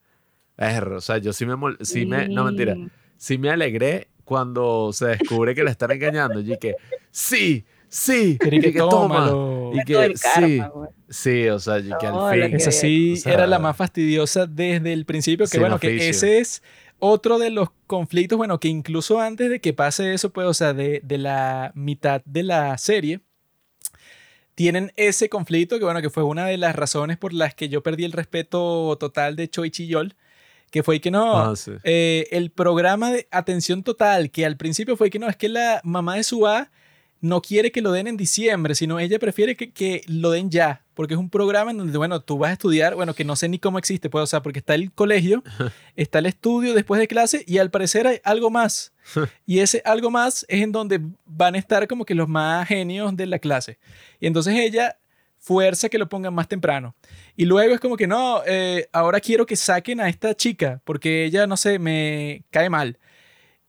Erro, o sea, yo sí me, mol- sí me, no mentira, Sí. sí me alegré cuando se descubre que la están engañando. Y que, sí, sí, y que que toma. tómalo. Y Todo el que karma, sí, güey. sí, o sea, y que al fin. que- Esa sí o sea, era la más fastidiosa desde el principio, que bueno, que ese es otro de los conflictos, bueno, que incluso antes de que pase eso, pues, o sea, de, de la mitad de la serie, tienen ese conflicto, que bueno, que fue una de las razones por las que yo perdí el respeto total de Choi Chiyol, que fue que no, Ah, sí. eh, el programa de atención total, que al principio fue que no, es que la mamá de Suá no quiere que lo den en diciembre, sino ella prefiere que, que lo den ya, porque es un programa en donde, bueno, tú vas a estudiar, bueno, que no sé ni cómo existe, pues, o sea, porque está el colegio, está el estudio después de clase y al parecer hay algo más. Y ese algo más es en donde van a estar como que los más genios de la clase. Y entonces ella fuerza que lo pongan más temprano. Y luego es como que no, eh, ahora quiero que saquen a esta chica porque ella, no sé, me cae mal.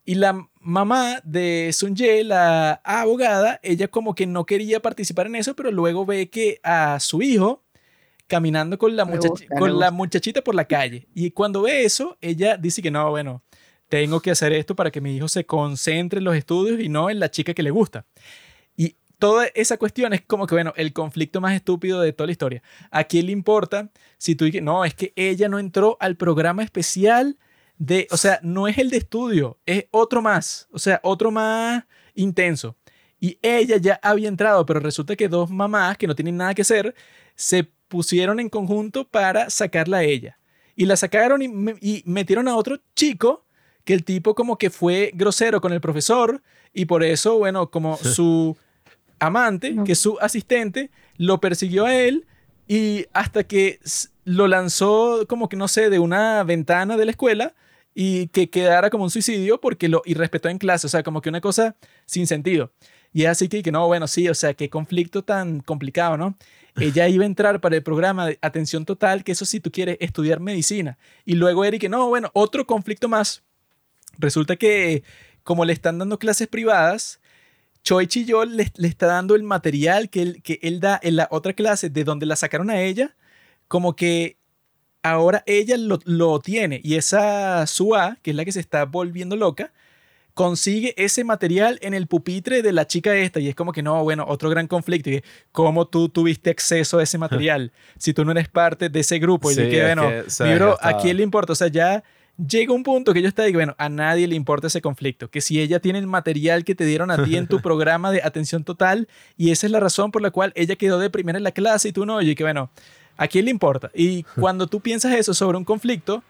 Y la mamá de Sun Ye, la abogada, ella como que no quería participar en eso, pero luego ve que a su hijo caminando con la, muchachi- gusta, con la muchachita por la calle. Y cuando ve eso, ella dice que no, bueno, tengo que hacer esto para que mi hijo se concentre en los estudios y no en la chica que le gusta. Y toda esa cuestión es como que, bueno, el conflicto más estúpido de toda la historia. ¿A quién le importa si tú dices, no, es que ella no entró al programa especial de, o sea, no es el de estudio, es otro más, o sea, otro más intenso. Y ella ya había entrado, pero resulta que dos mamás que no tienen nada que hacer se pusieron en conjunto para sacarla a ella. Y la sacaron y, me- y metieron a otro chico que el tipo como que fue grosero con el profesor y por eso, bueno, como su amante, No. que es su asistente, lo persiguió a él y hasta que lo lanzó como que no sé, de una ventana de la escuela y que quedara como un suicidio porque lo irrespetó en clase, o sea, como que una cosa sin sentido. Y así que, que no, bueno, sí, o sea, qué conflicto tan complicado, ¿no? Ella iba a entrar para el programa de atención total, que eso sí, tú quieres estudiar medicina. Y luego Eric, que no, bueno, otro conflicto más. Resulta que como le están dando clases privadas, Choi Chiyol le, le está dando el material que él, que él da en la otra clase de donde la sacaron a ella, como que ahora ella lo, lo tiene y esa Sua, que es la que se está volviendo loca, consigue ese material en el pupitre de la chica esta y es como que no, bueno, otro gran conflicto. Y que, ¿cómo tú tuviste acceso a ese material si tú no eres parte de ese grupo? y Sí, que, es bueno, que ¿a quién le importa? O sea, ya llega un punto que yo estaba y bueno, a nadie le importa ese conflicto, que si ella tiene el material que te dieron a ti en tu programa de atención total y esa es la razón por la cual ella quedó de primera en la clase y tú no, y que bueno, ¿a quién le importa? Y cuando tú piensas eso sobre un conflicto,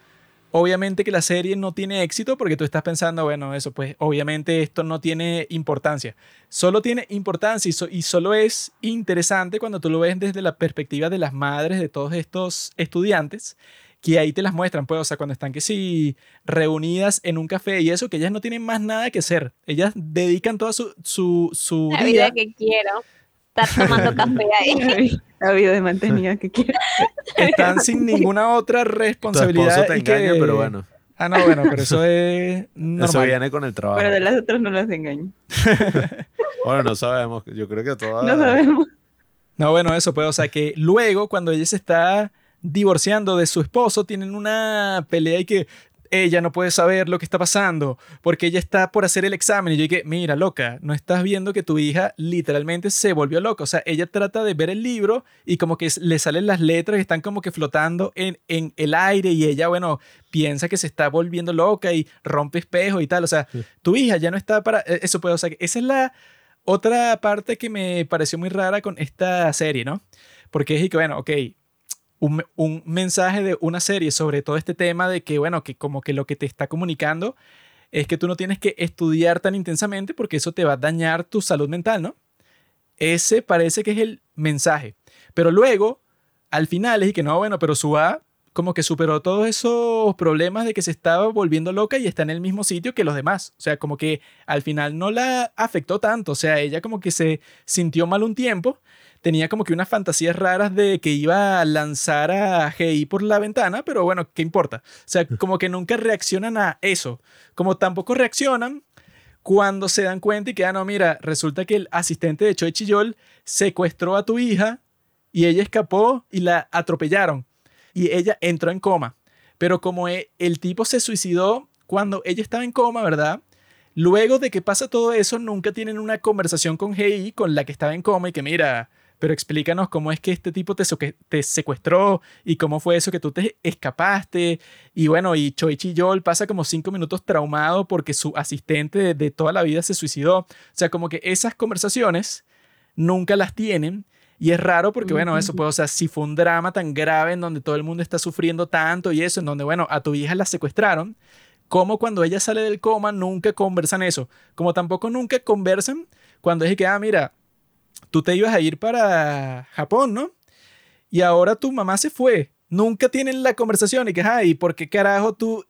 obviamente que la serie no tiene éxito porque tú estás pensando, bueno, eso pues obviamente esto no tiene importancia. Solo tiene importancia y, so- y solo es interesante cuando tú lo ves desde la perspectiva de las madres de todos estos estudiantes que ahí te las muestran, pues, o sea, cuando están que sí reunidas en un café y eso, que ellas no tienen más nada que hacer. Ellas dedican toda su, su, su La día vida que quiero. Estar tomando café ahí. La vida de mantenida que quiero. están sin ninguna otra Tu responsabilidad. esposo te y que- engaña, pero bueno. Ah, no, bueno, pero eso es Eso normal. viene con el trabajo. Pero de las otras no las engaño. Bueno, no sabemos. Yo creo que todas. No sabemos. No, bueno, eso pues, o sea que luego cuando ella se está divorciando de su esposo, tienen una pelea y que ella no puede saber lo que está pasando porque ella está por hacer el examen. Y yo dije, mira, loca, no estás viendo que tu hija literalmente se volvió loca, o sea, ella trata de ver el libro y como que le salen las letras y están como que flotando en, en el aire y ella, bueno, piensa que se está volviendo loca y rompe espejos y tal, o sea, tu hija ya no está para, eh, eso puede, o sea, esa es la otra parte que me pareció muy rara con esta serie, ¿no? Porque es que, bueno, ok, un, un mensaje de una serie sobre todo este tema de que, bueno, que como que lo que te está comunicando es que tú no tienes que estudiar tan intensamente porque eso te va a dañar tu salud mental, ¿no? Ese parece que es el mensaje. Pero luego, al final, es que no, bueno, pero Suá como que superó todos esos problemas de que se estaba volviendo loca y está en el mismo sitio que los demás. O sea, como que al final no la afectó tanto. O sea, ella como que se sintió mal un tiempo. Tenía como que unas fantasías raras de que iba a lanzar a GI por la ventana, pero bueno, ¿qué importa? O sea, como que nunca reaccionan a eso. Como tampoco reaccionan cuando se dan cuenta y que, ah, no, mira, resulta que el asistente de Choi Chiyol secuestró a tu hija y ella escapó y la atropellaron y ella entró en coma. Pero como e- el tipo se suicidó cuando ella estaba en coma, ¿verdad? Luego de que pasa todo eso, nunca tienen una conversación con Hei, con la que estaba en coma, y que mira, pero explícanos cómo es que este tipo te, te secuestró y cómo fue eso que tú te escapaste. Y bueno, y Choichi Yol pasa como cinco minutos traumado porque su asistente de, de toda la vida se suicidó. O sea, como que esas conversaciones nunca las tienen. Y es raro porque, bueno, eso pues, o sea, si fue un drama tan grave en donde todo el mundo está sufriendo tanto y eso, en donde, bueno, a tu hija la secuestraron, como cuando ella sale del coma nunca conversan eso. Como tampoco nunca conversan cuando es que, ah, mira, tú te ibas a ir para Japón, ¿no? Y ahora tu mamá se fue. Nunca tienen la conversación y que, ay, ¿por qué carajo tú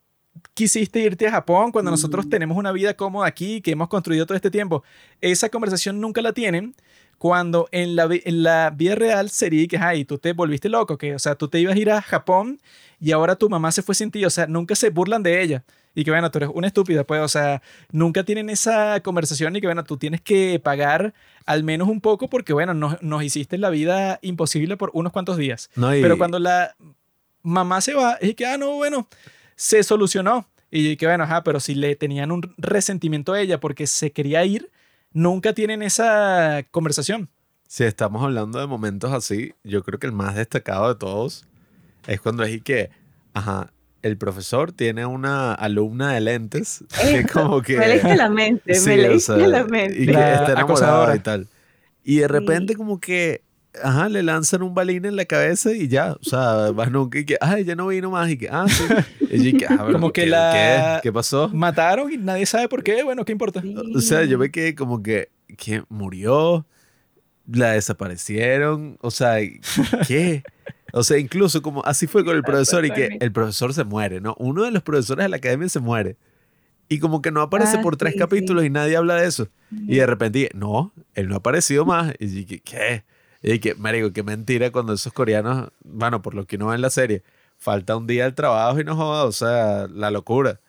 quisiste irte a Japón cuando nosotros tenemos una vida cómoda aquí que hemos construido todo este tiempo? Esa conversación nunca la tienen cuando en la, en la vida real sería que, ay, tú te volviste loco, que, o sea, tú te ibas a ir a Japón y ahora tu mamá se fue sin ti, o sea, nunca se burlan de ella. Y que, bueno, tú eres una estúpida, pues, o sea, nunca tienen esa conversación y que, bueno, tú tienes que pagar al menos un poco porque, bueno, nos, nos hiciste la vida imposible por unos cuantos días. No, y- Pero cuando la mamá se va, es que, ah, no, bueno, se solucionó. Y que, bueno, ajá, pero si le tenían un resentimiento a ella porque se quería ir, nunca tienen esa conversación. Si estamos hablando de momentos así, yo creo que el más destacado de todos es cuando es y que, ajá, el profesor tiene una alumna de lentes que como que... Me leíste la mente, Sí, me o leíste sea, la mente. Y que La está enamorada acosadora. y tal. Y de repente Sí. como que, ajá, le lanzan un balín en la cabeza y ya, o sea, más nunca y que, ay, ya no vino más y que, ah, sí. Y que, ah, Como que ¿qué- la- ¿qué, ¿Qué pasó? Mataron y nadie sabe por qué, bueno, ¿qué importa? Sí. O sea, yo me quedé como que, que murió, la desaparecieron, o sea, ¿qué? O sea, incluso como así fue con el profesor y que el profesor se muere, ¿no? Uno de los profesores de la academia se muere. Y como que no aparece Ah, por tres sí, capítulos sí. y nadie habla de eso. Y de repente no, él no ha aparecido más. Y dije, ¿qué? Y dije, marico, qué mentira cuando esos coreanos, bueno, por lo que uno ve en la serie, falta un día al trabajo y no joda, o sea, la locura.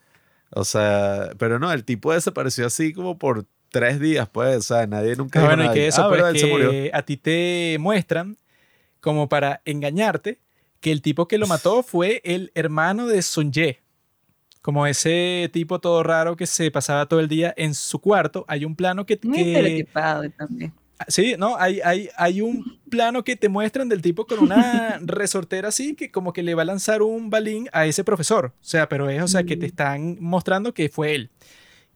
O sea, pero no, el tipo desapareció así como por tres días, pues, o sea, nadie nunca Ah, bueno, y que eso, Ah, se murió. que a ti te muestran como para engañarte que el tipo que lo mató fue el hermano de Sun Ye. Como ese tipo todo raro que se pasaba todo el día en su cuarto. Hay un plano que... Muy que también. sí, no, hay, hay, hay un plano que te muestran del tipo con una resortera así que como que le va a lanzar un balín a ese profesor. O sea, pero es, o sea, que te Mm. están mostrando que fue él.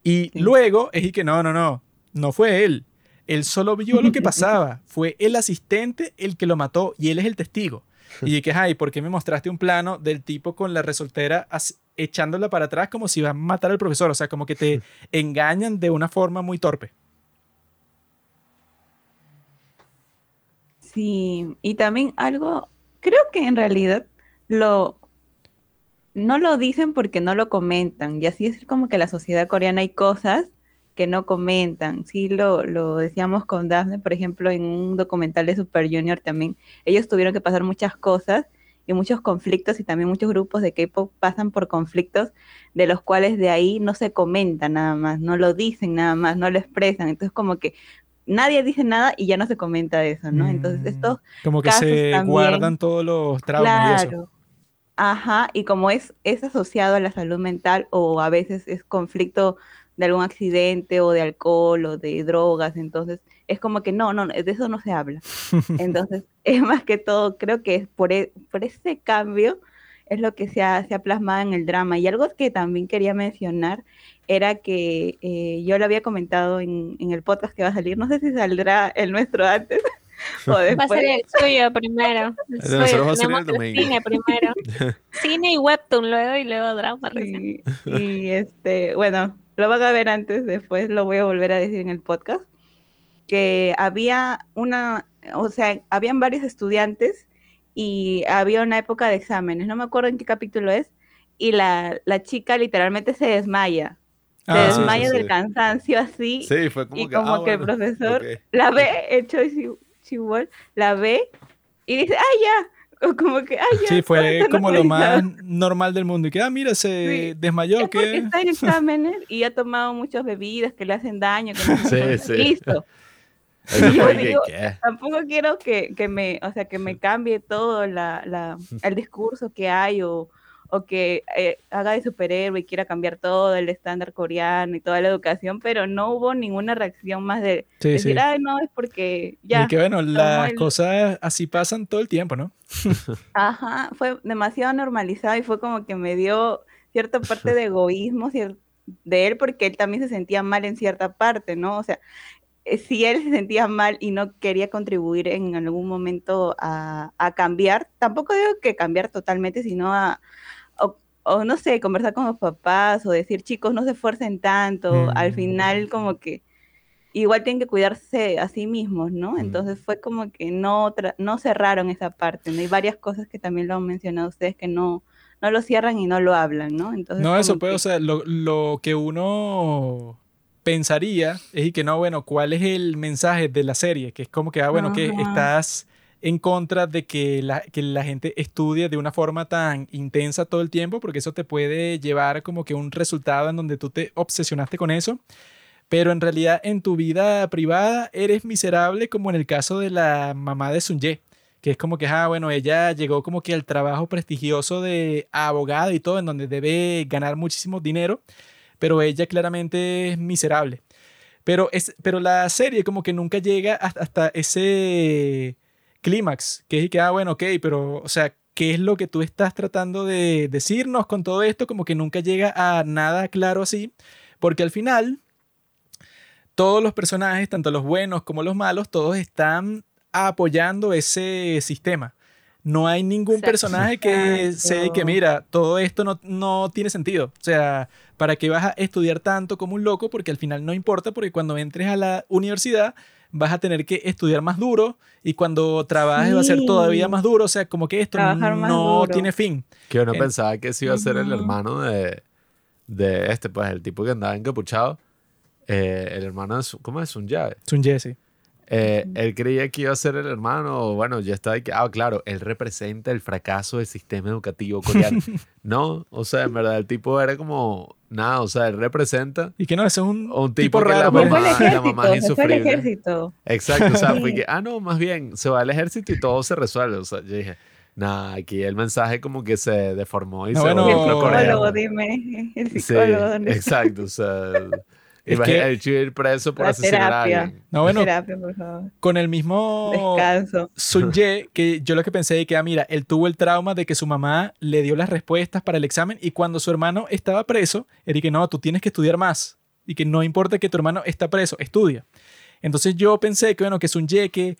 Y Sí. luego es y que no, no, no, no fue él. Él solo vio lo que pasaba. Fue el asistente el que lo mató y él es el testigo. Y que, ay, ¿por qué me mostraste un plano del tipo con la resoltera echándola para atrás como si iba a matar al profesor? O sea, como que te engañan de una forma muy torpe. Sí, y también algo, creo que en realidad lo no lo dicen porque no lo comentan, y así es como que la sociedad coreana hay cosas que no comentan. Sí, lo, lo decíamos con Daphne, por ejemplo, en un documental de Super Junior también, ellos tuvieron que pasar muchas cosas y muchos conflictos y también muchos grupos de K-pop pasan por conflictos de los cuales de ahí no se comenta nada más, no lo dicen nada más, no lo expresan. Entonces como que nadie dice nada y ya no se comenta de eso, ¿no? Entonces Mm, estos Como que casos se también- guardan todos los traumas y eso. Claro. Ajá, y como es, es asociado a la salud mental o a veces es conflicto de algún accidente o de alcohol o de drogas, entonces es como que no, no, de eso no se habla. Entonces, es más que todo, creo que es por, e- por ese cambio es lo que se ha, se ha plasmado en el drama. Y algo que también quería mencionar era que eh, yo lo había comentado en, en el podcast que va a salir, no sé si saldrá el nuestro antes o Va a después. ser el suyo primero. El suyo. nosotros va a Tenemos el cine primero. cine y webtoon luego y luego drama recién. Y, y, este, bueno, lo van a ver antes, después lo voy a volver a decir en el podcast, que había una, o sea, habían varios estudiantes y había una época de exámenes, no me acuerdo en qué capítulo es, y la, la chica literalmente se desmaya, se Ah, sí, sí, desmaya sí. del cansancio así, Sí, fue como y que. como ah, que el bueno, profesor ok. la ve, Siw- Siwon, la ve y dice, ¡ay, ya! O como que, ¡ay, ya! Sí, fue como lo más normalizado". normal del mundo. Y que, ah, mira, se Sí. desmayó. Es que está en exámenes y ha tomado muchas bebidas que le hacen daño. Que no Sí, sí. Listo. Yo digo. Tampoco quiero que, que me, o sea, que me cambie todo la, la- el discurso que hay o, o que eh, haga de superhéroe y quiera cambiar todo el estándar coreano y toda la educación, pero no hubo ninguna reacción más de Sí, decir, sí. ay, no, es porque ya. Y que bueno, las el- cosas así pasan todo el tiempo, ¿no? Ajá, fue demasiado normalizado y fue como que me dio cierta parte de egoísmo de él porque él también se sentía mal en cierta parte, ¿no? O sea, eh, si él se sentía mal y no quería contribuir en algún momento a, a cambiar, tampoco digo que cambiar totalmente, sino a, o, no sé, conversar con los papás o decir, chicos, no se esfuercen tanto, al Mm. final como que igual tienen que cuidarse a sí mismos, ¿no? Mm. Entonces fue como que no, tra- no cerraron esa parte, ¿no? Hay varias cosas que también lo han mencionado ustedes que no, no lo cierran y no lo hablan, ¿no? Entonces No, eso pues, que- o sea, lo, lo que uno pensaría es y que no, bueno, ¿cuál es el mensaje de la serie? Que es como que, ah, bueno, que Ajá. estás en contra de que la, que la gente estudie de una forma tan intensa todo el tiempo, porque eso te puede llevar como que un resultado en donde tú te obsesionaste con eso, pero en realidad en tu vida privada eres miserable como en el caso de la mamá de Sun Ye, que es como que, ah, bueno, ella llegó como que al trabajo prestigioso de abogada y todo, en donde debe ganar muchísimo dinero, pero ella claramente es miserable. Pero, es, pero la serie como que nunca llega hasta, hasta ese clímax, que es que, ah, bueno, ok, pero, o sea, ¿qué es lo que tú estás tratando de decirnos con todo esto? Como que nunca llega a nada claro así, porque al final todos los personajes, tanto los buenos como los malos, todos están apoyando ese sistema. No hay ningún Exacto. personaje que se que mira, todo esto no, no tiene sentido. O sea, ¿para qué vas a estudiar tanto como un loco? Porque al final no importa, porque cuando entres a la universidad vas a tener que estudiar más duro y cuando trabajes va a ser todavía Sí. más duro. O sea, como que esto Trabajar no tiene fin. Que uno En- pensaba que ese iba a ser el hermano de, de este, pues el tipo que andaba encapuchado. Eh, el hermano de Sun, ¿cómo es? Sun Jae. Sun Eh, él creía que iba a ser el hermano, bueno, ya está, de que, ah, claro, él representa el fracaso del sistema educativo coreano. no, o sea, en verdad, el tipo era como, nada, o sea, él representa Y que no, es un, un tipo tipo, que la raro. Se pues. mamá, la ejército, mamá es insufrible. ejército. Exacto, o sea, Sí. que, ah, no, más bien, se va al ejército y todo se resuelve. O sea, yo dije, nada, aquí el mensaje como que se deformó y No, se bueno, el volvió coreano. psicólogo, dime, el Sí, psicólogo, ¿dónde está? exacto, o sea, Es imagina que- chico ir preso por La asesinar a terapia. alguien. No, bueno, Terapia, por favor. con el mismo Descanso. Sun Ye, que yo lo que pensé de que, ah, mira, él tuvo el trauma de que su mamá le dio las respuestas para el examen y cuando su hermano estaba preso, él dije, no, tú tienes que estudiar más y que no importa que tu hermano está preso, estudia. Entonces yo pensé que, bueno, que Sun Ye que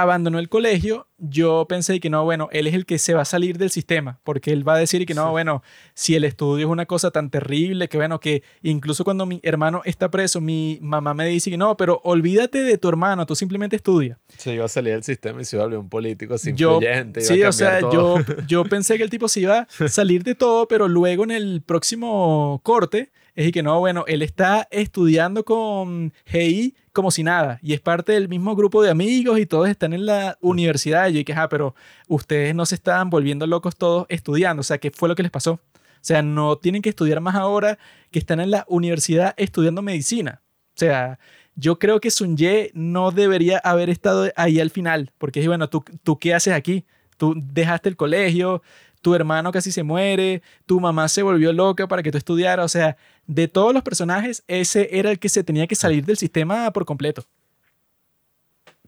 abandonó el colegio, yo pensé que no, bueno, él es el que se va a salir del sistema, porque él va a decir que no, Sí. bueno, si el estudio es una cosa tan terrible, que bueno, que incluso cuando mi hermano está preso, mi mamá me dice que no, pero olvídate de tu hermano, tú simplemente estudia. Se iba a salir del sistema y se iba a volver un político así Yo, influyente. iba a sí, o sea, cambiar yo, yo pensé que el tipo se iba a salir de todo, pero luego en el próximo corte es y que no, bueno, él está estudiando con Hei, como si nada y es parte del mismo grupo de amigos y todos están en la universidad. Y yo dije, ah, pero ustedes no se estaban volviendo locos todos estudiando. O sea, ¿qué fue lo que les pasó? O sea, no tienen que estudiar más ahora que están en la universidad estudiando medicina. O sea, yo creo que Sun Ye no debería haber estado ahí al final, porque bueno, ¿tú, ¿tú qué haces aquí? Tú dejaste el colegio, tu hermano casi se muere, tu mamá se volvió loca para que tú estudiaras, o sea, de todos los personajes, ese era el que se tenía que salir del sistema por completo.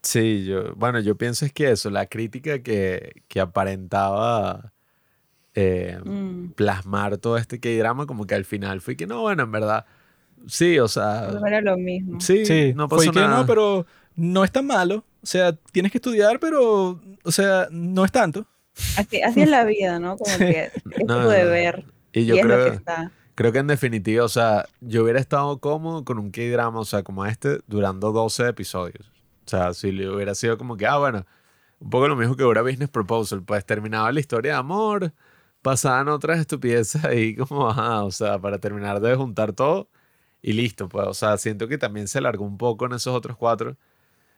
Sí, yo, bueno, yo pienso es que eso, la crítica que, que aparentaba eh, Mm. plasmar todo este K-drama, como que al final fue que no, bueno, en verdad, sí, o sea, No era lo mismo. sí, Sí, no fue pasó que nada. no, pero no es tan malo. O sea, tienes que estudiar, pero, o sea, no es tanto. Así, así es la vida, ¿no? Como que es No, tu deber. Y Y, yo es lo que creo, está. creo que en definitiva, o sea, yo hubiera estado cómodo con un K-drama, o sea, como este, durando 12 episodios. O sea, si le hubiera sido como que, ah, bueno, un poco lo mismo que hubiera Business Proposal, pues terminaba la historia de amor, pasaban otras estupideces ahí como, ajá, o sea, para terminar de juntar todo y listo, pues, o sea, siento que también se alargó un poco en esos otros cuatro.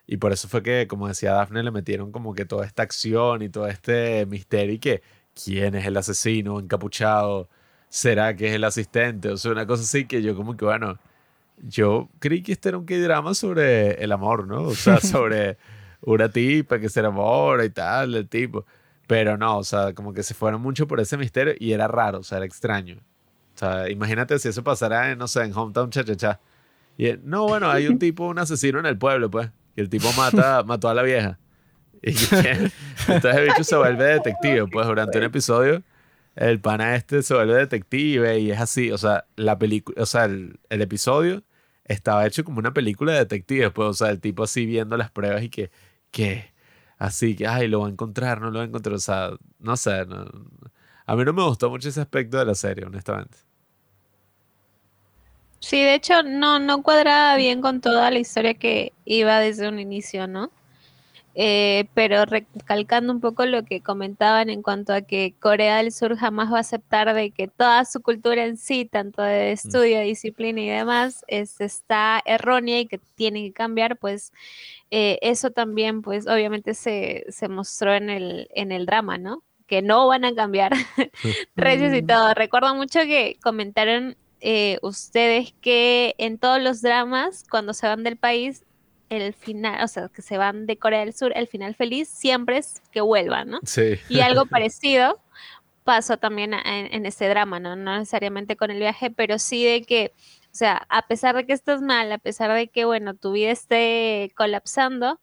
Y por eso fue que, como decía Daphne, le metieron como que toda esta acción y todo este misterio y que quién es el asesino encapuchado, será que es el asistente, o sea, una cosa así que yo como que, bueno, yo creí que este era un K-drama sobre el amor, ¿no? O sea, sobre una tipa que se enamora y tal, del tipo. Pero no, o sea, como que se fueron mucho por ese misterio y era raro, o sea, era extraño. O sea, imagínate si eso pasara en, no sé, en Hometown Cha Cha Cha. Y no, bueno, hay un tipo, un asesino en el pueblo, pues. Y el tipo mata, mató a la vieja. Y entonces el bicho se vuelve detective, pues durante un episodio el pana este se vuelve detective y es así, o sea, la película, o sea, el, el episodio estaba hecho como una película de detectives, pues, o sea, el tipo así viendo las pruebas y que, que, así que, ay, lo va a encontrar, no lo va a encontrar, o sea, no sé, no- a mí no me gustó mucho ese aspecto de la serie, honestamente. Sí, de hecho, no, no cuadraba bien con toda la historia que iba desde un inicio, ¿no? Eh, pero recalcando un poco lo que comentaban en cuanto a que Corea del Sur jamás va a aceptar de que toda su cultura en sí, tanto de estudio, disciplina y demás, es, está errónea y que tiene que cambiar, pues eh, eso también, pues obviamente se, se mostró en el, en el drama, ¿no? Que no van a cambiar recios y todo. Recuerdo mucho que comentaron eh, ustedes que en todos los dramas, cuando se van del país, el final, o sea, que se van de Corea del Sur, el final feliz siempre es que vuelvan, ¿no? Sí. Y algo parecido pasó también a- en, en este drama, ¿no? No necesariamente con el viaje, pero sí de que, o sea, a pesar de que estás mal, a pesar de que, bueno, tu vida esté colapsando,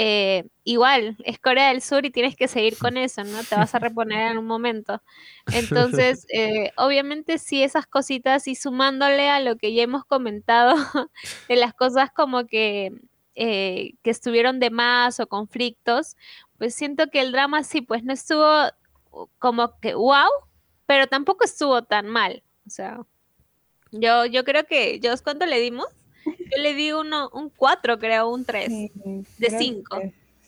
eh, igual es Corea del Sur y tienes que seguir con eso, ¿no? Te vas a reponer en un momento. Entonces, eh, obviamente sí, esas cositas y sumándole a lo que ya hemos comentado de las cosas como que, eh, que estuvieron de más o conflictos, pues siento que el drama sí, pues no estuvo como que wow, pero tampoco estuvo tan mal. O sea, yo, yo creo que, yo, ¿cuánto le dimos? Yo le di uno, un 4, creo, un 3. Sí, de creo que cinco.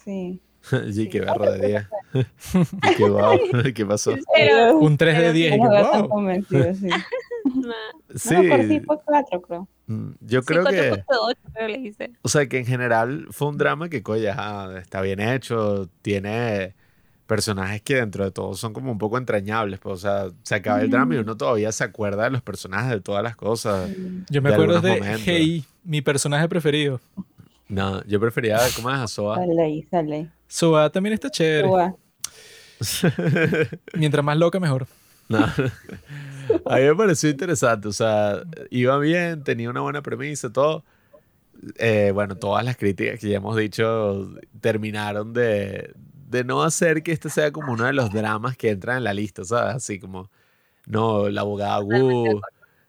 Sí. Sí, qué berro de día. Y qué guau, ¿qué pasó? Pero, Un 3 de pero 10. y No que, me veo tan wow. convencido, sí. no, Sí, No, por sí fue cuatro, creo. mm, yo sí, creo que... 4.8 creo le hice. O sea, que en general fue un drama que, coño, está bien hecho, tiene personajes que dentro de todo son como un poco entrañables, pues, o sea, se acaba el drama y uno todavía se acuerda de los personajes, de todas las cosas. Yo me de acuerdo de momentos. Mi personaje preferido. No, yo prefería ver cómo es a Soa. Sale ahí, sale ahí. Soa también está chévere. Mientras más loca, mejor. No. A mí me pareció interesante, o sea, iba bien, tenía una buena premisa, todo. Eh, bueno, todas las críticas que ya hemos dicho terminaron de, de no hacer que este sea como uno de los dramas que entran en la lista, ¿sabes? Así como, no, la abogada Wu,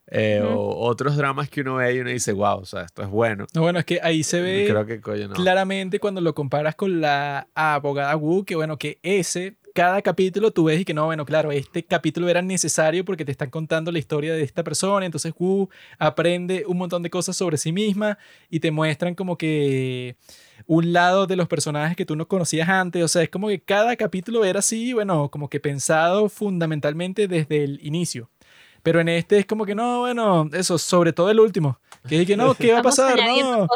eh, o otros dramas que uno ve y uno dice, wow, o sea, esto es bueno. No, bueno, es que ahí se ve Creo que, coño, no. claramente cuando lo comparas con la abogada Wu, que bueno, que ese, cada capítulo tú ves y que no, bueno, claro, este capítulo era necesario porque te están contando la historia de esta persona, entonces Wu aprende un montón de cosas sobre sí misma y te muestran como que un lado de los personajes que tú no conocías antes, o sea, es como que cada capítulo era así, bueno, como que pensado fundamentalmente desde el inicio. Pero en este es como que no, bueno, eso, sobre todo el último. Que dije, no, ¿qué va a pasar? No.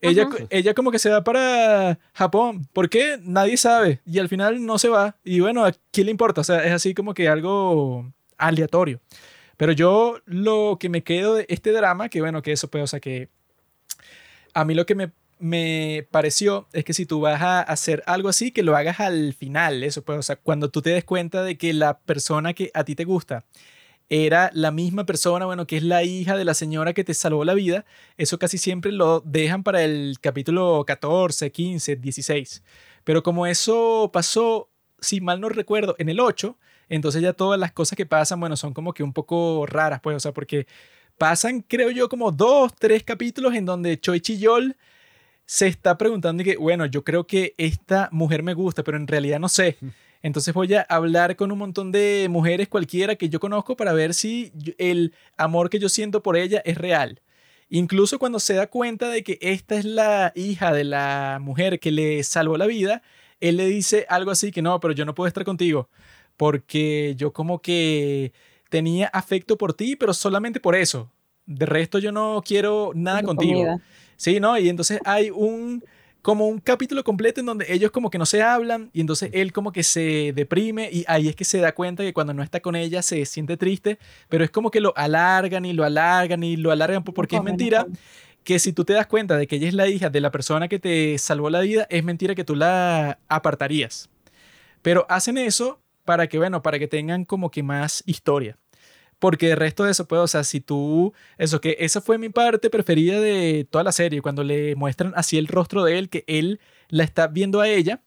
Ella, ella como que se va para Japón. ¿Por qué? Nadie sabe. Y al final no se va. Y bueno, ¿a quién le importa? O sea, es así como que algo aleatorio. Pero yo lo que me quedo de este drama, que bueno, que eso pues, o sea, que a mí lo que me, me pareció es que si tú vas a hacer algo así, que lo hagas al final, eso pues, o sea, cuando tú te des cuenta de que la persona que a ti te gusta era la misma persona, bueno, que es la hija de la señora que te salvó la vida, eso casi siempre lo dejan para el capítulo 14, 15, 16. Pero como eso pasó, si mal no recuerdo, en el 8, entonces ya todas las cosas que pasan, bueno, son como que un poco raras, pues, o sea, porque pasan, creo yo, como dos, tres capítulos en donde Choi Chi-yol se está preguntando y que, bueno, yo creo que esta mujer me gusta, pero en realidad no sé. Entonces voy a hablar con un montón de mujeres cualquiera que yo conozco para ver si el amor que yo siento por ella es real. Incluso cuando se da cuenta de que esta es la hija de la mujer que le salvó la vida, él le dice algo así que no, pero yo no puedo estar contigo porque yo como que tenía afecto por ti, pero solamente por eso. De resto yo no quiero nada contigo. comida. Sí, ¿no? Y entonces hay un como un capítulo completo en donde ellos como que no se hablan y entonces él como que se deprime y ahí es que se da cuenta que cuando no está con ella se siente triste, pero es como que lo alargan y lo alargan y lo alargan por- porque es mentira que si tú te das cuenta de que ella es la hija de la persona que te salvó la vida, es mentira que tú la apartarías. Pero hacen eso para que, bueno, para que tengan como que más historia. Porque el resto de eso, pues, o sea, si tú, eso que esa fue mi parte preferida de toda la serie, cuando le muestran así el rostro de él, que él la está viendo a ella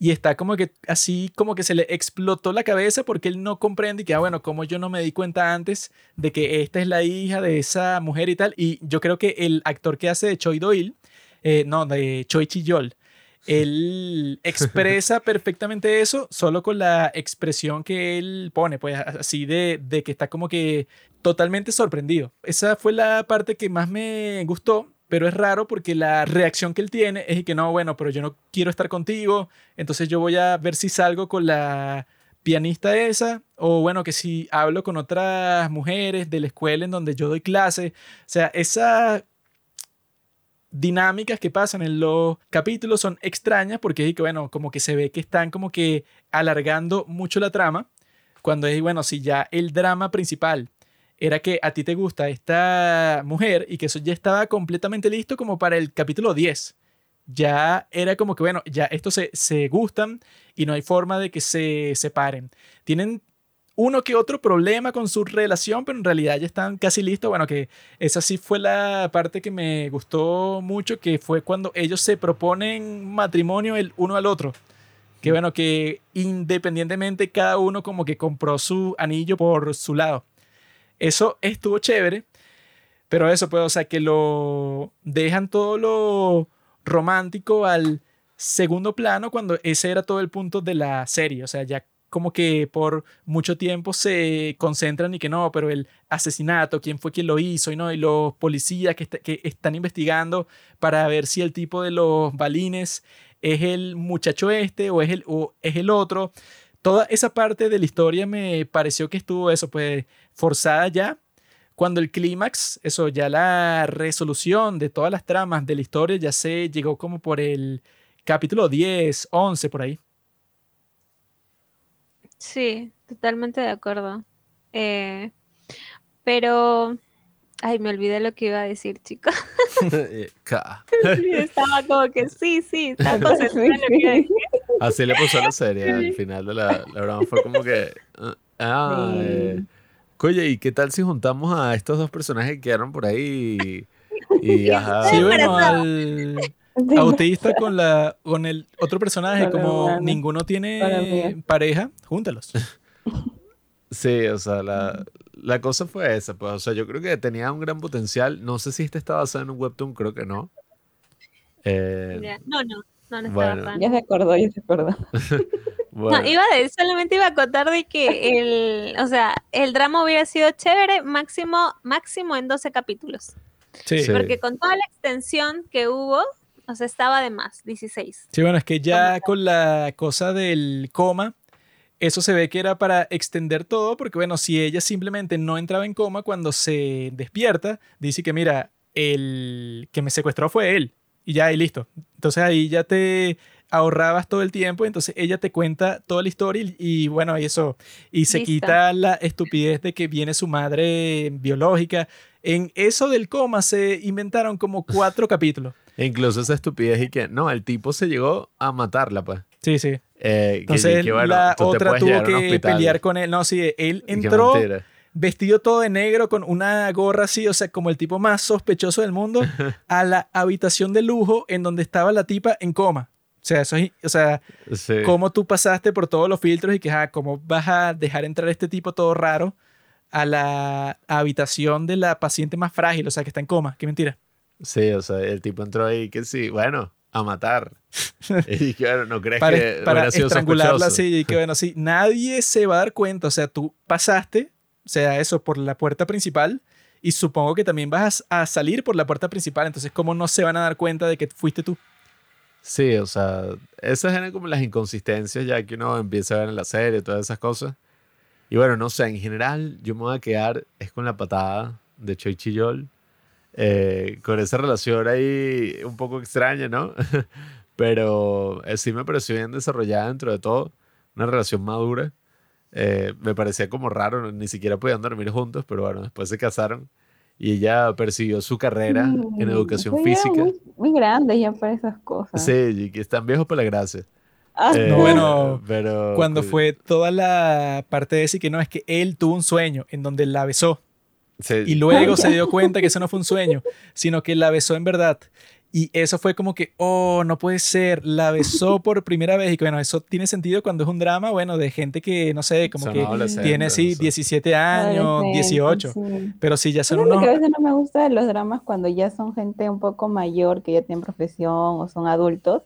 y está como que así como que se le explotó la cabeza porque él no comprende y que, ah, bueno, como yo no me di cuenta antes de que esta es la hija de esa mujer y tal. Y yo creo que el actor que hace de Choi Doyle, eh, no, de Choi Chi-yol, él expresa perfectamente eso solo con la expresión que él pone, pues así de, de que está como que totalmente sorprendido. Esa fue la parte que más me gustó, pero es raro porque la reacción que él tiene es que no, bueno, pero yo no quiero estar contigo, entonces yo voy a ver si salgo con la pianista esa, o bueno, que si hablo con otras mujeres de la escuela en donde yo doy clase, o sea, esa dinámicas que pasan en los capítulos son extrañas porque es que, bueno, como que se ve que están como que alargando mucho la trama, cuando es, bueno, si ya el drama principal era que a ti te gusta esta mujer y que eso ya estaba completamente listo como para el capítulo 10. Ya era como que, bueno, ya estos se, se gustan y no hay forma de que se separen. Tienen uno que otro problema con su relación, pero en realidad ya están casi listos. Bueno, que esa sí fue la parte que me gustó mucho, que fue cuando ellos se proponen matrimonio el uno al otro. Que bueno, que independientemente cada uno como que compró su anillo por su lado. Eso estuvo chévere, pero eso pues, o sea, que lo dejan todo lo romántico al segundo plano cuando ese era todo el punto de la serie. O sea, ya como que por mucho tiempo se concentran y que no, pero el asesinato, quién fue quien lo hizo y no, y los policías que, est- que están investigando para ver si el tipo de los balines es el muchacho este o es el, o es el otro. Toda esa parte de la historia me pareció que estuvo eso, pues forzada ya. Cuando el clímax, eso ya la resolución de todas las tramas de la historia ya se llegó como por el capítulo 10, 11 por ahí. Sí, totalmente de acuerdo. Eh, pero, ay, me olvidé lo que iba a decir, chicos. Eh. Estaba como que sí, sí, estaba concentrada en lo que iba a decir. Así le puso la serie al final de la, la broma. Fue como que. ah, eh, Oye, ¿y qué tal si juntamos a estos dos personajes que quedaron por ahí? Y, y, ajá. Sí, bueno, al Sí. autista con, la, con el otro personaje, la como hermana. ninguno tiene pareja, júntalos. Sí, o sea, la, la cosa fue esa. Pues, o sea, yo creo que tenía un gran potencial. No sé si este está basado en un webtoon, creo que no. Eh, No, no, no, no estaba Bueno. fan. Ya se acordó, ya se acordó. bueno, No, iba a decir, solamente iba a contar de que el, o sea, el drama hubiera sido chévere máximo, máximo en 12 capítulos. Sí. Porque con toda la extensión que hubo, o sea, estaba de más, 16. bueno, es que ya con la cosa del coma, eso se ve que era para extender todo, porque bueno, si ella simplemente no entraba en coma cuando se despierta, dice que mira, el que me secuestró fue él. Y ya, y listo. Entonces ahí ya te ahorrabas todo el tiempo, entonces ella te cuenta toda la historia y, y bueno, y eso, y se Listo. quita la estupidez de que viene su madre biológica. En eso del coma se inventaron como cuatro capítulos. E incluso esa estupidez y que, no, el tipo se llegó a matarla, pues. Sí, sí. Eh, que- Entonces que, bueno, la otra tuvo que pelear con él. No, sí, él que entró vestido todo de negro con una gorra así, o sea, como el tipo más sospechoso del mundo, a la habitación de lujo en donde estaba la tipa en coma. O sea, eso es, o sea, Sí. cómo tú pasaste por todos los filtros y que, ah, cómo vas a dejar entrar a este tipo todo raro a la habitación de la paciente más frágil, o sea, que está en coma. Qué mentira. Sí, o sea, el tipo entró ahí que sí, bueno, a matar. y que, bueno, ¿no crees Para, que para estrangularla así y que, bueno, sí, nadie se va a dar cuenta. O sea, tú pasaste, o sea, eso, por la puerta principal y supongo que también vas a salir por la puerta principal. Entonces, ¿cómo no se van a dar cuenta de que fuiste tú? Sí, o sea, esas eran como las inconsistencias ya que uno empieza a ver en la serie, todas esas cosas. Y bueno, no sé, en general yo me voy a quedar es con la patada de Choi Chiyol, eh, con esa relación ahí un poco extraña, ¿no? Pero eh, sí me pareció bien desarrollada dentro de todo, una relación madura. Eh, me parecía como raro, ni siquiera podían dormir juntos, pero bueno, después se casaron y ella persiguió su carrera en Mm, educación física. Muy, muy grande ya para esas cosas. Sí, y que están viejos para la gracia. Ah, Eh, No, bueno, pero Cuando pues, fue toda la parte de decir que no, es que él tuvo un sueño en donde la besó sí, y luego se dio cuenta que eso no fue un sueño, sino que la besó en verdad. Y eso fue como que, oh, no puede ser, la besó por primera vez. Y que bueno, eso tiene sentido cuando es un drama, bueno, de gente que, no sé, como son que tiene, sí, eso. 17 años, adolescentes, 18. sí. Pero sí, ya son lo unos... que a veces no me gusta de los dramas cuando ya son gente un poco mayor, que ya tienen profesión o son adultos,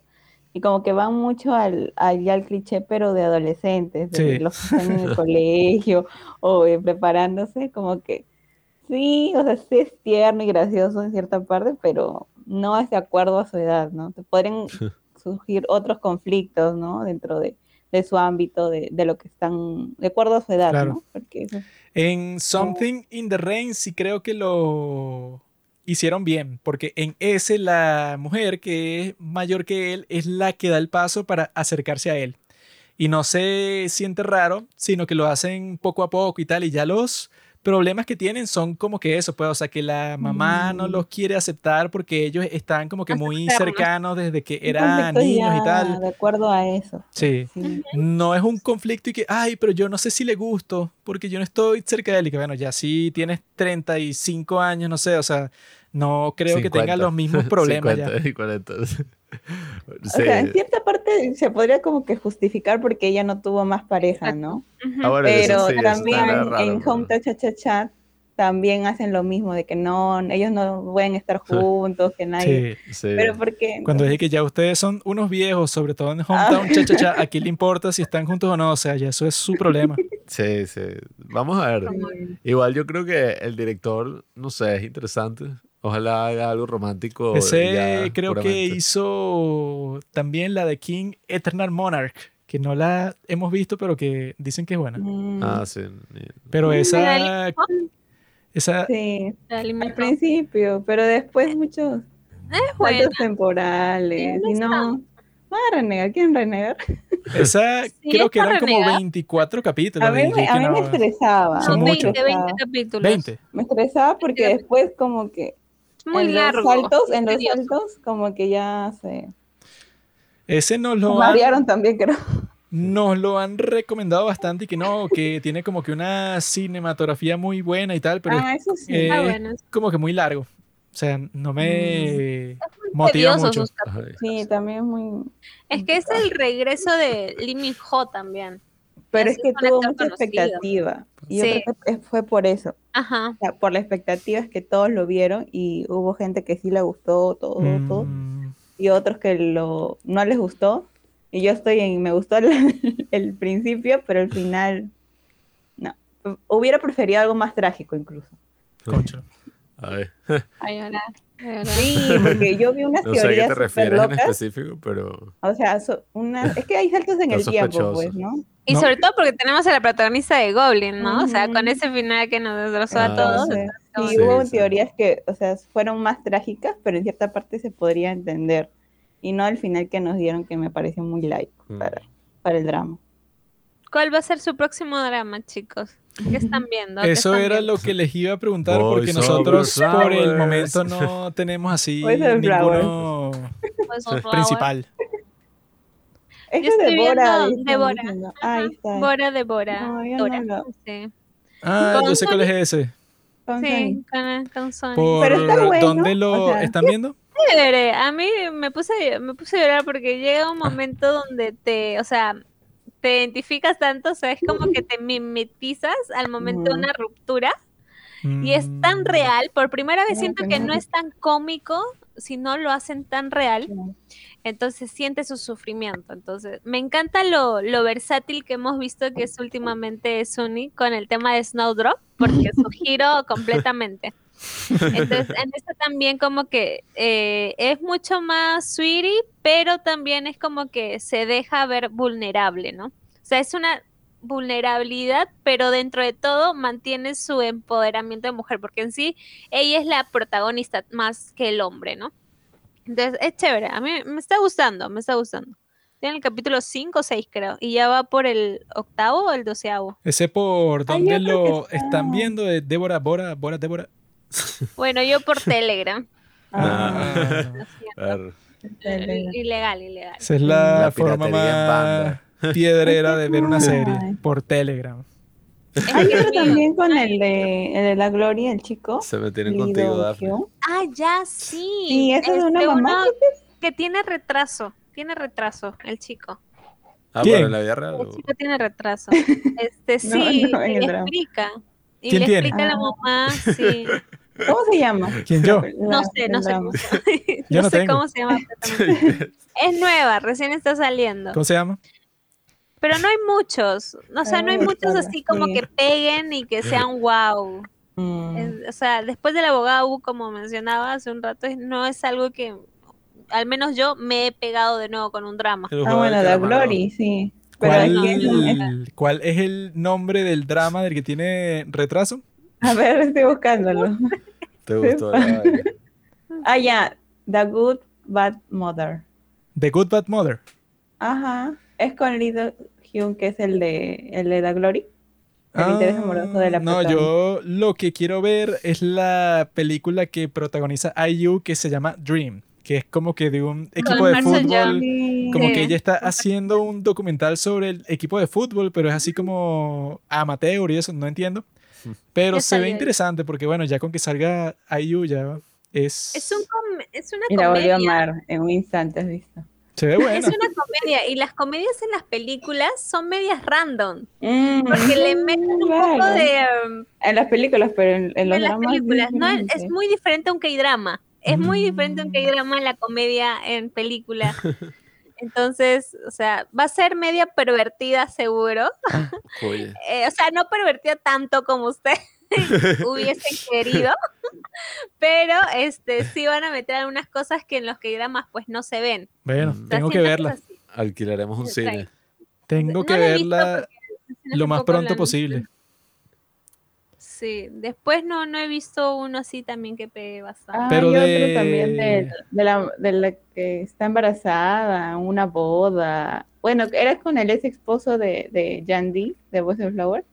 y como que van mucho al, al, ya al cliché, pero de adolescentes, de Sí. los que están en el colegio o eh, preparándose, como que sí, o sea, sí es tierno y gracioso en cierta parte, pero no es de acuerdo a su edad, ¿no? Te podrían surgir otros conflictos, ¿no? Dentro de, de su ámbito, de, de lo que están, de acuerdo a su edad, Claro. ¿no? Porque eso- En Something in the Rain sí creo que lo hicieron bien, porque en ese la mujer que es mayor que él es la que da el paso para acercarse a él. Y no se siente raro, sino que lo hacen poco a poco y tal, y ya los problemas que tienen son como que eso, pues, o sea, que la mamá no Mm. los quiere aceptar porque ellos están como que muy cercanos desde que eran niños y ya tal. De acuerdo a eso. Sí. Sí. No es un conflicto y que, ay, pero yo no sé si le gusto, porque yo no estoy cerca de él. Y que, bueno, ya si tienes 35 años, no sé, o sea, no creo que tenga 50. los mismos problemas ya. 50 y 40. O sea, en cierta parte se podría como que justificar porque ella no tuvo más pareja, ¿no? Ah, Pero sí, también raro, en pero- Home Cha Cha Cha también hacen lo mismo, de que no, ellos no pueden estar juntos, que nadie... Sí. Sí. Pero porque... Cuando dije que ya ustedes son unos viejos, sobre todo en Hometown, cha, cha, cha, ¿a quién le importa si están juntos o no? O sea, ya eso es su problema. Sí, sí. Vamos a ver. Igual yo creo que el director, no sé, es interesante. Ojalá haga algo romántico. Ese ya, creo que hizo también la de King Eternal Monarch, que no la hemos visto, pero que dicen que es buena. Mm, Ah, sí. Pero Mm, esa, ¿la esa sí, al principio, pero después muchos Es buena. temporales, y no. Van a renegar, ¿quieren renegar? Esa Sí, creo que eran como renegar. 24 capítulos. A mí, me, a que mí me no, estresaba. Son me 20, muchos. 20 estresaba. capítulos. 20. Me estresaba porque después como que Muy en largo. los saltos, en los saltos como que ya se Ese nos lo, han, marearon también, creo. nos lo han recomendado bastante y que no, que tiene como que una cinematografía muy buena y tal, pero ah, eso sí. eh, Ah, es bueno. como que muy largo. O sea, no Mm. me motiva Tedioso mucho. Sí, también es muy... Es que es el regreso de Lee Min Ho también. Pero es que tuvo mucha conocido. expectativa. Y Sí. yo creo que fue por eso. Ajá. O sea, por la expectativa es que todos lo vieron y hubo gente que sí le gustó, todo, todo. Mm, Y otros que lo no les gustó. Y yo estoy en... Me gustó el, el principio, pero el final... No. Hubiera preferido algo más trágico incluso. concho. A ver. Ay, hola. Sí, porque yo vi unas No sé a qué teorías te refieres en locas. específico, pero. O sea, so- una, es que hay saltos en el tiempo, sospechoso. pues, ¿no? Y No. sobre todo porque tenemos a la protagonista de Goblin, ¿no? O sea, con ese final que nos destrozó Ah, a todos. Entonces, como Sí, Sí, hubo sí. teorías que, o sea, fueron más trágicas, pero en cierta parte se podría entender. Y no al final que nos dieron, que me pareció muy light Mm. para, para el drama. ¿Cuál va a ser su próximo drama, chicos? ¿Qué están viendo? ¿Qué Eso están era viendo? lo que les iba a preguntar Boys porque nosotros por el momento no tenemos así ninguno principal. Yo es estoy Débora. viendo ahí Débora. Ahí está. Bora de Bora. No, yo Dora. no lo- Sí, Ah, yo sé cuál es ese. Con sí, con, con Sony. ¿Por Pero está bueno, dónde lo o sea, están viendo? Chévere. A mí me puse, me puse a llorar porque llega un momento donde te, o sea, te identificas tanto, o sea, es como que te mimetizas al momento de una ruptura y es tan Mm, real. Por primera vez Ah, siento que no. es tan cómico si no lo hacen tan real. Entonces siente su sufrimiento. Entonces, me encanta lo, lo versátil que hemos visto que es últimamente Sunny con el tema de Snowdrop, porque su giro completamente. Entonces, en esto también como que eh, es mucho más sweetie, pero también es como que se deja ver vulnerable, ¿no? O sea, es una vulnerabilidad, pero dentro de todo mantiene su empoderamiento de mujer, porque en sí ella es la protagonista más que el hombre, ¿no? Entonces, es chévere. A mí me está gustando, me está gustando. Tiene el capítulo 5 o 6, creo. Y ya va por el octavo o el doceavo. Ese por que lo está. están viendo de Débora, Bora, Bora, Débora. Bueno, yo por Telegram. Ah, Ah. Ilegal, ilegal. esa es la, La forma más banda. piedrera de ver una serie por Telegram. Hay otro también con el de, el de la Gloria, el chico. Se me tienen Lido contigo. Hyun. Ah, ya sí. Sí, eso es de una Este, mamá. que tiene retraso. Tiene retraso, el chico. Ah, ¿Quién? pero en la vida real. El chico tiene retraso. Este No, sí, no, en y le drama. explica. Y ¿Quién le tiene? explica a la Ah. mamá, sí. ¿Cómo se llama? ¿Quién yo? No sé, no sé cómo se llama. Yo no no sé tengo. cómo se llama. Es nueva, recién está saliendo. ¿Cómo se llama? Pero no hay muchos. O sea, no hay Ah, muchos así como que peguen y que sean wow. Mm. Es- o sea, después del abogado, como mencionaba hace un rato, es- no es algo que, al menos yo, me he pegado de nuevo con un drama. Ah, bueno, la. Glory, sí. Pero ¿Cuál, aquí es- cuál es el nombre del drama del que tiene retraso? A ver, estoy buscándolo. Te gustó. Ah, ya. The Good Bad Mother. The Good Bad Mother. Ajá. Es con Lido Hyun, que es el de, el de la Glory. El interés amoroso de la Ah, No, protagonista. yo lo que quiero ver es la película que protagoniza IU que se llama Dream, que es como que de un equipo de Marcel fútbol. Young. Como que ella está haciendo un documental sobre el equipo de fútbol, pero es así como amateur y eso, no entiendo. Pero se ve interesante porque, bueno, ya con que salga IU ya es... Es, un com- es una Y la volvió a comedia. amar en un instante, ¿has visto? Se ve Es buena. una comedia. Y las comedias en las películas son medias random. Mm, Porque le meten un poco claro. de. um, En las películas, pero en, en los en las dramas. películas. No, es, diferente. es muy diferente a un K-drama. Es muy diferente a un. K-drama en la comedia en película. Entonces, o sea, va a ser media pervertida seguro. Oye, Eh, o sea, no pervertida tanto como usted hubiese querido, pero este sí van a meter algunas cosas que en los K-dramas pues no se ven. Bueno, Mm. O sea, tengo que verla. alquilaremos un cine. Tengo No que visto verla lo más pronto posible. Sí, después no, no he visto uno así también que pegue bastante. Ah, Pero y otro de- también de, de la, de la que está embarazada, una boda. Bueno, era con el ex esposo de, de Yandy, de Boys of Flower.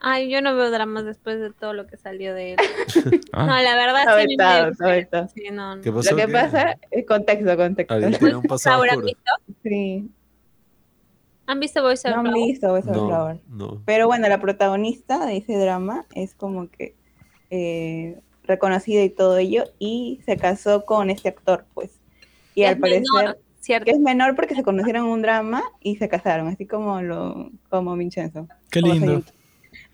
Ay, yo no veo dramas después de todo lo que salió de él. Ah. No, la verdad Está sí. Sí, no, no. ¿Qué pasó? Lo que ¿Qué? pasa es contexto, contexto. Alguien tiene un pasado ¿Habrán oscuro. visto? Sí, ¿Han visto Boys of no han Flower? visto Boys of No, Flower. no. Pero bueno, la protagonista de ese drama es como que eh, reconocida y todo ello, y se casó con este actor, pues. Y Es al parecer, menor, ¿cierto? que es menor porque se conocieron en un drama y se casaron, así como lo, como Vincenzo. Qué como lindo.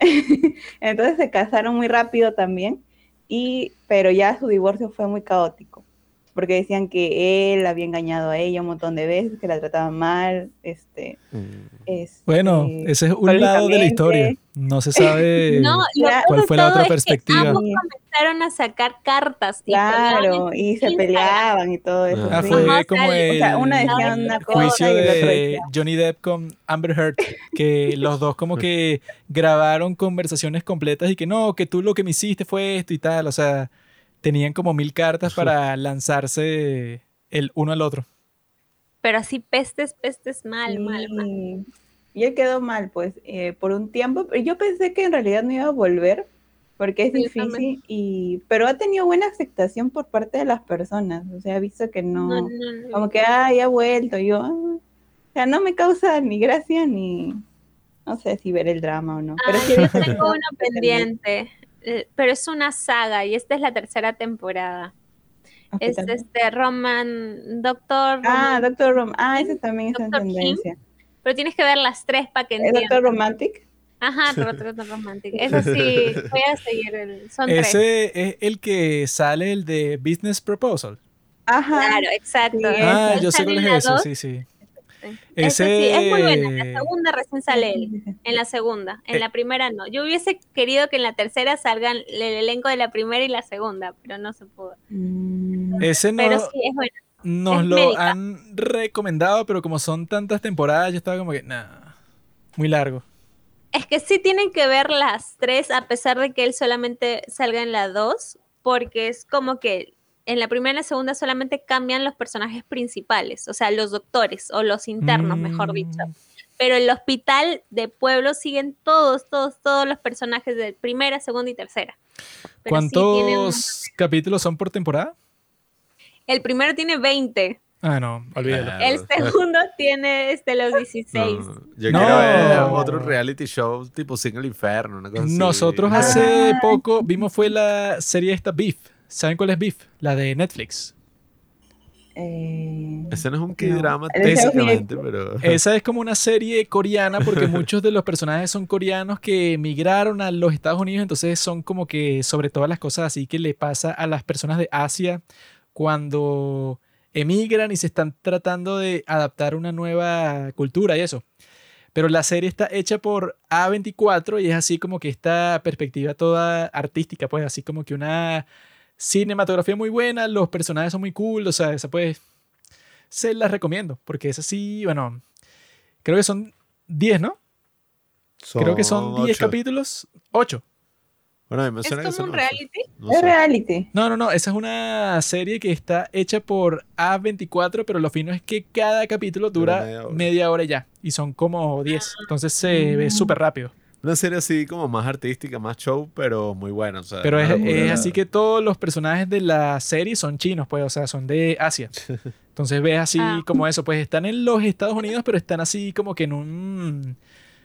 Entonces se casaron muy rápido también, y, pero ya su divorcio fue muy caótico. Porque decían que él había engañado a ella un montón de veces, que la trataba mal, este, Mm. este, Bueno, ese es un lado de la historia. No se sabe No, cuál fue la otra es que perspectiva. ambos comenzaron a sacar cartas. y Claro, y se Instagram. peleaban y todo eso. Ah, sí. fue Ajá, como el O sea, una decía una el cosa juicio y de Johnny Depp con Amber Heard, que los dos como que grabaron conversaciones completas y que no, que tú lo que me hiciste fue esto y tal, o sea, tenían como mil cartas para lanzarse el uno al otro. Pero así pestes, pestes mal, mal, mal. Y él quedó mal, pues, eh, por un tiempo. Pero yo pensé que en realidad no iba a volver, porque es Sí, difícil, y pero ha tenido buena aceptación por parte de las personas. O sea, ha visto que no, No, no, no. como que, ay, ha vuelto. Y yo, ah. o sea, no me causa ni gracia ni, no sé si ver el drama o no. Pero Ay, sí yo tengo uno pendiente, pero es una saga y esta es la tercera temporada. Ah, ¿qué Es tal? este Roman, Doctor Ah, Roman, Doctor Rom. Ah, ese también está en tendencia. pero tienes que ver las tres para que ¿Es Doctor entiendas. Romantic? Ajá, Doctor Romantic. Eso sí, voy a seguir. El, son tres. Ese es el que sale el de Business Proposal. Ajá. Claro, exacto. Sí, Ah, yo sé cuál es ese, dos. sí, sí. Ese sí, es muy buena. En la segunda recién sale él. En la segunda. En Eh. la primera no. Yo hubiese querido que en la tercera salgan el elenco de la primera y la segunda, pero no se pudo. Mm, Ese no, Pero sí, es bueno. nos es lo médica. han recomendado, pero como son tantas temporadas, yo estaba como que, nah, muy largo. Es que sí tienen que ver las tres, a pesar de que él solamente salga en la dos, porque es como que en la primera y la segunda solamente cambian los personajes principales, o sea, los doctores o los internos, mejor dicho. Mm, Pero el hospital de pueblo siguen todos, todos, todos los personajes de primera, segunda y tercera. Pero sí ¿Cuántos capítulos son por temporada? El primero tiene 20, Ah, no, olvídalo. Ah, el segundo tiene este, los 16. No, yo No. quiero ver otro reality show tipo Single Inferno, una cosa. Nosotros Ah. hace poco vimos fue la serie esta Beef. ¿Saben cuál es Beef? La de Netflix. eh, Ese no es un K-drama No. Técnicamente, pero... Esa es como una serie coreana porque muchos de los personajes son coreanos que emigraron a los Estados Unidos, entonces son como que sobre todas las cosas así que le pasa a las personas de Asia cuando emigran y se están tratando de adaptar a una nueva cultura y eso. Pero la serie está hecha por A24 y es así como que esta perspectiva toda artística, pues así como que una cinematografía muy buena, los personajes son muy cool, o sea, esa pues se las recomiendo, porque es así, bueno, creo que son 10, ¿no? creo que son 10 ocho. capítulos, 8. Bueno, me ¿Es suena como son un ocho. reality? No es sé. reality. No, no, no, esa es una serie que está hecha por A24, pero lo fino es que cada capítulo dura media media hora. ya, y son como 10, entonces se ve Mm. súper rápido. Una serie así como más artística, más show, pero muy buena. o sea, Pero es, así que todos los personajes de la serie son chinos, pues, o sea, son de Asia. Entonces ves así Ah. como eso, pues están en los Estados Unidos, pero están así como que en un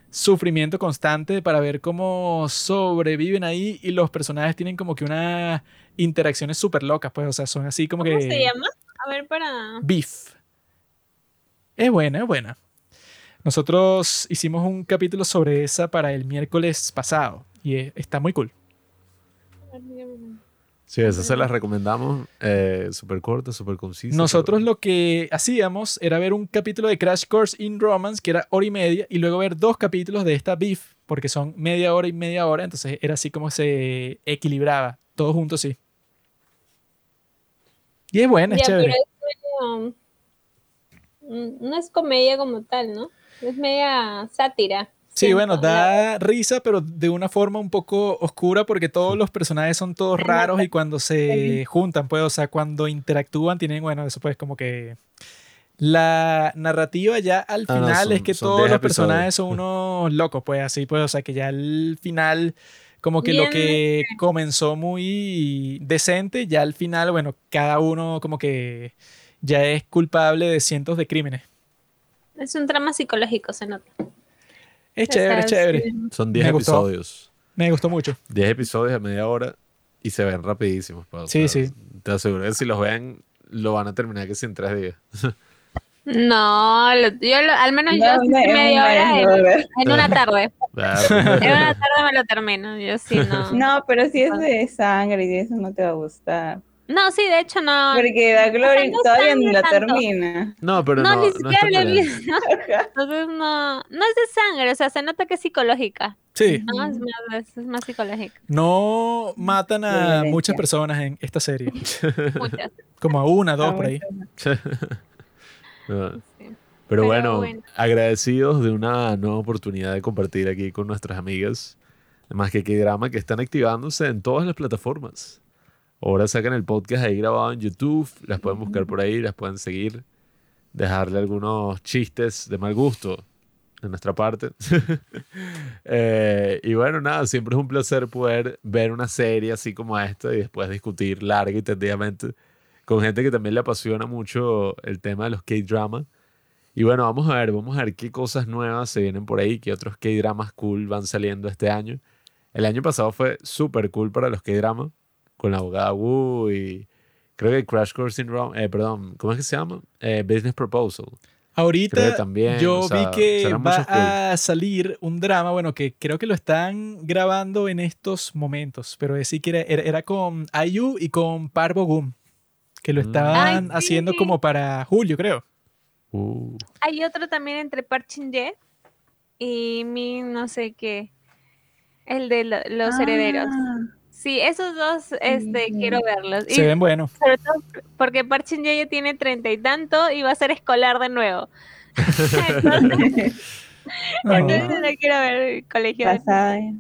sufrimiento constante para ver cómo sobreviven ahí y los personajes tienen como que unas interacciones súper locas, pues, o sea, son así como ¿Cómo que... se llama? A ver, para... Beef. Es buena, es buena. Nosotros hicimos un capítulo sobre esa para el miércoles pasado y eh, está muy cool. Sí, esas se las recomendamos. Eh, súper corta, súper concisa. Nosotros pero- lo que hacíamos era ver un capítulo de Crash Course in Romance, que era hora y media, y luego ver dos capítulos de esta Beef, porque son media hora y media hora, entonces era así como se equilibraba, todos juntos, sí. Y es buena, es chévere. pero es medio- mm, no es comedia como tal, ¿no? Es media sátira. Sí, siento, bueno, da risa, pero de una forma un poco oscura porque todos los personajes son todos raros y cuando se juntan, pues, o sea, cuando interactúan tienen, bueno, eso pues como que... La narrativa ya al Ah, no, final son- es que todos 10 los episodios. personajes son unos locos, pues así, pues, o sea, que ya al final, como que lo que comenzó muy decente, ya al final, bueno, cada uno como que ya es culpable de cientos de crímenes. Es un drama psicológico, se nota. Es O sea, chévere, es chévere. sí. Son 10 Me gustó. episodios. Me gustó mucho. 10 episodios de media hora y se ven rapidísimos. pues, o Sí, sea, sí. Te aseguro que si los ven, lo van a terminar que sí en tres días. No, lo- yo lo- al menos yo No, sí no, media no, hora no, en, una tarde. En una tarde me lo termino. Yo sí no. No, pero si es de sangre y de eso no te va a gustar. No, sí, de hecho no. Porque The Glory no todavía sangre la tanto. termina. No, pero no, no, ni no siquiera visto. Entonces no, no es de sangre, o sea, se nota que es psicológica. Sí. No, es más, es más psicológica. No matan a muchas personas en esta serie. Muchas. Como a una, dos Ah, por ahí. No. Sí. Pero, Pero bueno, bueno. agradecidos de una nueva oportunidad de compartir aquí con nuestras amigas. Además que qué drama que están activándose en todas las plataformas. Ahora sacan el podcast ahí grabado en YouTube, las pueden buscar por ahí, las pueden seguir, dejarle algunos chistes de mal gusto de nuestra parte. Eh, y bueno, nada, siempre es un placer poder ver una serie así como esta y después discutir larga y tendidamente con gente que también le apasiona mucho el tema de los K-drama. Y bueno, vamos a ver, vamos a ver qué cosas nuevas se vienen por ahí, qué otros K-dramas cool van saliendo este año. El año pasado fue súper cool para los K-drama, con la abogada Wu y creo que Crash Course in Rome, eh, perdón, ¿cómo es que se llama? Eh, Business Proposal. Ahorita también, yo o sea, vi que va a salir un drama, bueno, que creo que lo están grabando en estos momentos, pero es sí que era, era, era con IU y con Parvo Gum, que lo Mm. estaban Ay, sí. haciendo como para julio, creo. Uh, Hay otro también entre Park Shin Ye y mi no sé qué. El de lo- los herederos. Sí, esos dos este, quiero verlos. Y Se ven buenos. sobre todo porque Park Shin Ye ya tiene treinta y tanto y va a ser escolar de nuevo. Entonces, No. entonces no quiero ver el colegio. eh.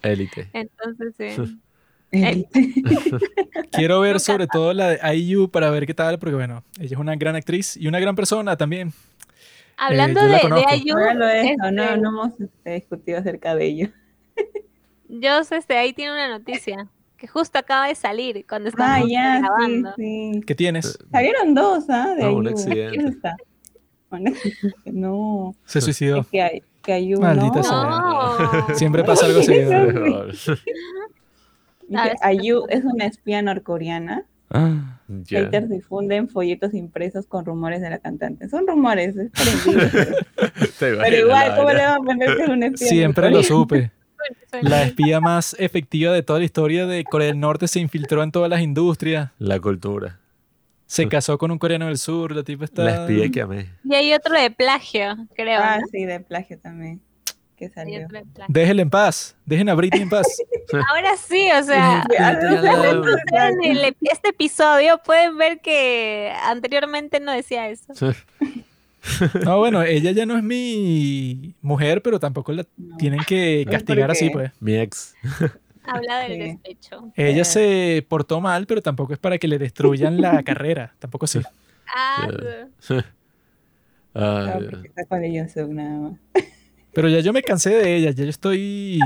élite. Entonces, sí. Quiero ver sobre todo la de IU para ver qué tal, porque bueno, ella es una gran actriz y una gran persona también. Hablando la de. IU, eso, este, no, no hemos este, discutido acerca de ello. Yo este, ahí tiene una noticia que justo acaba de salir cuando Ah, estamos ya, sí, grabando. sí. ¿Qué tienes? Salieron dos, ¿ah? De No, un Ayu. accidente. No, Se suicidó. es que, hay- que Ayu Maldita no. sea. Siempre pasa algo seguido. Dice, A ver si Ayu es una espía norcoreana. Ah, Ya. Haters difunden folletos impresos con rumores de la cantante. Son rumores, es pero, igual, ¿cómo le van a poner que es una espía Siempre lo supe. La espía más efectiva de toda la historia de Corea del Norte se infiltró en todas las industrias. La cultura. Se casó con un coreano del sur. La tipa está. La espía que amé. Y hay otro de plagio, creo. Ah, ¿no? sí, de plagio también. Que salió. Déjenla en paz. Dejen a Britney en paz. Ahora sí, o sea, en el- este episodio pueden ver que anteriormente no decía eso. No, bueno, ella ya no es mi mujer, pero tampoco la no. tienen que castigar así, pues. Mi ex. Habla del Sí. despecho. Ella se portó mal, pero tampoco es para que le destruyan la carrera. Tampoco así. Ah. No. Pero ya yo me cansé de ella. Ya yo estoy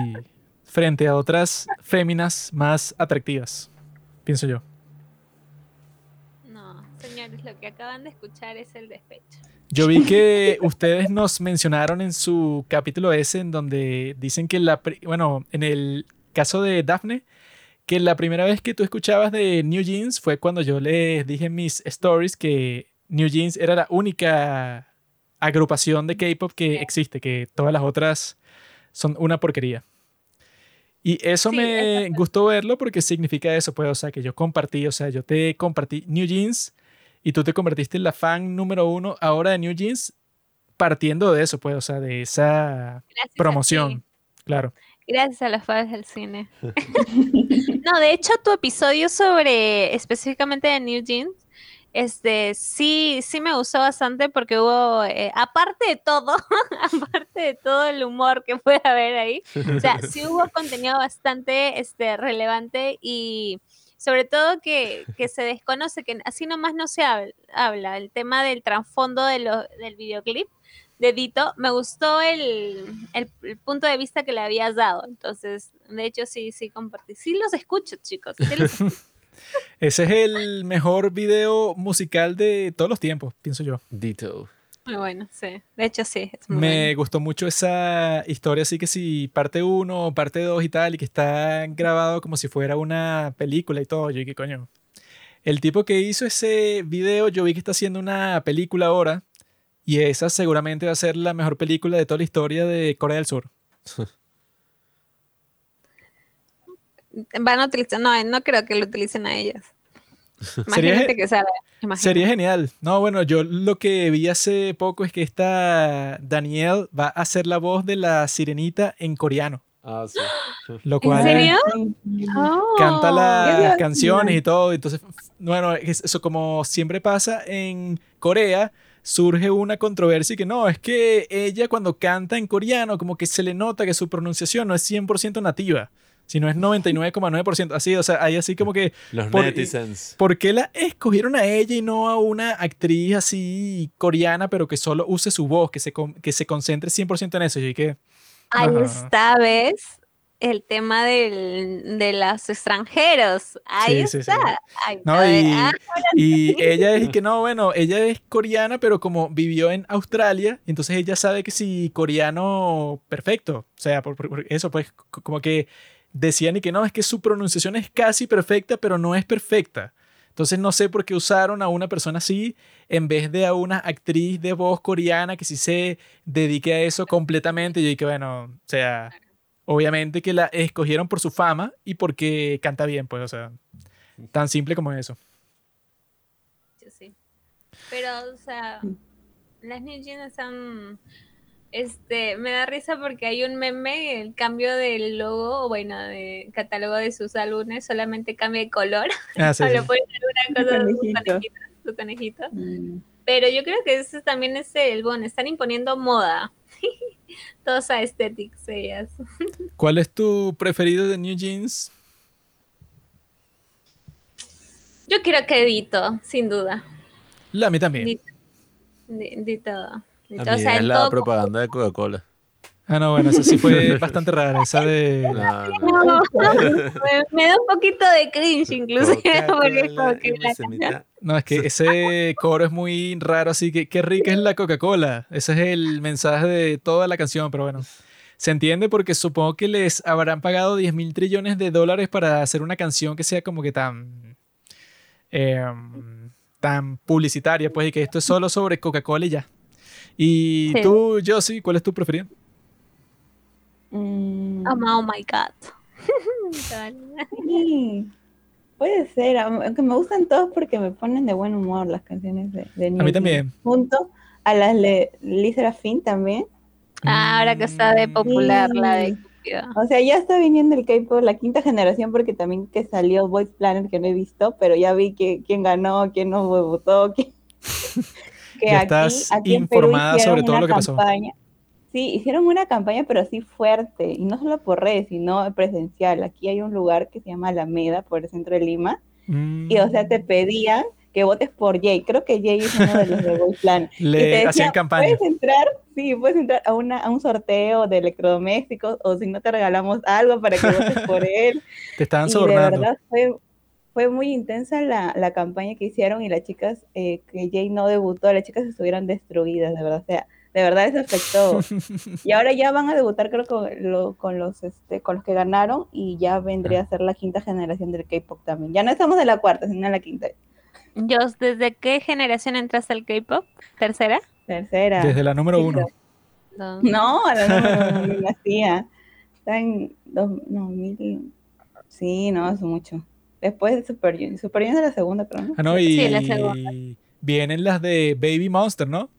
frente a otras féminas más atractivas. Pienso yo. no, señores, lo que acaban de escuchar es el despecho. Yo vi que ustedes nos mencionaron en su capítulo ese en donde dicen que la, bueno, en el caso de Daphne, que la primera vez que tú escuchabas de New Jeans fue cuando yo les dije en mis stories que New Jeans era la única agrupación de K-pop que existe, que todas las otras son una porquería. Y eso Sí, me gustó verlo porque significa eso, pues, o sea, que yo compartí, o sea, yo te compartí New Jeans y tú te convertiste en la fan número uno ahora de New Jeans partiendo de eso, pues, o sea, de esa Gracias promoción. Claro. Gracias a los fans del cine. no, de hecho, tu episodio sobre específicamente de New Jeans, este, sí, sí me gustó bastante porque hubo, eh, aparte de todo, aparte de todo el humor que puede haber ahí, o sea, sí hubo contenido bastante este, relevante y sobre todo que, que se desconoce, que así nomás no se habla, habla el tema del trasfondo de lo- del videoclip de Dito, me gustó el, el- el punto de vista que le habías dado, entonces, de hecho, sí, sí compartí, sí los escucho, chicos, sí los escucho. Ese es el mejor video musical de todos los tiempos, pienso yo. Dito. Muy bueno, sí, de hecho, sí, es muy Me gustó mucho esa historia, así que si parte 1, parte 2 y tal, y que está grabado como si fuera una película y todo. Yo dije, coño. El tipo que hizo ese video, yo vi que está haciendo una película ahora, y esa seguramente va a ser la mejor película de toda la historia de Corea del Sur. Van a utilizar, no, no creo que lo utilicen a ellas. Imagínate que sabe. imagínate. Sería genial. No, bueno, yo lo que vi hace poco es que esta Danielle va a hacer la voz de la sirenita en coreano. Ah, sí. Lo ¿En cual serio? Sí. Oh. canta Qué las canciones y todo. Entonces, bueno, es- eso como siempre pasa en Corea, surge una controversia y que no, es que ella cuando canta en coreano, como que se le nota que su pronunciación no es 100% nativa, sino es 99,9%. Así, o sea, hay así como que Los Por- netizens. ¿Por qué la escogieron a ella y no a una actriz así coreana, pero que solo use su voz, que se, que se concentre 100% en eso? Y que, Ahí está, ¿ves? El tema del, de los extranjeros. Ahí Sí, sí, sí. está. Ahí no, está. y, Ah, y ella es y que no, bueno, ella es coreana, pero como vivió en Australia, entonces ella sabe que si coreano perfecto. O sea, por, eso, pues, como que decían y que no, es que su pronunciación es casi perfecta, pero no es perfecta. Entonces no sé por qué usaron a una persona así en vez de a una actriz de voz coreana que sí se dedique a eso completamente. Y yo dije, bueno, o sea, obviamente que la escogieron por su fama y porque canta bien, pues, o sea, tan simple como eso. yo sí. Pero, o sea, las New Jeans están. Este, me da risa porque hay un meme, el cambio del logo, o bueno, de catálogo de sus álbumes, solamente cambia de color. Ah, sí, o sí. le ponen alguna cosa, su conejito. su conejito. Mm. Pero yo creo que ese también es el, bueno, están imponiendo moda. Todos a aesthetics ellas. ¿Cuál es tu preferido de New Jeans? Yo creo que Dito, sin duda. La a mí también. Dito. Di, es la todo propaganda de Coca-Cola. Ah, no, bueno, esa sí fue bastante rara. Esa de. No, no. No, me, me da un poquito de cringe incluso. porque es como que Coca-Cola, la y canción- semita- No, es que ese coro es muy raro, así que qué rica es la Coca-Cola. Ese es el mensaje de toda la canción, pero bueno. Se entiende porque supongo que les habrán pagado 10 mil trillones de dólares para hacer una canción que sea como que tan. em, tan publicitaria, pues, y que esto es solo sobre Coca-Cola y ya. Y Sí. tú, Josie, ¿cuál es tu preferido? Mm, Oh, oh my god. Puede ser, aunque me gustan todos porque me ponen de buen humor las canciones de, de A mí también. Junto a las de Lee Serafin también. Ah, ahora que está de popular la de Cupido. O sea, ya está viniendo el K-pop, la quinta generación, porque también que salió Voice Planet, que no he visto, pero ya vi que quién ganó, quién no votó, quién... que Ya estás en informada sobre todo lo que pasó. Sí, hicieron una campaña, pero así fuerte, y no solo por redes, sino presencial. Aquí hay un lugar que se llama Alameda, por el centro de Lima, y o sea, te Mm. pedían que votes por Jay. Creo que Jay es uno de los de Voice Planet. Y Le te hacían decía, campaña. Puedes entrar, sí, puedes entrar a, una, a un sorteo de electrodomésticos o si no te regalamos algo para que votes por él. Te estaban y de sobornando. verdad fue, fue muy intensa la, la campaña que hicieron y las chicas eh, que Jay no debutó, las chicas estuvieron destruidas, de verdad. O sea, de verdad eso afectó. y ahora ya van a debutar creo con, lo- con los este, con los que ganaron y ya vendría a ser la quinta generación del K-pop también. Ya no estamos en la cuarta, sino en la quinta. Jos, ¿desde qué generación entraste al K-pop? ¿Tercera? Tercera. Desde la número uno. No. No, a la no, no, no, no nacía. Está en dos, no, mil. Sí, no, es mucho. Después de Super Junior. Super Junior es la segunda, no. Ah, no, y Sí, la segunda. vienen las de Baby Monster, ¿no?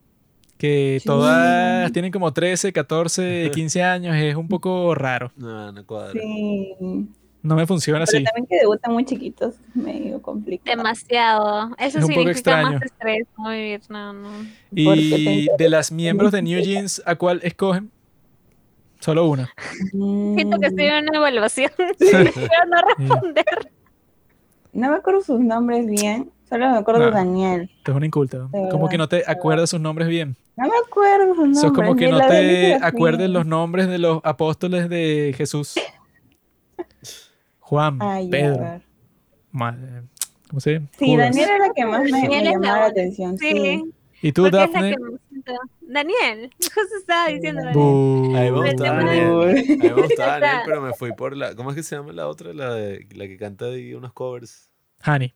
Que Sí. todas tienen como 13, 14, 15 años. Es un poco raro. No, no cuadra. Sí. No me funciona Pero así. también que debutan muy chiquitos, medio complicado. Demasiado. Eso Es un poco significa extraño. más estrés. No vivir, no, no. Y de las miembros de New Jeans, ¿a cuál escogen? Solo una. Siento que estoy Mm, en una evaluación. Prefiero no responder. No me acuerdo sus nombres bien, solo me acuerdo No. Daniel. Esto es una inculta. De Como que no te acuerdas sus nombres bien. No me acuerdo sus nombres. Eso es como que no te acuerdes los nombres de los apóstoles de Jesús. Juan, Ay, Pedro, eh, ¿cómo se llama? Sí, Judas. Daniel era la que más me, llamaba la atención. Sí. Sí. ¿Y tú, siento. Daniel, justo estaba diciendo Daniel. Bu- A mí me Pero gustaba tema de- Daniel. Pero me fui por la. ¿Cómo es que se llama la otra? La, de, la que canta ahí unos covers. Honey.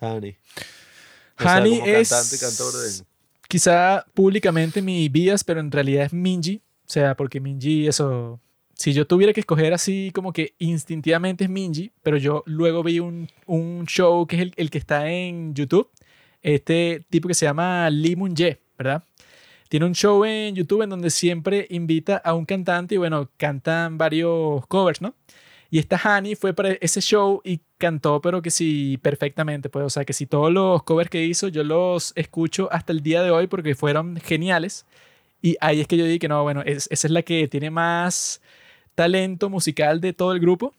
Honey. O sea, es cantante cantor de. quizá públicamente mi bias, pero en realidad es Minji. O sea, porque Minji, eso, si yo tuviera que escoger así como que instintivamente es Minji, pero yo luego vi un, un show que es el, el que está en YouTube, este tipo que se llama Lee Moon-jae, ¿verdad? Tiene un show en YouTube en donde siempre invita a un cantante y bueno, cantan varios covers, ¿no? Y esta Hani fue para ese show y cantó, pero que sí, perfectamente, pues, o sea, que si todos los covers que hizo yo los escucho hasta el día de hoy porque fueron geniales. Y ahí es que yo dije que no, bueno, es- esa es la que tiene más talento musical de todo el grupo.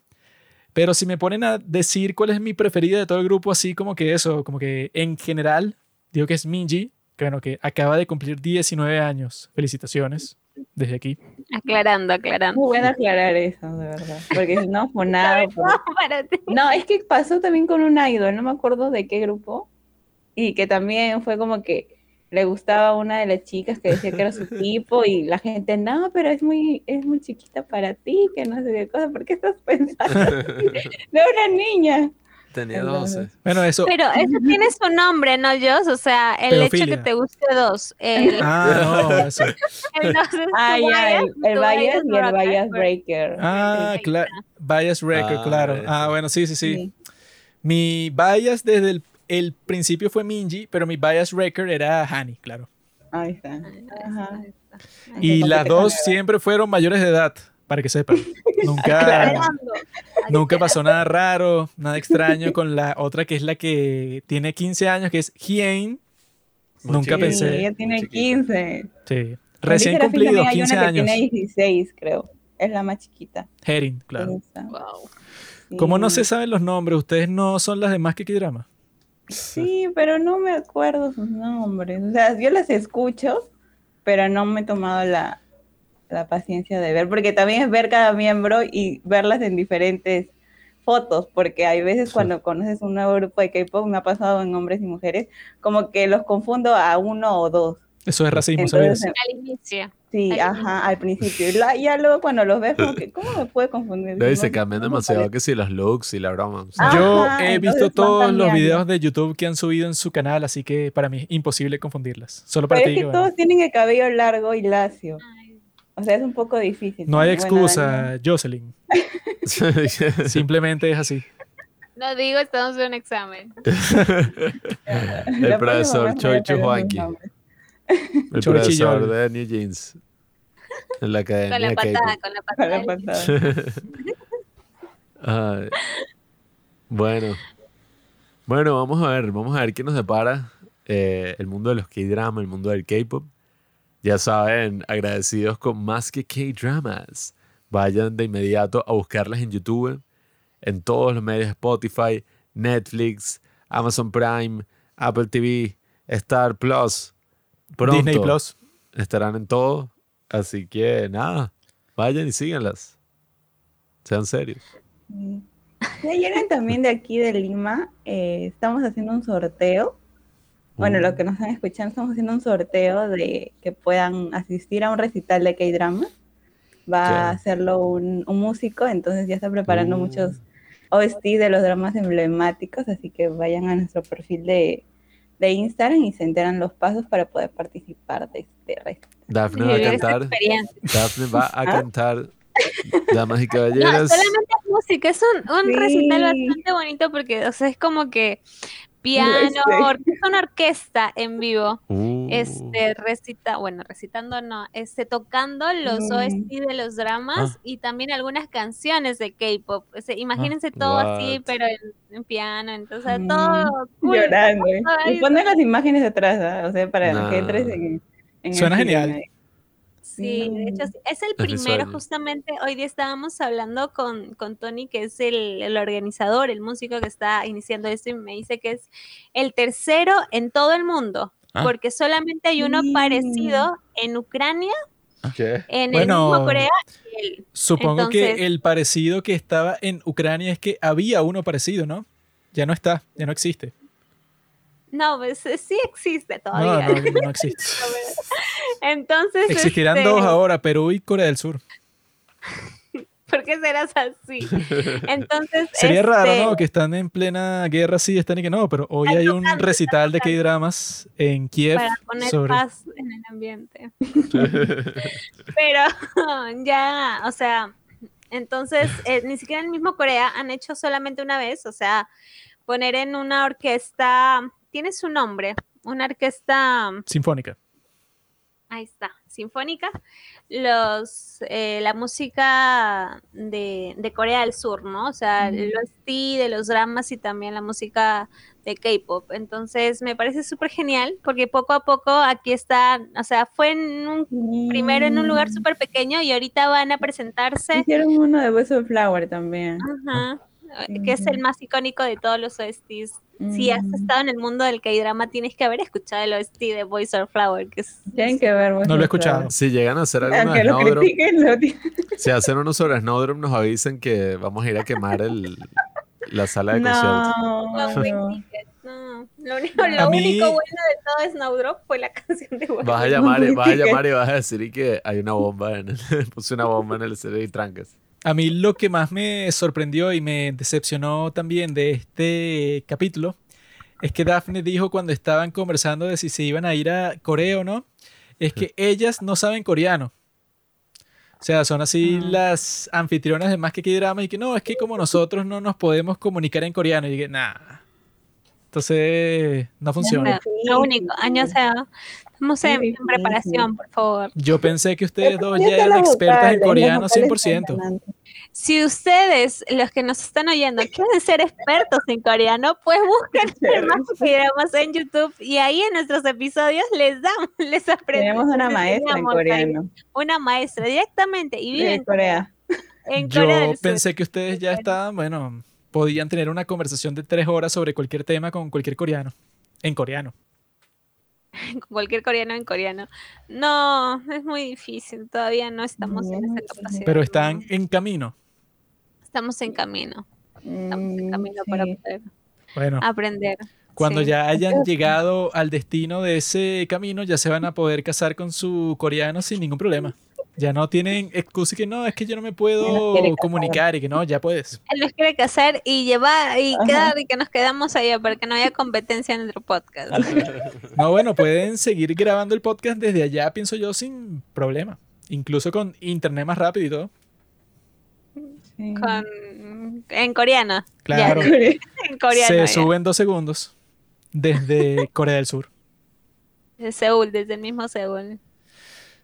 Pero si me ponen a decir cuál es mi preferida de todo el grupo, así como que eso, como que en general, digo que es Minji, que bueno, que acaba de cumplir 19 años. Felicitaciones desde aquí. Aclarando, aclarando. Muy bueno aclarar eso, de verdad. Porque si no, nada. Para ti. No, es que pasó también con un idol, no me acuerdo de qué grupo, y que también fue como que le gustaba una de las chicas que decía que era su tipo, y la gente, no, pero es muy, es muy chiquita para ti, que no sé qué cosa, ¿por qué estás pensando de una niña? Tenía Entonces, 12. Bueno, eso. Pero eso tiene su nombre, ¿no, Jos? O sea, el hecho que te guste dos. El, Ah, no, eso. entonces, Ah, ya, el, bias- el bias y el bias pues. breaker. Ah, claro. Bias Record, Ah, claro. Ah, bueno, sí, sí, sí. Sí. Mi bias desde el, el principio fue Minji, pero mi bias record era Hani, claro. Ahí está. Ahí está, Ajá. Y las dos siempre fueron mayores de edad, para que sepan. Nunca, nunca pasó nada raro, nada extraño con la otra que es la que tiene 15 años, que es Hien. Muy Nunca chiquita. Sí, pensé. ella tiene Chiquita. 15. Sí. Recién hay 15 una que años. Tiene 16, creo. Es la más chiquita. Herin, claro. Wow. ¿Cómo no Sí. se saben los nombres? ¿Ustedes no son las demás que drama Sí, pero no me acuerdo sus nombres. O sea, yo las escucho, pero no me he tomado la, la paciencia de ver, porque también es ver cada miembro y verlas en diferentes fotos, porque hay veces cuando conoces un nuevo grupo de K-pop, me ha pasado en hombres y mujeres, como que los confundo a uno o dos. Eso es racismo, Entonces, ¿sabías? Al inicio. sí, al ajá, al principio. Y la- ya luego cuando los ves, como que, ¿cómo me puede confundir? No, y No- se cambian demasiado parece. que si los looks y la broma. o sea, Yo Ajá, he visto todos los videos de YouTube que han subido en su canal, así que para mí es imposible confundirlas. Solo para Pero ti. es que bueno, todos tienen el cabello largo y lacio. O sea, es un poco difícil. no hay excusa, Jocelyn. Simplemente es así. No digo, estamos en un examen. El profesor los Juanqui. El profesor de New Jeans. En la Con academia la patada, con la patada. la patada. Ay. Bueno. Bueno, vamos a ver, vamos a ver qué nos depara eh, el mundo de los K-drama, el mundo del K-pop. Ya saben, agradecidos con más que K-dramas. Vayan de inmediato a buscarlas en YouTube, en todos los medios Spotify, Netflix, Amazon Prime, Apple TV, Star Plus. Pronto Disney Plus. estarán en todo. Así que nada, vayan y síganlas. Sean serios. Alguien también de aquí de Lima, eh, estamos haciendo un sorteo. Bueno, Uh. los que nos están escuchando, estamos haciendo un sorteo de que puedan asistir a un recital de K-drama. Va a hacerlo un, un músico, entonces ya está preparando Uh. muchos OST de los dramas emblemáticos, así que vayan a nuestro perfil de, de Instagram y se enteran los pasos para poder participar de este recital. Dafne va a cantar. experiencia. Dafne va a ¿Ah? cantar Damas y No, Caballeros. solamente es música, es un, un Sí. recital bastante bonito porque, o sea, es como que piano, sé. or- es una orquesta en vivo. Uh, Este recita, bueno, recitando no, este tocando los Mm. OST de los dramas Ah. y también algunas canciones de K-pop. O sea, imagínense todo así, pero en, en piano, entonces Mm, todo cool. Llorando. ¿eh? Y poner las imágenes detrás, ¿ah? o sea, para Nah. que entres en, Suena genial. Sí, de hecho, Mm. es el primero, justamente hoy día estábamos hablando con, con Tony, que es el, el organizador, el músico que está iniciando esto, y me dice que es el tercero en todo el mundo, Ah. porque solamente hay uno Sí. parecido en Ucrania, ¿Qué? en Bueno, el mismo Corea, y el- Supongo Entonces- que el parecido que estaba en Ucrania es que había uno parecido, ¿no? Ya no está, ya no existe. No, pues eh, sí existe todavía. no, no existe. Entonces, Existirán este, dos ahora, Perú y Corea del Sur. ¿Por qué serás así? Entonces, Sería raro, este, ¿no? Que están en plena guerra, sí, están y que no, pero hoy hay un recital de K-dramas en Kiev para poner sobre... paz en el ambiente. Pero ya, o sea, Entonces, eh, ni siquiera en el mismo Corea han hecho solamente una vez, o sea, poner en una orquesta, tiene su nombre, una orquesta, Sinfónica. ahí está, sinfónica, los, eh, la música de, de Corea del Sur, ¿no? O sea, Mm. los OST de los dramas y también la música de K-pop. Entonces, me parece súper genial porque poco a poco aquí está, o sea, fue en un, primero en un lugar Mm. súper pequeño y ahorita van a presentarse. Hicieron uno de Voice of Flower también. Ajá, que es el más icónico de todos los OSTs. Si has Mm. estado en el mundo del K-drama, tienes que haber escuchado el OST de Voice of Flower, que es Tienen que ver Voice No lo he escuchado. Si llegan a hacer alguno de Snowdrop, lo si hacen uno sobre Snowdrop, nos avisen que vamos a ir a quemar el, la sala de conciertos. No, no. No. Lo, único, lo A mí- único bueno de todo Snowdrop fue la canción de One Vas a llamar, y- vas a llamar y vas a decir y que hay una bomba en el, puse una bomba en el cerebro y trancas. A mí lo que más me sorprendió y me decepcionó también de este capítulo es que Daphne dijo cuando estaban conversando de si se iban a ir a Corea o no, es que ellas no saben coreano. O sea, son así Ah. las anfitrionas de más que drama y que no, es que como nosotros no nos podemos comunicar en coreano. Y dije, nah. Entonces, no funciona. Lo único, año, o sea, estamos Muy en, en preparación, por favor. Yo pensé que ustedes dos Ya eran expertas en coreano vocales están 100%. ganando. Si ustedes, los que nos están oyendo, quieren ser expertos en coreano, pues busquen más programas en YouTube y ahí en nuestros episodios les damos, les aprendemos. Tenemos una maestra en coreano Una maestra directamente y vive en, Corea. en Corea Yo del Sur. pensé que ustedes ya estaban, bueno, podían tener una conversación de tres horas sobre cualquier tema con cualquier coreano. En coreano. cualquier coreano en coreano. No, es muy difícil, todavía no estamos en esa capacidad. Pero están en camino. Estamos en camino, estamos en Mm, camino para poder Bueno, aprender. cuando sí. ya hayan llegado al destino de ese camino, ya se van a poder casar con su coreano sin ningún problema. Ya no tienen excusa y que no, es que yo no me puedo comunicar y que no, ya puedes. Él los quiere casar y llevar y Ajá. quedar y que nos quedamos allá para que no haya competencia en nuestro podcast. No, bueno, pueden seguir grabando el podcast desde allá, pienso yo, sin problema. Incluso con internet más rápido y todo. Sí. Con, en coreano. Claro. Ya, en coreano. se ya. suben dos segundos desde Corea del Sur. De Seúl, desde el mismo Seúl.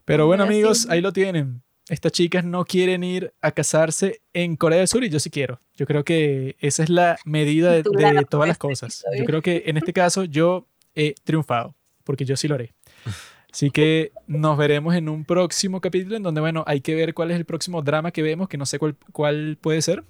Pero bueno, sí. amigos, ahí lo tienen. Estas chicas no quieren ir a casarse en Corea del Sur y yo sí quiero. Yo creo que esa es la medida de, todas las cosas. Yo creo que en este caso yo he triunfado, porque yo sí lo haré. Así que nos veremos en un próximo capítulo en donde, bueno, hay que ver cuál es el próximo drama que vemos, que no sé cuál, cuál puede ser.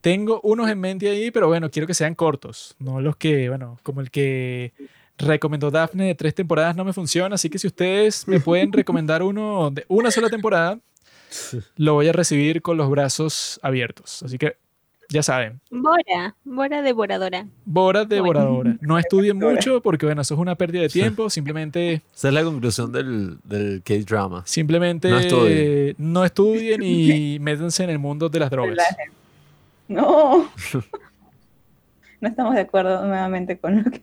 Tengo unos en mente ahí, pero bueno, quiero que sean cortos, no los que, bueno, como el que recomendó Daphne de tres temporadas no me funciona, así que si ustedes me pueden recomendar uno de una sola temporada, lo voy a recibir con los brazos abiertos. Así que ya saben, Bora, Bora devoradora. Bora devoradora. No estudien mucho porque bueno, eso es una pérdida de tiempo, simplemente Esa es la conclusión del, del K-drama. simplemente No estudien. no estudien y métanse en el mundo de las drogas. No. No estamos de acuerdo nuevamente con lo que